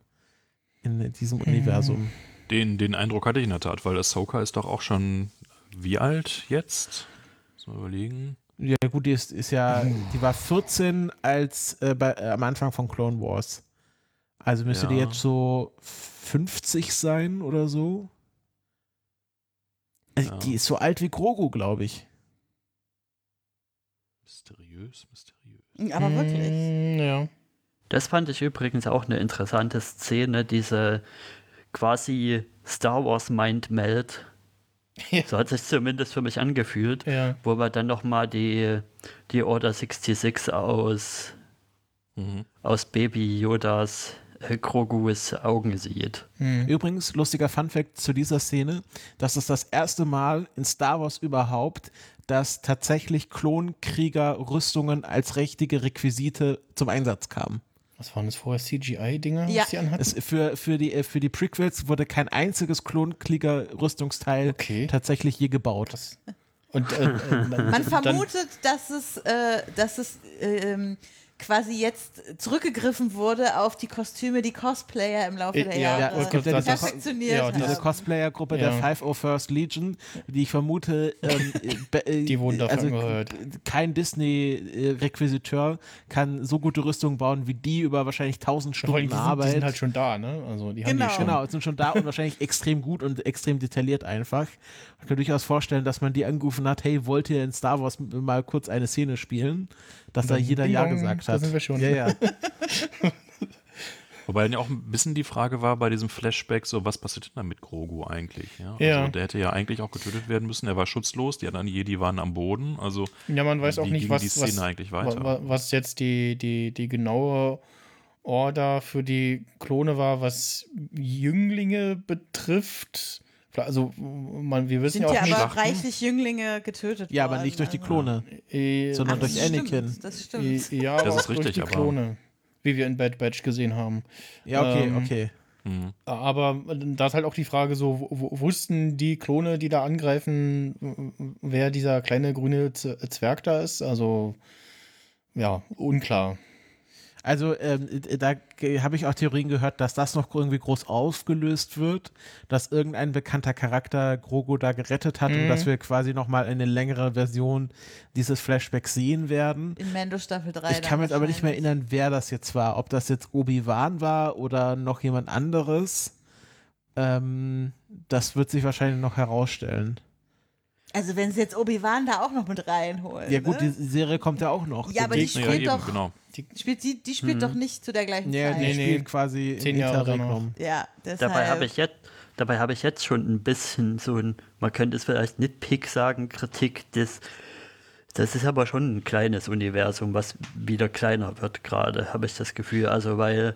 in diesem Universum. Den, den Eindruck hatte ich in der Tat, weil Ahsoka ist doch auch schon wie alt jetzt? Muss mal überlegen. Ja, gut, die ist, ist ja, die war 14 als äh, bei, äh, am Anfang von Clone Wars. Also müsste die Ja. jetzt so 50 sein oder so. Also Ja. Die ist so alt wie Grogu, glaube ich. Mysteriös, mysteriös. Aber wirklich. Mm, Ja. Das fand ich übrigens auch eine interessante Szene, diese quasi Star Wars Mind Meld. Ja. So hat sich zumindest für mich angefühlt, Ja. wo man dann nochmal die, die Order 66 aus, Mhm. aus Baby Yodas äh, Grogus Augen sieht. Hm. Übrigens, lustiger Funfact zu dieser Szene, das ist das erste Mal in Star Wars überhaupt, dass tatsächlich Klonkrieger-Rüstungen als richtige Requisite zum Einsatz kamen. Was waren das vorher? CGI-Dinger, Ja. was die anhatten? Es, für, für, die, äh, für die Prequels wurde kein einziges Klonkrieger-Rüstungsteil Okay. tatsächlich je gebaut. Das, und äh, äh, Man vermutet, dass es, äh, dass es ähm, quasi jetzt zurückgegriffen wurde auf die Kostüme, die Cosplayer im Laufe Äh, der ja, Jahre es gibt ja diese- perfektioniert ja, haben. Diese Cosplayer-Gruppe der Ja. 501st Legion, die ich vermute, ähm, äh, äh, Die wurden also kein Disney-Requisiteur kann so gute Rüstung bauen wie die über wahrscheinlich 1000 vor allem, Stunden die, sind, die Arbeit. sind halt schon da, ne? Also die haben Genau. die schon. Genau, sind schon da und wahrscheinlich extrem gut und extrem detailliert einfach. Ich kann durchaus vorstellen, dass man die angerufen hat, hey, wollt ihr in Star Wars mal kurz eine Szene spielen? Dass da jeder Ja gesagt da hat. sind wir schon. Ja, ja. Wobei dann ja auch ein bisschen die Frage war bei diesem Flashback, so was passiert denn da mit Grogu eigentlich? Ja, Ja. Also der hätte ja eigentlich auch getötet werden müssen. Er war schutzlos, die anderen Jedi waren am Boden. Also Ja, man weiß wie auch nicht, ging was, die Szene was, eigentlich weiter? wa- wa- was jetzt die, die, die genaue Order für die Klone war, was Jünglinge betrifft. Also, man, wir wissen Sind ja auch ja nicht. aber reichlich Jünglinge getötet ja, worden. aber nicht durch die also. Klone, äh, sondern Ach, durch das Anakin. Stimmt, das äh, stimmt. ja, Das aber ist auch durch richtig, die aber- Klone. Wie wir in Bad Batch gesehen haben. Ja, okay, Ähm, okay. Mhm. Aber da ist halt auch die Frage so, wussten die Klone, die da angreifen, wer dieser kleine grüne Z Zwerg da ist? Also, ja, unklar. Also ähm, da habe ich auch Theorien gehört, dass das noch irgendwie groß aufgelöst wird, dass irgendein bekannter Charakter Grogu da gerettet hat und Mhm. dass wir quasi nochmal eine längere Version dieses Flashbacks sehen werden. In Mando Staffel 3. Ich kann mich aber nicht mehr erinnern, wer das jetzt war. Ob das jetzt Obi-Wan war oder noch jemand anderes. Ähm, das wird sich wahrscheinlich noch herausstellen. Also wenn sie jetzt Obi-Wan da auch noch mit reinholen. Ja gut, die ne? Serie kommt ja auch noch. Ja, aber die. Ja, spielt eben, doch- genau. spielt, die, die spielt doch nicht zu der gleichen Ja, Zeit. die Nee, nee. spielt quasi Zehn Jahre Interregnum. Ja, deshalb. Dabei habe ich jetzt, dabei habe ich jetzt schon ein bisschen so ein, man könnte es vielleicht Nitpick sagen, Kritik des. Das ist aber schon ein kleines Universum, was wieder kleiner wird gerade, habe ich das Gefühl. Also weil,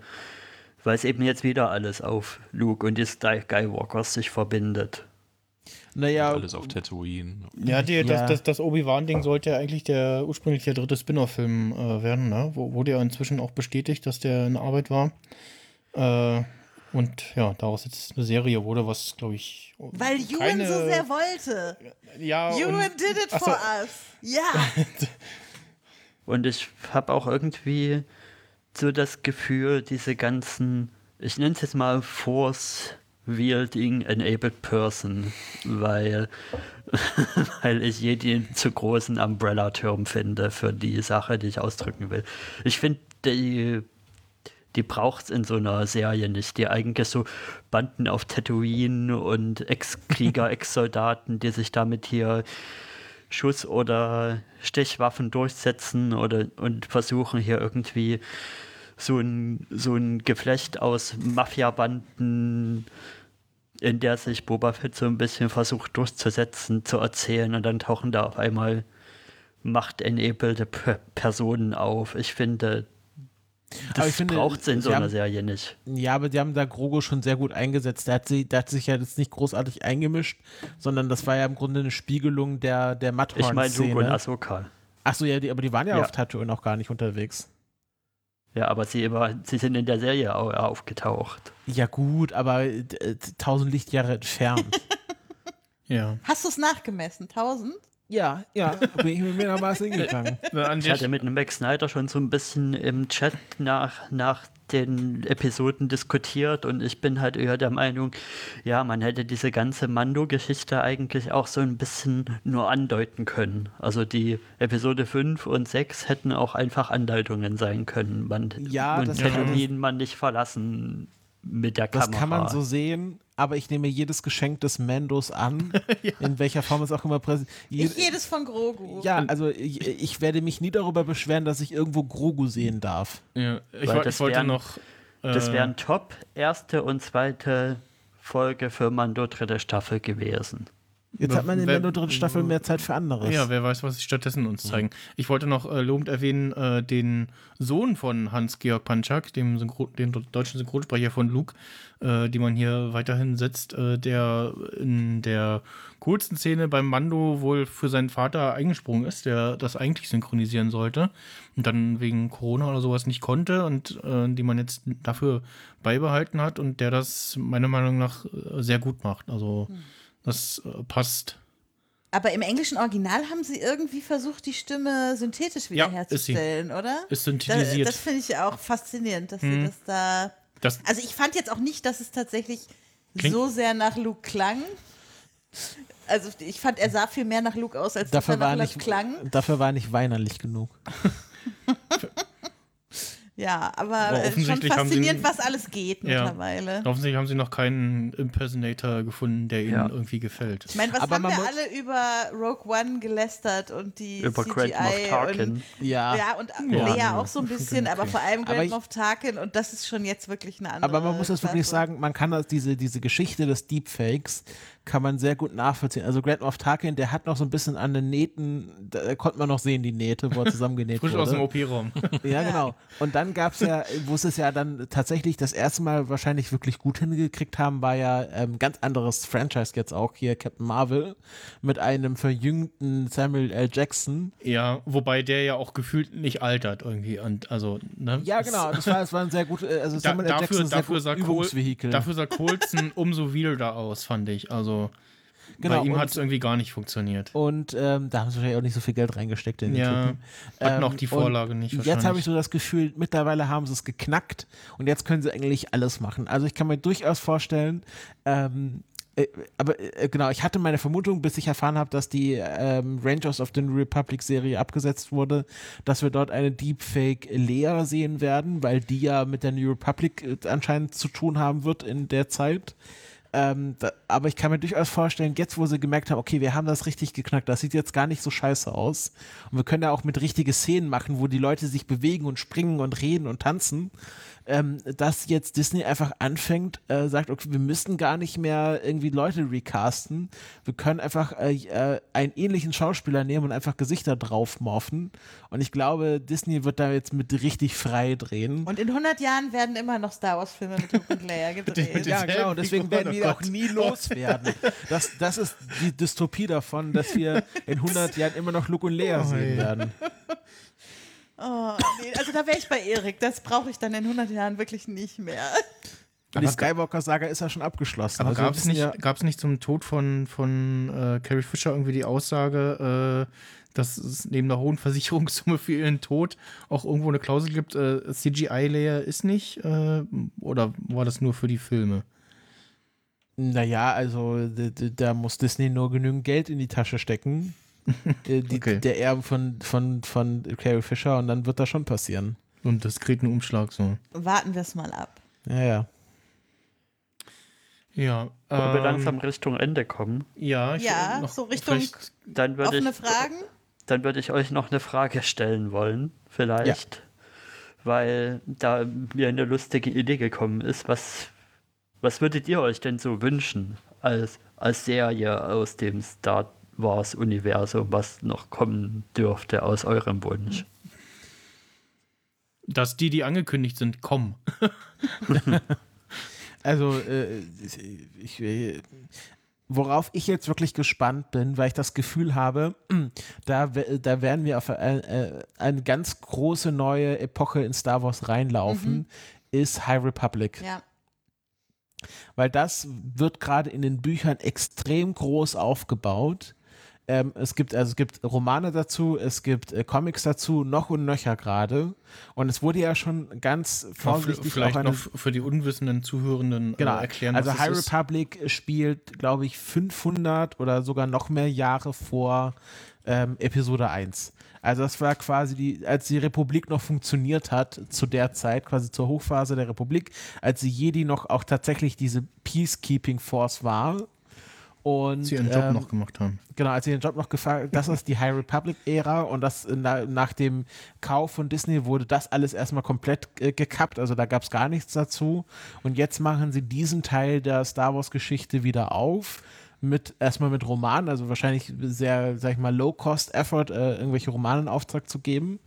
weil es eben jetzt wieder alles auf Luke und die Sky- Skywalkers sich verbindet. Naja, Alles auf Tatooine. Ja, die, Ja. das, das, das Obi-Wan-Ding sollte ja eigentlich der ursprünglich der dritte Spin-off-Film äh, werden, ne? Wo, wurde ja inzwischen auch bestätigt, dass der in Arbeit war. Äh, und ja, daraus jetzt eine Serie wurde, was, glaube ich. Weil Ewan keine- so sehr wollte. Ja, Ewan und, did it for so. us. Ja. Und ich habe auch irgendwie so das Gefühl, diese ganzen, ich nenne es jetzt mal Force Wielding Enabled Person, weil, weil ich jeden zu großen Umbrella-Term finde für die Sache, die ich ausdrücken will. Ich finde, die, die braucht es in so einer Serie nicht. Die eigentlich so Banden auf Tatooine und Ex-Krieger, Ex-Soldaten, die sich damit hier Schuss- oder Stechwaffen durchsetzen oder und versuchen hier irgendwie so ein, so ein Geflecht aus Mafia-Banden, in der sich Boba Fett so ein bisschen versucht durchzusetzen, zu erzählen und dann tauchen da auf einmal machtenabelde Personen auf. Ich finde, das finde, braucht es in so einer haben- Serie nicht. Ja, aber die haben da Grogo schon sehr gut eingesetzt. Der hat, sie, der hat sich ja jetzt nicht großartig eingemischt, sondern das war ja im Grunde eine Spiegelung der, der Ich meine Luke und. Ahsoka. Achso, ja, die, aber die waren ja, Ja. auf Tatooine noch gar nicht unterwegs. Ja, aber sie, immer, sie sind in der Serie au- aufgetaucht. Ja gut, aber äh, äh, tausend Lichtjahre entfernt. ja. Hast du es nachgemessen? 1000? ja, ja, bin ich mit mir nach Mars hingegangen. An Ich hatte mit einem Max Snyder schon so ein bisschen im Chat nach, nach den Episoden diskutiert und ich bin halt eher der Meinung, ja, man hätte diese ganze Mando-Geschichte eigentlich auch so ein bisschen nur andeuten können. Also die Episode 5 und 6 hätten auch einfach Andeutungen sein können. Man, Ja, man hätte kann- ihn man nicht verlassen mit der Das Kamera. kann man so sehen, aber ich nehme jedes Geschenk des Mandos an, in welcher Form es auch immer präsentiert. Ich jedes von Grogu. Ja, also ich, ich werde mich nie darüber beschweren, dass ich irgendwo Grogu sehen darf. Ja, ich, Weil das ich wollte wären- noch. Das äh, wären top erste und zweite Folge für Mando dritte Staffel gewesen. Jetzt hat man in der dritten Staffel mehr Zeit für anderes. Ja, wer weiß, was sie stattdessen uns zeigen. Ich wollte noch äh, lobend erwähnen, äh, den Sohn von Hans-Georg Panchak, dem, Synchro dem deutschen Synchronsprecher von Luke, äh, die man hier weiterhin setzt, äh, der in der coolsten Szene beim Mando wohl für seinen Vater eingesprungen ist, der das eigentlich synchronisieren sollte und dann wegen Corona oder sowas nicht konnte und äh, die man jetzt dafür beibehalten hat und der das meiner Meinung nach äh, sehr gut macht. Also das äh, passt. Aber im englischen Original haben sie irgendwie versucht, die Stimme synthetisch Ja, wiederherzustellen, oder? Ist synthetisiert. das finde ich auch faszinierend, dass Mhm. sie das da. das, Also ich fand jetzt auch nicht, dass es tatsächlich Klingt- so sehr nach Luke klang. Also ich fand, er sah viel mehr nach Luke aus, als Dafür er nach war, Luke nicht, klang. dafür war nicht weinerlich genug. Ja, aber Aber äh, schon sie faszinierend, ihn- was alles geht Ja. mittlerweile. Offensichtlich haben sie noch keinen Impersonator gefunden, der ihnen Ja. irgendwie gefällt. Ich meine, was Aber haben man wir alle über Rogue One gelästert und die Über CGI Grand Moff Tarkin. und Ja. ja und Ja. Lea auch so ein bisschen, aber vor allem Grand ich- Moff Tarkin und das ist schon jetzt wirklich eine andere. Aber man muss das wirklich sagen, man kann das, diese, diese Geschichte des Deepfakes kann man sehr gut nachvollziehen. Also Grand Moff Tarkin, der hat noch so ein bisschen an den Nähten, da konnte man noch sehen, die Nähte, wo er zusammengenäht Frisch wurde. aus dem OP-Raum. Ja, genau. Und dann gab es ja, wo es ja dann tatsächlich das erste Mal wahrscheinlich wirklich gut hingekriegt haben, war ja ähm, ganz anderes Franchise jetzt auch hier, Captain Marvel, mit einem verjüngten Samuel L. Jackson. ja, wobei der ja auch gefühlt nicht altert irgendwie. Und also, ne? Ja, genau. Das war, das war ein sehr gut, äh, also Da, Samuel L. dafür, Jackson ist ein dafür, sehr sah gut Col Übungsvehikel. dafür sah Colson umso wilder aus, fand ich. Also Genau, bei ihm hat es irgendwie gar nicht funktioniert. Und ähm, da haben sie wahrscheinlich auch nicht so viel Geld reingesteckt in den Ja, Typen. hatten auch Ähm, die Vorlage nicht Jetzt habe ich so das Gefühl, mittlerweile haben sie es geknackt und jetzt können sie eigentlich alles machen. Also ich kann mir durchaus vorstellen, ähm, äh, aber äh, genau, ich hatte meine Vermutung, bis ich erfahren habe, dass die ähm, Rangers of the New Republic Serie abgesetzt wurde, dass wir dort eine Deepfake Lea sehen werden, weil die ja mit der New Republic äh, anscheinend zu tun haben wird in der Zeit. Ähm, da, aber ich kann mir durchaus vorstellen, jetzt wo sie gemerkt haben, okay, wir haben das richtig geknackt, das sieht jetzt gar nicht so scheiße aus. Und wir können ja auch mit richtige Szenen machen, wo die Leute sich bewegen und springen und reden und tanzen. Ähm, dass jetzt Disney einfach anfängt, äh, sagt, okay, wir müssen gar nicht mehr irgendwie Leute recasten. Wir können einfach äh, äh, einen ähnlichen Schauspieler nehmen und einfach Gesichter drauf morphen. Und ich glaube, Disney wird da jetzt mit richtig frei drehen. Und in 100 Jahren werden immer noch Star Wars Filme mit Luke und Leia gedreht. Ja, genau, deswegen werden die Oh auch nie loswerden. Das, das ist die Dystopie davon, dass wir in 100 Jahren immer noch Luke und Lea sehen werden. Oh, nee, also da wäre ich bei Erik. Das brauche ich dann in 100 Jahren wirklich nicht mehr. Und die Aber- Skywalker-Saga ist ja schon abgeschlossen. Aber Also gab es nicht, ja, gab's nicht zum Tod von, von äh, Carrie Fisher irgendwie die Aussage, äh, dass es neben der hohen Versicherungssumme für ihren Tod auch irgendwo eine Klausel gibt, äh, CGI-Layer ist nicht? Äh, oder war das nur für die Filme? Naja, also da muss Disney nur genügend Geld in die Tasche stecken. Äh, die, Okay. Der Erbe von, von, von Carrie Fisher und dann wird das schon passieren. Und diskreten Umschlag so. Warten wir es mal ab. Ja, ja. Ja. Wollen wir ähm, langsam Richtung Ende kommen? Ja, ich, Ja, noch so Richtung Dann würde offene ich, Fragen. dann würde ich euch noch eine Frage stellen wollen, vielleicht. Weil da mir eine lustige Idee gekommen ist. Was, was würdet ihr euch denn so wünschen als, als Serie aus dem Star Wars-Universum, was noch kommen dürfte aus eurem Wunsch? Dass die, die angekündigt sind, kommen. Also, äh, ich, äh, worauf ich jetzt wirklich gespannt bin, weil ich das Gefühl habe, da, da werden wir auf eine, äh, eine ganz große neue Epoche in Star Wars reinlaufen, ist High Republic. Ja. Weil das wird gerade in den Büchern extrem groß aufgebaut. Ähm, es gibt also es gibt Romane dazu, es gibt äh, Comics dazu, noch und nöcher gerade. Und es wurde ja schon ganz vorsichtig Vielleicht auch eine, noch für die unwissenden Zuhörenden genau, äh, erklären, also High. Republic spielt, glaube ich, 500 oder sogar noch mehr Jahre vor ähm, Episode 1. Also das war quasi die, als die Republik noch funktioniert hat, zu der Zeit, quasi zur Hochphase der Republik, als die Jedi noch auch tatsächlich diese Peacekeeping Force war. Und, Sie ihren Job ähm, noch gemacht haben. Genau, als sie den Job noch gefragt, das ist die High Republic-Ära und das na, nach dem Kauf von Disney wurde das alles erstmal komplett äh, gekappt, also da gab es gar nichts dazu. Und jetzt machen sie diesen Teil der Star Wars-Geschichte wieder auf. Mit erstmal mit Romanen, also wahrscheinlich sehr, sag ich mal, Low-Cost-Effort, äh, irgendwelche Romane in Auftrag zu geben.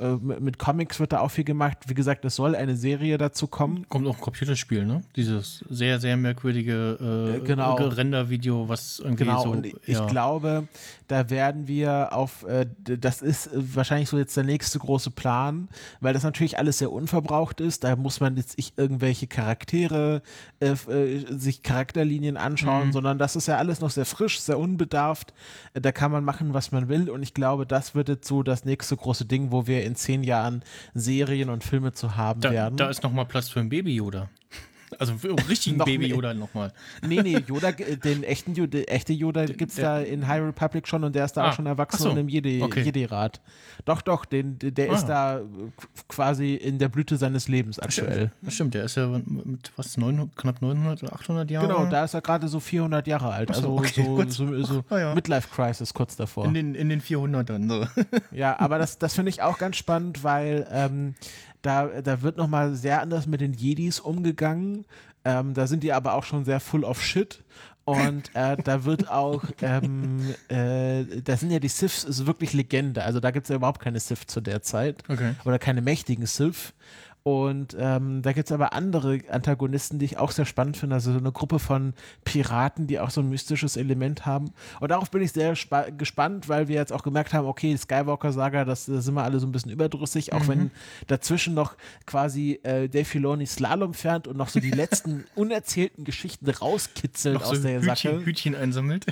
Äh, mit, Comics wird da auch viel gemacht. Wie gesagt, es soll eine Serie dazu kommen. Kommt auch ein Computerspiel, ne? Dieses sehr, sehr merkwürdige äh, Äh, genau. Render-Video, was irgendwie Genau, so. und ich ja. glaube, da werden wir auf, äh, das ist äh, wahrscheinlich so jetzt der nächste große Plan, weil das natürlich alles sehr unverbraucht ist. Da muss man jetzt nicht irgendwelche Charaktere, äh, sich Charakterlinien anschauen, Mhm. sondern das ist ja alles noch sehr frisch, sehr unbedarft. Da kann man machen, was man will. Und ich glaube, das wird jetzt so das nächste große Ding, wo wir in zehn Jahren Serien und Filme zu haben Da, werden. da ist nochmal Platz für ein Baby-Yoda. Also für einen richtigen Noch Baby-Yoda nochmal. Nee, nee, Yoda, äh, den echten Yoda, echte Yoda gibt es da in High Republic schon und der ist da Ah, auch schon erwachsen ach so, und im Jedi- okay. Jedi-Rat. doch, doch, den, der Ah. ist da äh, quasi in der Blüte seines Lebens aktuell. Das stimmt, der ist ja mit was, 900, knapp 900 oder 800 Jahren? Genau, da ist er gerade so 400 Jahre alt. So, Also okay, so, gut. so, so Ah, ja. Midlife-Crisis kurz davor. In den, in den 400ern. So. Ja, aber das, das finde ich auch ganz spannend, weil ähm, da, da wird nochmal sehr anders mit den Jedis umgegangen. Ähm, da sind die aber auch schon sehr full of shit. Und äh, da wird auch, ähm, äh, da sind ja die Siths ist wirklich Legende. Also da gibt es ja überhaupt keine Sith zu der Zeit. Okay. Oder keine mächtigen Sith. Und ähm, da gibt es aber andere Antagonisten, die ich auch sehr spannend finde. Also so eine Gruppe von Piraten, die auch so ein mystisches Element haben. Und darauf bin ich sehr spa- gespannt, weil wir jetzt auch gemerkt haben, okay, Skywalker-Saga, das da sind wir alle so ein bisschen überdrüssig, auch wenn dazwischen noch quasi äh, Dave Filoni Slalom fährt und noch so die letzten unerzählten Geschichten rauskitzelt Noch aus so der Sache. Hütchen, Hütchen einsammelt.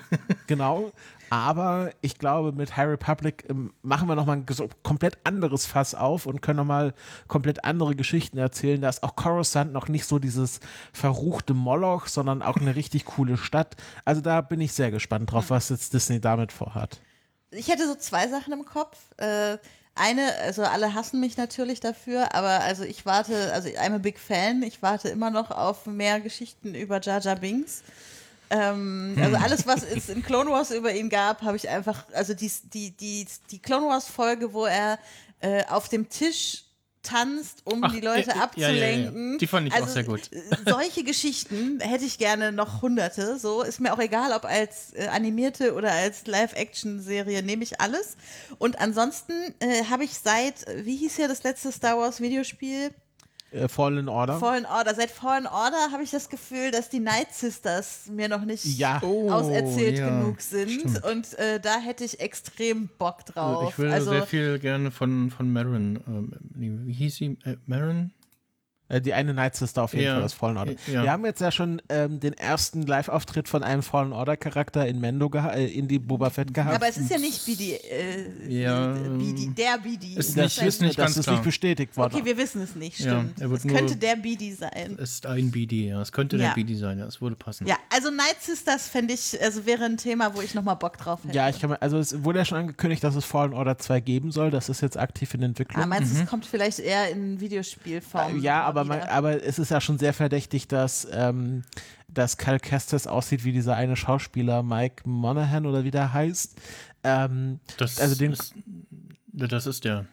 Genau. Aber ich glaube, mit High Republic ähm, machen wir nochmal ein komplett anderes Fass auf und können nochmal komplett andere Geschichten erzählen. Da ist auch Coruscant noch nicht so dieses verruchte Moloch, sondern auch eine richtig coole Stadt. Also da bin ich sehr gespannt drauf, was jetzt Disney damit vorhat. Ich hätte so zwei Sachen im Kopf. Äh, eine, also alle hassen mich natürlich dafür, aber also ich warte, also I'm a big fan, ich warte immer noch auf mehr Geschichten über Jar Jar Binks. Ähm, also alles, was es in Clone Wars über ihn gab, habe ich einfach, also die, die, die, die Clone Wars Folge, wo er äh, auf dem Tisch tanzt, um Ach, die Leute ja, ja, ja, ja. abzulenken. Die fand ich auch also, sehr gut. äh, Solche Geschichten hätte ich gerne noch hunderte. So ist mir auch egal, ob als äh, animierte oder als Live-Action-Serie nehme ich alles. Und ansonsten äh, habe ich seit, äh, wie hieß ja das letzte Star Wars Videospiel? Äh, Fallen Order. Fallen Order. Seit Fallen Order habe ich das Gefühl, dass die Night Sisters mir noch nicht Ja. Oh, auserzählt ja, genug sind. stimmt. Und äh, da hätte ich extrem Bock drauf. ich will also, sehr viel gerne von, von Marin. Ähm, wie hieß sie? Äh, Marin? Äh, die eine Night Sister auf jeden Ja. Fall aus Fallen Order. Ja. Wir haben jetzt ja schon ähm, den ersten Live-Auftritt von einem Fallen Order-Charakter in Mendo, äh, in die Boba Fett gehabt. aber es ist ja nicht BD, äh, Ja, BD, der BD. ist das nicht- ist nicht das ganz ist klar. nicht bestätigt worden. Okay, wir wissen es nicht, Ja, stimmt. er wird es nur- könnte der BD sein. Es ist ein BD, ja. Es könnte Ja. der BD sein, ja. Es würde passen. Ja, also Night Sisters fände ich, also wäre ein Thema, wo ich nochmal Bock drauf hätte. Ja, ich kann mir, also es wurde ja schon angekündigt, dass es Fallen Order 2 geben soll. Das ist jetzt aktiv in Entwicklung. Ah, meinst du, es kommt vielleicht eher in Videospielform? Ja, aber, wieder? man, aber es ist ja schon sehr verdächtig, dass, ähm, dass Cal Kestis aussieht wie dieser eine Schauspieler, Mike Monaghan oder wie der heißt. Ähm, Das, Also den- ist, das ist der.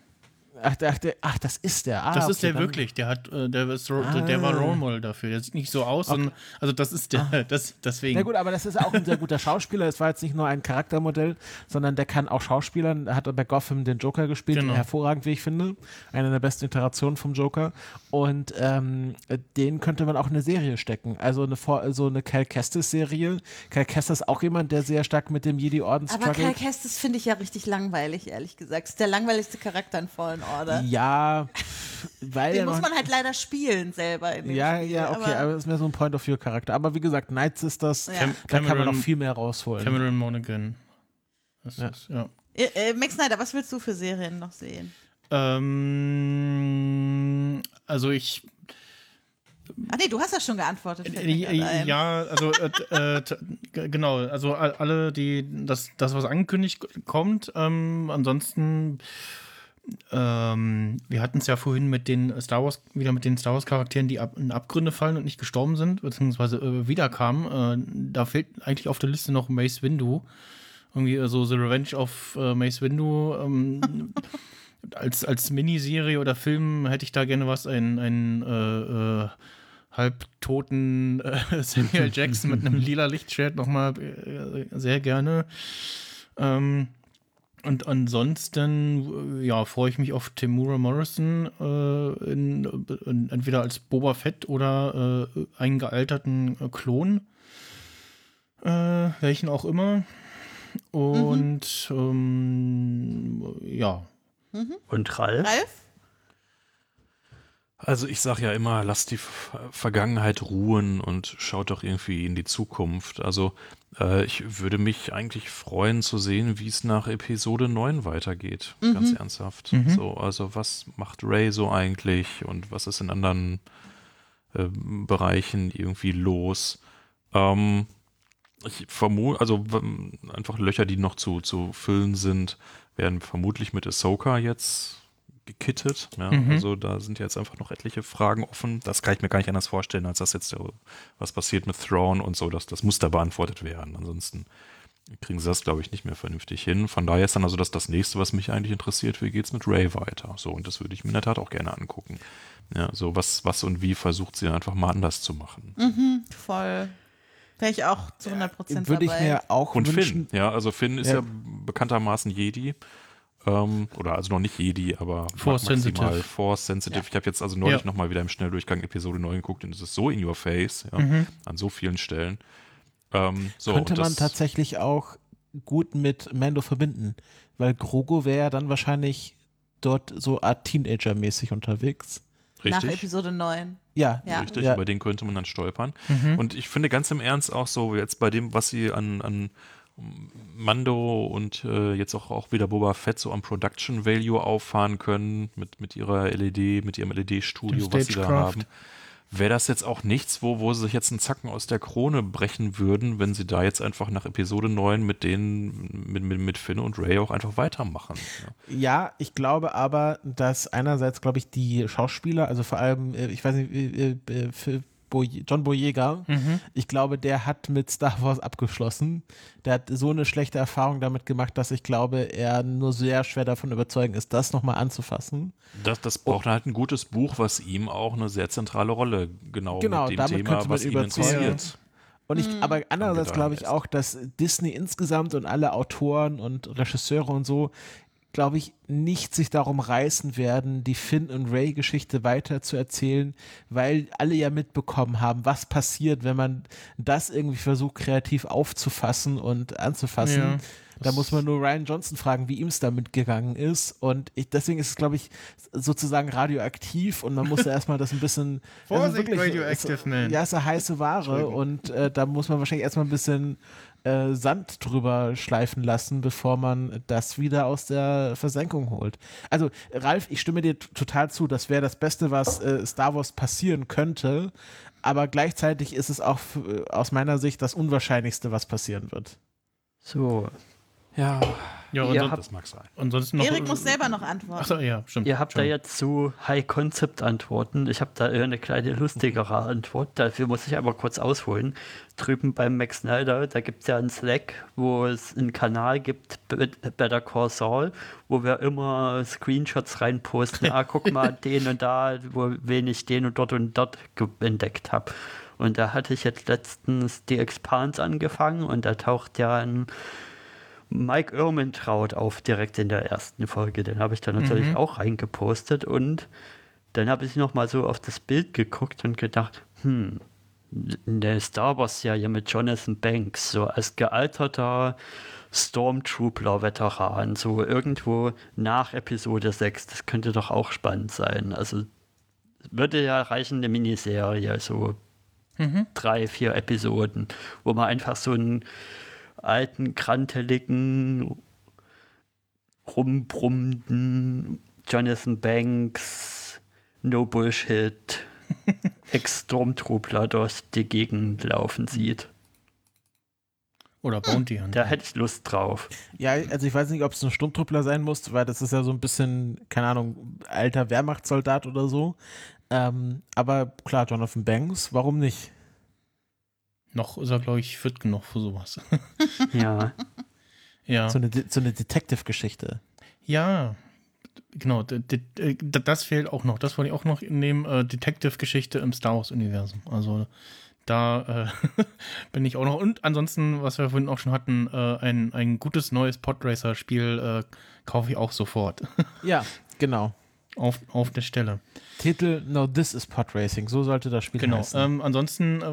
Ach, ach, der, ach, das ist der. Ah, Das okay, ist der dann- wirklich. Der hat, äh, der, ist, Ro- der war Ah. Role Model dafür. Der sieht nicht so aus. sondern- also das ist der. Das, deswegen. Na gut, aber das ist auch ein sehr guter Schauspieler. Es war jetzt nicht nur ein Charaktermodell, sondern der kann auch Schauspielern. Er hat bei Gotham den Joker gespielt, Genau. hervorragend, wie ich finde. Eine der besten Iterationen vom Joker. Und ähm, den könnte man auch in eine Serie stecken. Also eine, Vor- so eine Cal Kestis-Serie. Cal Kestis ist auch jemand, der sehr stark mit dem Jedi-Orden aber Cal struggelt. Kestis finde ich ja richtig langweilig, ehrlich gesagt. Ist der langweiligste Charakter in Fallen Order. Ja, weil Den muss man halt leider spielen selber in dem ja, Spiel. ja, okay, aber, aber, das ist mehr so ein Point-of-View-Charakter. Aber wie gesagt, Night Sisters, Ja. da kann man Cameron- noch viel mehr rausholen. Cameron Monaghan. Das Ja. Ist, ja. Äh, äh, Max Snyder, was willst du für Serien noch sehen? Ähm, also ich Ah nee, du hast ja schon geantwortet. Äh. Ja, also äh, äh, genau, also all- alle, die das, das was angekündigt kommt. Ähm, ansonsten, ähm, wir hatten es ja vorhin mit den Star Wars wieder mit den Star Wars Charakteren, die ab, in Abgründe fallen und nicht gestorben sind, beziehungsweise äh, wiederkamen. Äh, da fehlt eigentlich auf der Liste noch Mace Windu. Irgendwie äh, so The Revenge of äh, Mace Windu. Ähm, als, als Miniserie oder Film hätte ich da gerne was, ein, ein äh, äh, halbtoten äh, Samuel Jackson mit einem lila Lichtschwert nochmal äh, sehr gerne. Ähm, und ansonsten, äh, ja, freue ich mich auf Timura Morrison äh, in, in, entweder als Boba Fett oder äh, einen gealterten äh, Klon. Äh, welchen auch immer. Und ähm, ja, Und Ralf? Ralf? Also ich sage ja immer, lasst die Vergangenheit ruhen und schaut doch irgendwie in die Zukunft. Also äh, ich würde mich eigentlich freuen zu sehen, wie es nach Episode 9 weitergeht. Ganz ernsthaft. So, also was macht Ray so eigentlich und was ist in anderen äh, Bereichen irgendwie los? Ähm, ich vermute, also einfach Löcher, die noch zu, zu füllen sind, werden vermutlich mit Ahsoka jetzt gekittet. Ja? Also da sind jetzt einfach noch etliche Fragen offen. Das kann ich mir gar nicht anders vorstellen, als dass jetzt so was passiert mit Thrawn und so, dass das muss da beantwortet werden. Ansonsten kriegen sie das, glaube ich, nicht mehr vernünftig hin. Von daher ist dann also das das nächste, was mich eigentlich interessiert, wie geht's mit Ray weiter? So, und das würde ich mir in der Tat auch gerne angucken. Ja, so was, was und wie versucht sie einfach mal anders zu machen. Voll. Wäre ich auch zu 100 Prozent Würde ich mir auch Und wünschen. Finn, ja, also Finn ist ja, Ja. bekanntermaßen Jedi. Ähm, oder also noch nicht Jedi, aber Force ma- maximal sensitive. Force sensitive. Ich habe jetzt also neulich Ja. nochmal wieder im Schnelldurchgang Episode 9 geguckt und es ist so in your face, ja, an so vielen Stellen. Ähm, so, Könnte und man das- tatsächlich auch gut mit Mando verbinden, weil Grogu wäre ja dann wahrscheinlich dort so Art Teenager-mäßig unterwegs. Nach richtig. Episode 9. Ja, Ja. Richtig, Ja. über den könnte man dann stolpern. Und ich finde ganz im Ernst auch so, jetzt bei dem, was sie an, an Mando und äh, jetzt auch, auch wieder Boba Fett so am Production Value auffahren können, mit, mit ihrer LED, mit ihrem LED-Studio, was sie da haben. Wäre das jetzt auch nichts, wo, wo sie sich jetzt einen Zacken aus der Krone brechen würden, wenn sie da jetzt einfach nach Episode 9 mit denen, mit, mit, mit Finn und Ray auch einfach weitermachen? Ja. Ja, ich glaube aber, dass einerseits, glaube ich, die Schauspieler, also vor allem, äh, ich weiß nicht, äh, äh, für Boy John Boyega, ich glaube, der hat mit Star Wars abgeschlossen. Der hat so eine schlechte Erfahrung damit gemacht, dass ich glaube, er nur sehr schwer davon überzeugen ist, das nochmal anzufassen. Das, das braucht halt ein gutes Buch, was ihm auch eine sehr zentrale Rolle genau, Genau, mit dem damit Thema, könnte man was ihn überzeugen. interessiert. Und ich, aber andererseits glaube ich auch, dass Disney insgesamt und alle Autoren und Regisseure und so, glaube ich, nicht sich darum reißen werden, die Finn und Ray Geschichte weiter zu erzählen, weil alle ja mitbekommen haben, was passiert, wenn man das irgendwie versucht, kreativ aufzufassen und anzufassen. Ja, da muss man nur Ryan Johnson fragen, wie ihm es damit gegangen ist. Und ich, deswegen ist es, glaube ich, sozusagen radioaktiv und man muss da erstmal das ein bisschen. Vorsicht, also radioactive ist, man. Ja, ist eine heiße Ware und äh, da muss man wahrscheinlich erstmal ein bisschen äh, Sand drüber schleifen lassen, bevor man das wieder aus der Versenkung holt. Also, Ralf, ich stimme dir total zu, das wäre das Beste, was äh, Star Wars passieren könnte. Aber gleichzeitig ist es auch aus meiner Sicht das Unwahrscheinlichste, was passieren wird. So, Ja, Ja, und habt- das mag sein. ansonsten noch. Erik muss selber noch antworten. Achso, ja, stimmt. ihr habt da Stimmt. jetzt zu High-Concept-Antworten. Ich habe da eher eine kleine lustigere Antwort. Dafür muss ich aber kurz ausholen. Drüben beim Max Snyder, da gibt es ja einen Slack, wo es einen Kanal gibt, Be- Better Call Saul, wo wir immer Screenshots reinposten. ah, guck mal, den und da, wo wen ich den und dort und dort entdeckt habe. Und da hatte ich jetzt letztens die Expans angefangen und da taucht ja ein Mike Irmentraut auf direkt in der ersten Folge. Den habe ich dann natürlich auch reingepostet und dann habe ich noch mal so auf das Bild geguckt und gedacht, hm, in der Star Wars-Serie mit Jonathan Banks, so als gealterter Stormtrooper-Veteran, so irgendwo nach Episode 6, das könnte doch auch spannend sein. Also würde ja reichen, eine Miniserie, so drei, vier Episoden, wo man einfach so einen alten, kranteligen rumbrummenden Jonathan Banks, No Bullshit, Ex-Stormtrooper durch die Gegend laufen sieht. Oder Bounty Hunter. Da hätte ich Lust drauf. Ja, also ich weiß nicht, ob es ein Sturmtruppler sein muss, weil das ist ja so ein bisschen, keine Ahnung, alter Wehrmachtssoldat oder so. Ähm, aber klar, Jonathan Banks, warum nicht? Noch ist er, glaube ich, fit genug für sowas. Ja. ja. So eine, so eine Detective-Geschichte. Ja, genau. d- Das fehlt auch noch. Das wollte ich auch noch nehmen. Äh, Detective-Geschichte im Star Wars-Universum. Also da äh, bin ich auch noch. Und ansonsten, was wir vorhin auch schon hatten, äh, ein, ein gutes neues Podracer-Spiel äh, kaufe ich auch sofort. Ja, genau. Auf, auf der Stelle. Titel No, This is Pod Racing. So sollte das Spiel Genau. heißen. Ähm, ansonsten, äh,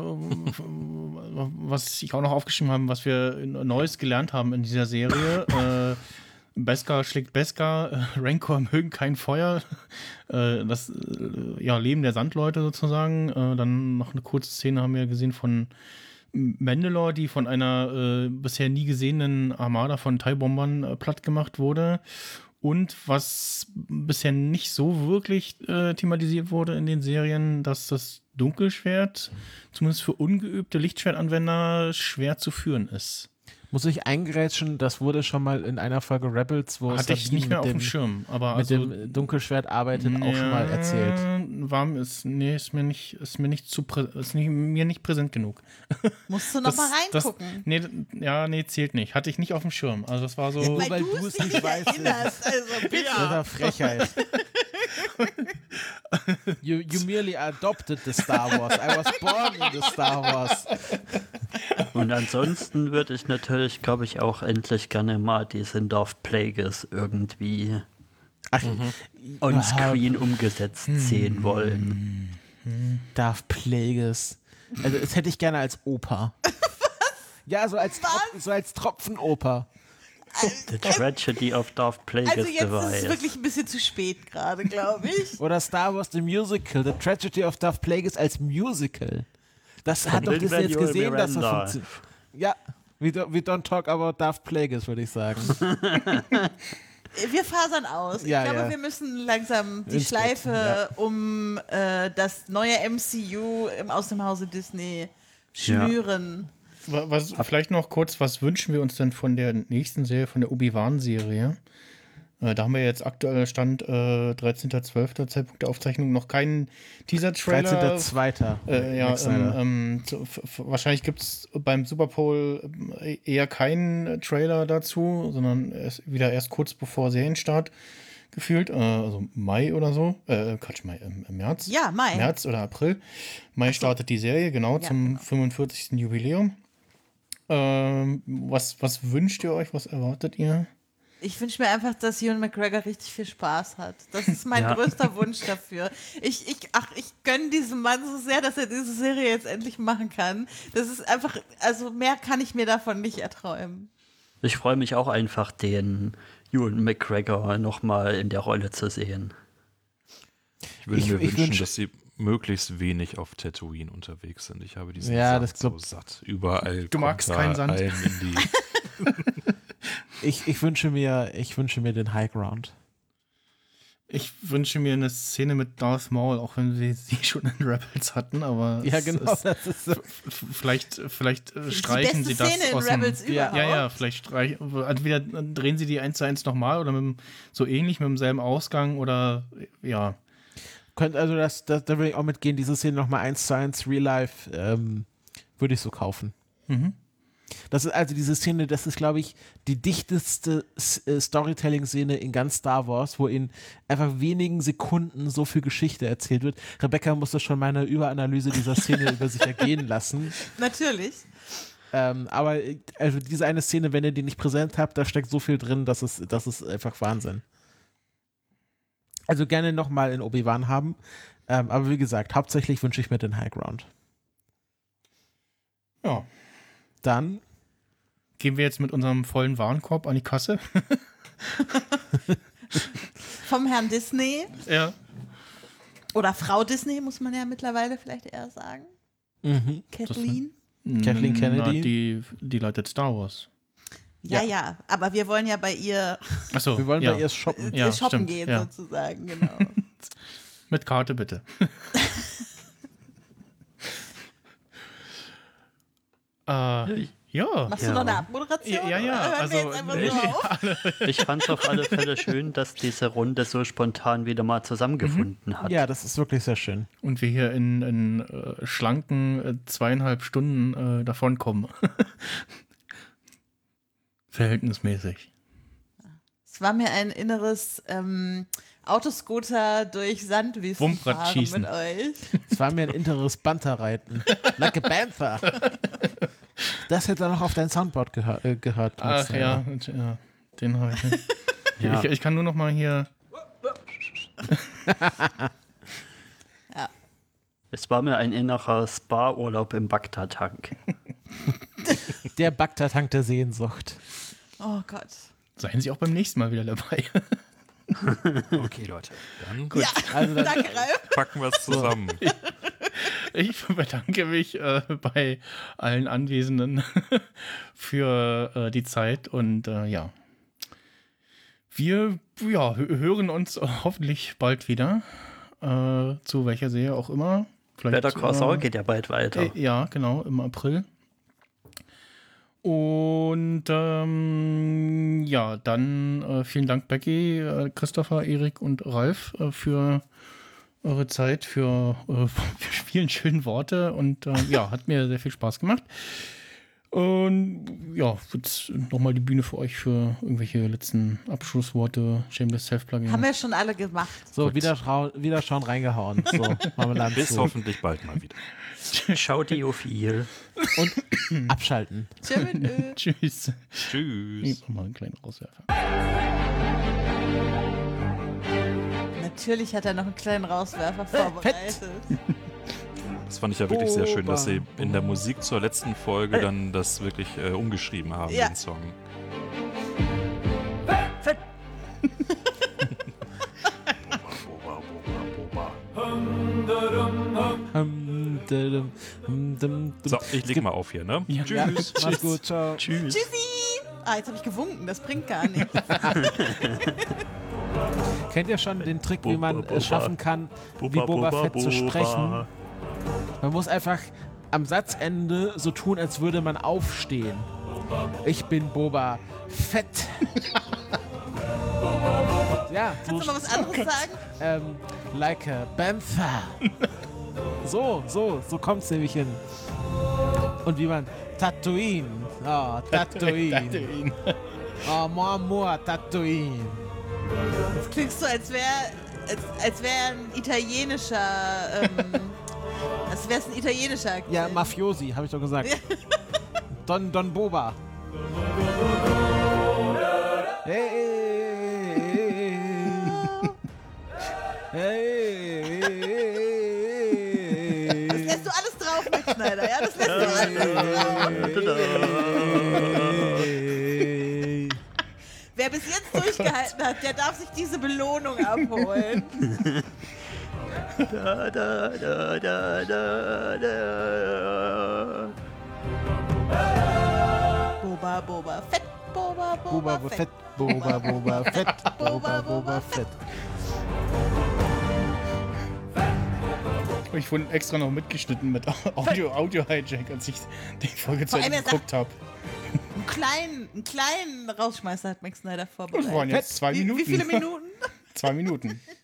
was ich auch noch aufgeschrieben habe, was wir Neues gelernt haben in dieser Serie. Äh, Beskar schlägt Beskar, äh, Rancor mögen kein Feuer. Äh, das äh, ja, Leben der Sandleute sozusagen. Äh, dann noch eine kurze Szene haben wir gesehen von Mandalore, die von einer äh, bisher nie gesehenen Armada von TIE-Bombern äh, platt gemacht wurde. Und was bisher nicht so wirklich äh, thematisiert wurde in den Serien, dass das Dunkelschwert, zumindest für ungeübte Lichtschwertanwender, schwer zu führen ist. Muss ich eingrätschen, das wurde schon mal in einer Folge Rebels, wo Hatte ich Sabine nicht mehr mit auf dem dem, Schirm. Aber mit also, dem Dunkelschwert arbeitet, auch schon mal erzählt. War, ist, nee, ist mir nicht, ist mir nicht zu ist nicht, mir nicht präsent genug. Musst du noch mal reingucken. nee, ja, nee, zählt nicht. Hatte ich nicht auf dem Schirm. Also das war so. Nur weil, weil du es nicht weißt, erinnerst. Also bitte. Das eine Frechheit. you, you merely adopted the Star Wars. I was born in the Star Wars. Und ansonsten würde ich natürlich, glaube ich, auch endlich gerne mal diese Darth Plagueis irgendwie Ach, on-screen umgesetzt Hm. sehen wollen. Darth Plagueis. Also, das hätte ich gerne als Oper. Ja, so als, so als Tropfenoper. The Tragedy of Darth Plagueis Also jetzt ist es Device. wirklich ein bisschen zu spät gerade, glaube ich. Oder Star Wars The Musical, The Tragedy of Darth Plagueis als Musical. Das hat doch Disney jetzt gesehen, dass das Miranda. funktioniert. Ja, we don't, we don't talk about Darth Plagueis, würde ich sagen. Wir fasern aus. Ja, ich glaube, ja. wir müssen langsam die Ins Bett, Schleife um äh, das neue MCU im, aus dem Hause Disney schnüren. Wa- Was, vielleicht noch kurz, was wünschen wir uns denn von der nächsten Serie, von der Obi-Wan-Serie? Äh, da haben wir jetzt aktuell Stand äh, 13.12. Zeitpunkt der Aufzeichnung noch keinen Teaser-Trailer. 13.2. Äh, ja, ähm, ähm, zu, wahrscheinlich gibt es beim Super Bowl ähm, eher keinen äh, Trailer dazu, sondern erst, wieder erst kurz bevor Serienstart gefühlt, äh, also Mai oder so, äh, Quatsch, Mai, im, im März. Ja, Mai. März oder April. Mai startet die Serie, genau, Ja, zum genau. 45. Jubiläum. Ähm, was, was wünscht ihr euch, was erwartet ihr? Ich wünsche mir einfach, dass Ewan McGregor richtig viel Spaß hat. Das ist mein Ja. größter Wunsch dafür. Ich, ich, ach, ich gönne diesem Mann so sehr, dass er diese Serie jetzt endlich machen kann. Das ist einfach, also mehr kann ich mir davon nicht erträumen. Ich freue mich auch einfach, den Ewan McGregor nochmal in der Rolle zu sehen. Ich würde Ich- mir ich wünschen, wünsch- dass sie möglichst wenig auf Tatooine unterwegs sind. Ich habe diesen Ja, Sand so satt. Überall Du magst keinen Sand? allen in die Ich, ich, wünsche mir, ich wünsche mir den High Ground. Ich wünsche mir eine Szene mit Darth Maul, auch wenn wir sie schon in Rebels hatten, aber Ja, genau. ist- Das ist vielleicht, vielleicht äh, Die streichen beste sie das Szene in aus dem, Rebels ja, überhaupt. ja, ja, vielleicht streichen, entweder drehen sie die eins zu eins nochmal oder mit, dem- so ähnlich mit demselben Ausgang oder ja. Könnt, also das, das, da würde ich auch mitgehen, diese Szene nochmal 1 zu 1 Real Life ähm, würde ich so kaufen. Mhm. Das ist also diese Szene, das ist, glaube ich, die dichteste äh, Storytelling-Szene in ganz Star Wars, wo in einfach wenigen Sekunden so viel Geschichte erzählt wird. Rebecca musste schon meine Überanalyse dieser Szene über sich ergehen lassen. Natürlich. Ähm, aber äh, also diese eine Szene, wenn ihr die nicht präsent habt, da steckt so viel drin, dass es, das ist einfach Wahnsinn. Also gerne nochmal in Obi-Wan haben. Ähm, aber wie gesagt, hauptsächlich wünsche ich mir den High Ground. Ja. Dann, Gehen wir jetzt mit unserem vollen Warenkorb an die Kasse? Vom Herrn Disney ja. oder Frau Disney, muss man ja mittlerweile vielleicht eher sagen. mhm. Kathleen. Kathleen Na, Kennedy? die, die leitet Star Wars. Ja, Ja. ja, aber wir wollen ja bei ihr Achso, Wir wollen ja. bei ihr shoppen. Ja, shoppen stimmt, gehen, ja. sozusagen, genau. Mit Karte bitte. äh, ja. Machst du Ja. noch eine Abmoderation? Ja, ja, also, nee, auf? Ich fand es auf alle Fälle schön, dass diese Runde so spontan wieder mal zusammengefunden hat. Ja, das ist wirklich sehr schön. Und wir hier in, in äh, schlanken äh, zweieinhalb Stunden äh, davonkommen. Verhältnismäßig. Es war mir ein inneres ähm, Autoscooter durch Sandwüsten Wummbradschießen. mit euch. Es war mir ein inneres Banterreiten. Like a Panther. Das hätte er noch auf dein Soundboard gehör äh, gehört. Ach ja, ja den habe ich. Ja. Ich, ich kann nur noch mal hier. Es war mir ein innerer Spa-Urlaub im Bagdad-Tank. Der Bagdad-Tank der Sehnsucht. Oh Gott. Seien Sie auch beim nächsten Mal wieder dabei. Okay, Leute. Dann Ja, Also dann- danke, Ralf. packen wir es zusammen. Ich bedanke mich äh, bei allen Anwesenden für äh, die Zeit und äh, ja. Wir ja, hö- hören uns hoffentlich bald wieder. Äh, zu welcher Serie auch immer. Vielleicht, Better Call Saul äh, geht ja bald weiter. Äh, ja, genau, im April. Und ähm, ja, dann äh, vielen Dank, Becky, äh, Christopher, Erik und Ralf äh, für eure Zeit, für, äh, für vielen schönen Worte und äh, ja, hat mir sehr viel Spaß gemacht. Und ja, jetzt nochmal die Bühne für euch für irgendwelche letzten Abschlussworte, Shameless Self-Plugging. Haben wir schon alle gemacht. So, Gut. wieder, wieder schauen reingehauen. So, Bis zu. hoffentlich bald mal wieder. Schaudiophil. Abschalten. Tschö mit Ö. Tschüss. Tschüss. Ich mach mal einen kleinen Auswerfer. Natürlich hat er noch einen kleinen Rauswerfer vorbereitet. Das fand ich ja wirklich sehr schön, dass sie in der Musik zur letzten Folge dann das wirklich äh, umgeschrieben haben, Ja. den Song. So, ich leg mal auf hier, ne? Ja. Ja, mach's gut, ciao. Tschüss. Tschüssi! Ah, jetzt habe ich gewunken, das bringt gar nichts. Kennt ihr schon den Trick, wie man es schaffen kann, wie Boba, Fett zu sprechen? Man muss einfach am Satzende so tun, als würde man aufstehen. Ich bin Boba Fett. ja, so, Kannst du mal was anderes sagen? ähm, like a Panther. so, so, so kommt's nämlich hin. Und wie man Tatooine. Oh, Tatooine. Oh, mon amour, Tatooine. Das klingt so, als wäre als, als wär ein italienischer. Ähm, als wäre es ein italienischer. Akzent. Ja, Mafiosi, habe ich doch gesagt. Don Don Boba. Hey, hey, Das hey, lässt du alles drauf, Max Schneider, ja? Das lässt du alles drauf. hey. Wer bis jetzt durchgehalten hat, der darf sich diese Belohnung abholen. Da, da, da, da, da, da. Boba, Boba, Fett, Boba, Boba, Boba Boba Fett. Boba Boba Fett, Boba Boba Fett. Ich wurde extra noch mitgeschnitten mit Audio, Audio Hijack, als ich die Folge zu Ende geguckt habe. Einen kleinen, einen kleinen Rausschmeißer hat Max Schneider Das waren vorbereitet. jetzt zwei Wie, Minuten. wie viele Minuten? Zwei Minuten.